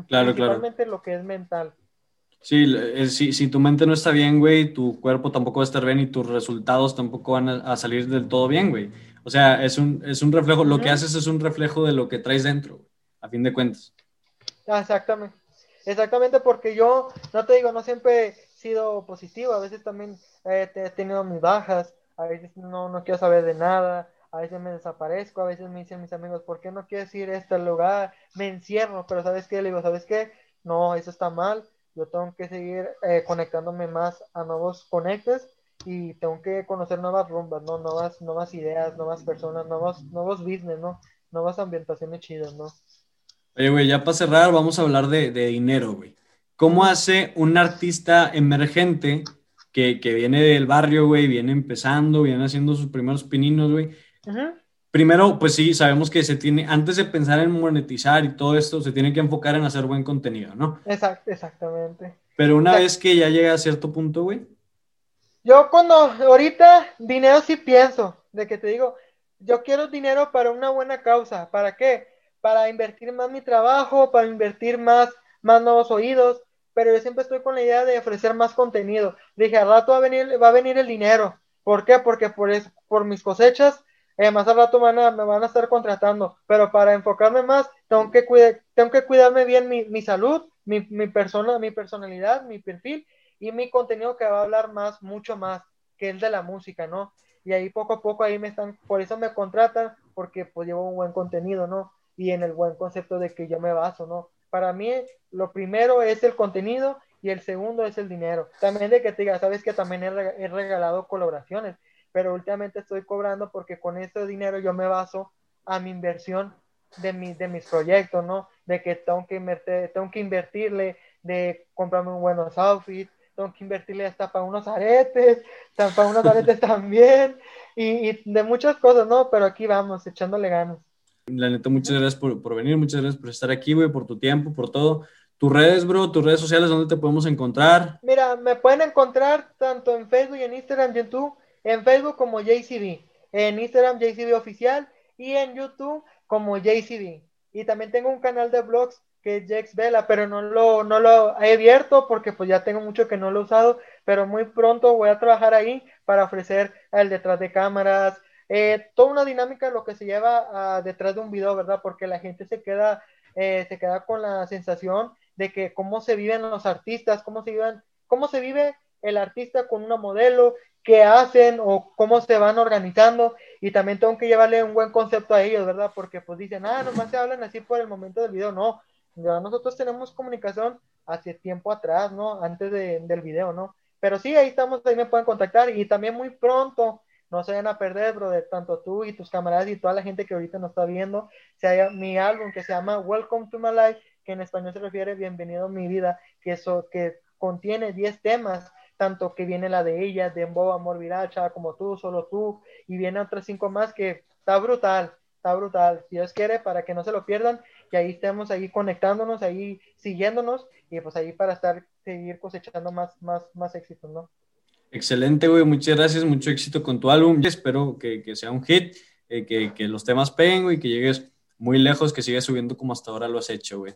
Speaker 1: Claro,
Speaker 2: Principalmente lo que es mental.
Speaker 1: Sí, si, si, tu mente no está bien, güey, tu cuerpo tampoco va a estar bien y tus resultados tampoco van a, salir del todo bien, güey. O sea, es un, es un reflejo, lo que haces es un reflejo de lo que traes dentro, a fin de cuentas.
Speaker 2: Exactamente. Exactamente, porque yo, no te digo, no siempre he sido positivo, a veces también he tenido mis bajas, a veces no, no quiero saber de nada, a veces me desaparezco, a veces me dicen mis amigos, ¿por qué no quieres ir a este lugar? Me encierro, pero ¿sabes qué? Le digo, ¿sabes qué? No, eso está mal, yo tengo que seguir eh, conectándome más a nuevos conectes y tengo que conocer nuevas rumbas, ¿no? Nuevas, nuevas ideas, nuevas personas, nuevos, nuevos business, ¿no? Nuevas ambientaciones chidas, ¿no?
Speaker 1: Oye, güey, ya para cerrar, vamos a hablar de, de dinero, güey. ¿Cómo hace un artista emergente que, que, viene del barrio, güey, viene empezando, viene haciendo sus primeros pininos, güey? Ajá primero, pues sí, sabemos que se tiene, antes de pensar en monetizar y todo esto, se tiene que enfocar en hacer buen contenido, ¿no?
Speaker 2: Exacto, exactamente.
Speaker 1: Pero una vez que ya llega a cierto punto, güey.
Speaker 2: Yo cuando, ahorita, dinero sí pienso, de que te digo, yo quiero dinero para una buena causa, ¿para qué? Para invertir más mi trabajo, para invertir más, más nuevos oídos, pero yo siempre estoy con la idea de ofrecer más contenido. Dije, al rato va a venir, va a venir el dinero. ¿Por qué? Porque por, por mis cosechas eh, más al rato me van a estar contratando, pero para enfocarme más, tengo que, cuidar, tengo que cuidarme bien mi, mi salud, mi, mi, persona, mi personalidad, mi perfil y mi contenido que va a hablar más, mucho más, que el de la música, ¿no? Y ahí poco a poco ahí me están, por eso me contratan, porque pues llevo un buen contenido, ¿no? Y en el buen concepto de que yo me baso, ¿no? Para mí, lo primero es el contenido y el segundo es el dinero. También de que te diga, sabes que también he regalado colaboraciones pero últimamente estoy cobrando porque con ese dinero yo me baso a mi inversión de, mi, de mis proyectos, ¿no? De que tengo que, invertir, tengo que invertirle, de comprarme un buenos outfits, tengo que invertirle hasta para unos aretes, para unos aretes también, y, y, de muchas cosas, ¿no? Pero aquí vamos, echándole ganas.
Speaker 1: La neta, muchas gracias por, por venir, muchas gracias por estar aquí, güey, por tu tiempo, por todo. Tus redes, bro, tus redes sociales, ¿dónde te podemos encontrar?
Speaker 2: Mira, me pueden encontrar tanto en Facebook y en Instagram, YouTube, en Facebook como JCB, en Instagram JCB Oficial y en YouTube como JCB. Y también tengo un canal de blogs que es Jex Vela, pero no lo, no lo he abierto porque pues ya tengo mucho que no lo he usado, pero muy pronto voy a trabajar ahí para ofrecer el detrás de cámaras, eh, toda una dinámica lo que se lleva detrás de un video, ¿verdad? Porque la gente se queda, eh, se queda con la sensación de que cómo se viven los artistas, cómo se viven, cómo se vive el artista con una modelo, qué hacen o cómo se van organizando y también tengo que llevarle un buen concepto a ellos, ¿verdad? Porque pues dicen, ah, nomás se hablan así por el momento del video, no, ya nosotros tenemos comunicación hace tiempo atrás, ¿no? Antes del video, ¿no? Pero sí, ahí estamos, ahí me pueden contactar y también muy pronto, no se vayan a perder, brother, tanto tú y tus camaradas y toda la gente que ahorita nos está viendo, se haya mi álbum que se llama Welcome to My Life, que en español se refiere Bienvenido a mi vida, que eso, que contiene 10 temas tanto que viene la de ella, de Embo, Amor Viracha, como tú, solo tú, y viene otras cinco más que está brutal, está brutal. Si Dios quiere, para que no se lo pierdan, y ahí estemos ahí conectándonos, ahí siguiéndonos, y pues ahí para estar, seguir cosechando más, más, más éxitos, ¿no?
Speaker 1: Excelente, güey, muchas gracias, mucho éxito con tu álbum, espero que, que sea un hit, eh, que, que, los temas peguen, güey, que llegues muy lejos, que sigas subiendo como hasta ahora lo has hecho, güey.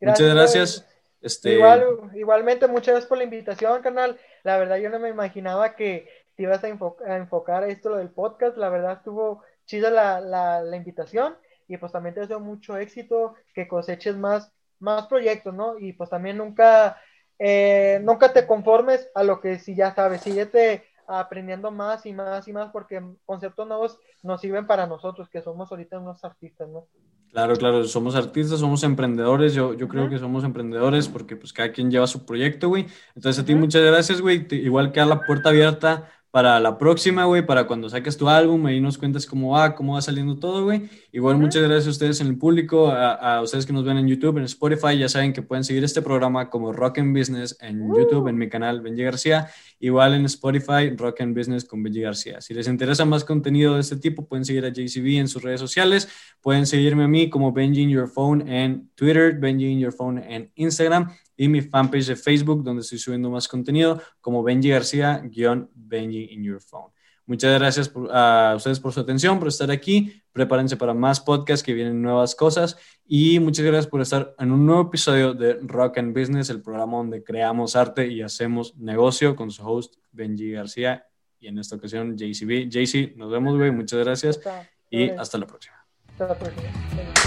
Speaker 1: Muchas gracias. Este...
Speaker 2: Igual, igualmente, muchas gracias por la invitación, canal. La verdad, yo no me imaginaba que te ibas a, enfocar a esto lo del podcast. La verdad, estuvo chida la, la, la, invitación y pues también te deseo mucho éxito, que coseches más, más proyectos, ¿no? Y pues también nunca, eh, nunca te conformes a lo que si ya sabes, síguete aprendiendo más y más y más porque conceptos nuevos nos sirven para nosotros, que somos ahorita unos artistas, ¿no?
Speaker 1: Claro, claro, somos artistas, somos emprendedores, yo, yo creo que somos emprendedores porque pues cada quien lleva su proyecto, güey. Entonces a ti muchas gracias, güey. Igual queda la puerta abierta para la próxima, güey, para cuando saques tu álbum, ahí nos cuentas cómo va, cómo va saliendo todo, güey. Igual muchas gracias a ustedes en el público, a, ustedes que nos ven en YouTube, en Spotify, ya saben que pueden seguir este programa como Rock and Business en uh. YouTube, en mi canal Benji García, igual en Spotify, Rock and Business con Benji García. Si les interesa más contenido de este tipo, pueden seguir a JCB en sus redes sociales, pueden seguirme a mí como Benji in Your Phone en Twitter, Benji in Your Phone en Instagram y mi fanpage de Facebook, donde estoy subiendo más contenido, como Benji García, guion Benji in Your Phone. Muchas gracias a ustedes por su atención, por estar aquí. Prepárense para más podcasts que vienen nuevas cosas. Y muchas gracias por estar en un nuevo episodio de Rock and Business, el programa donde creamos arte y hacemos negocio con su host Benji García y en esta ocasión JCB. JC, nos vemos, güey. Muchas gracias y hasta la próxima. Hasta la próxima.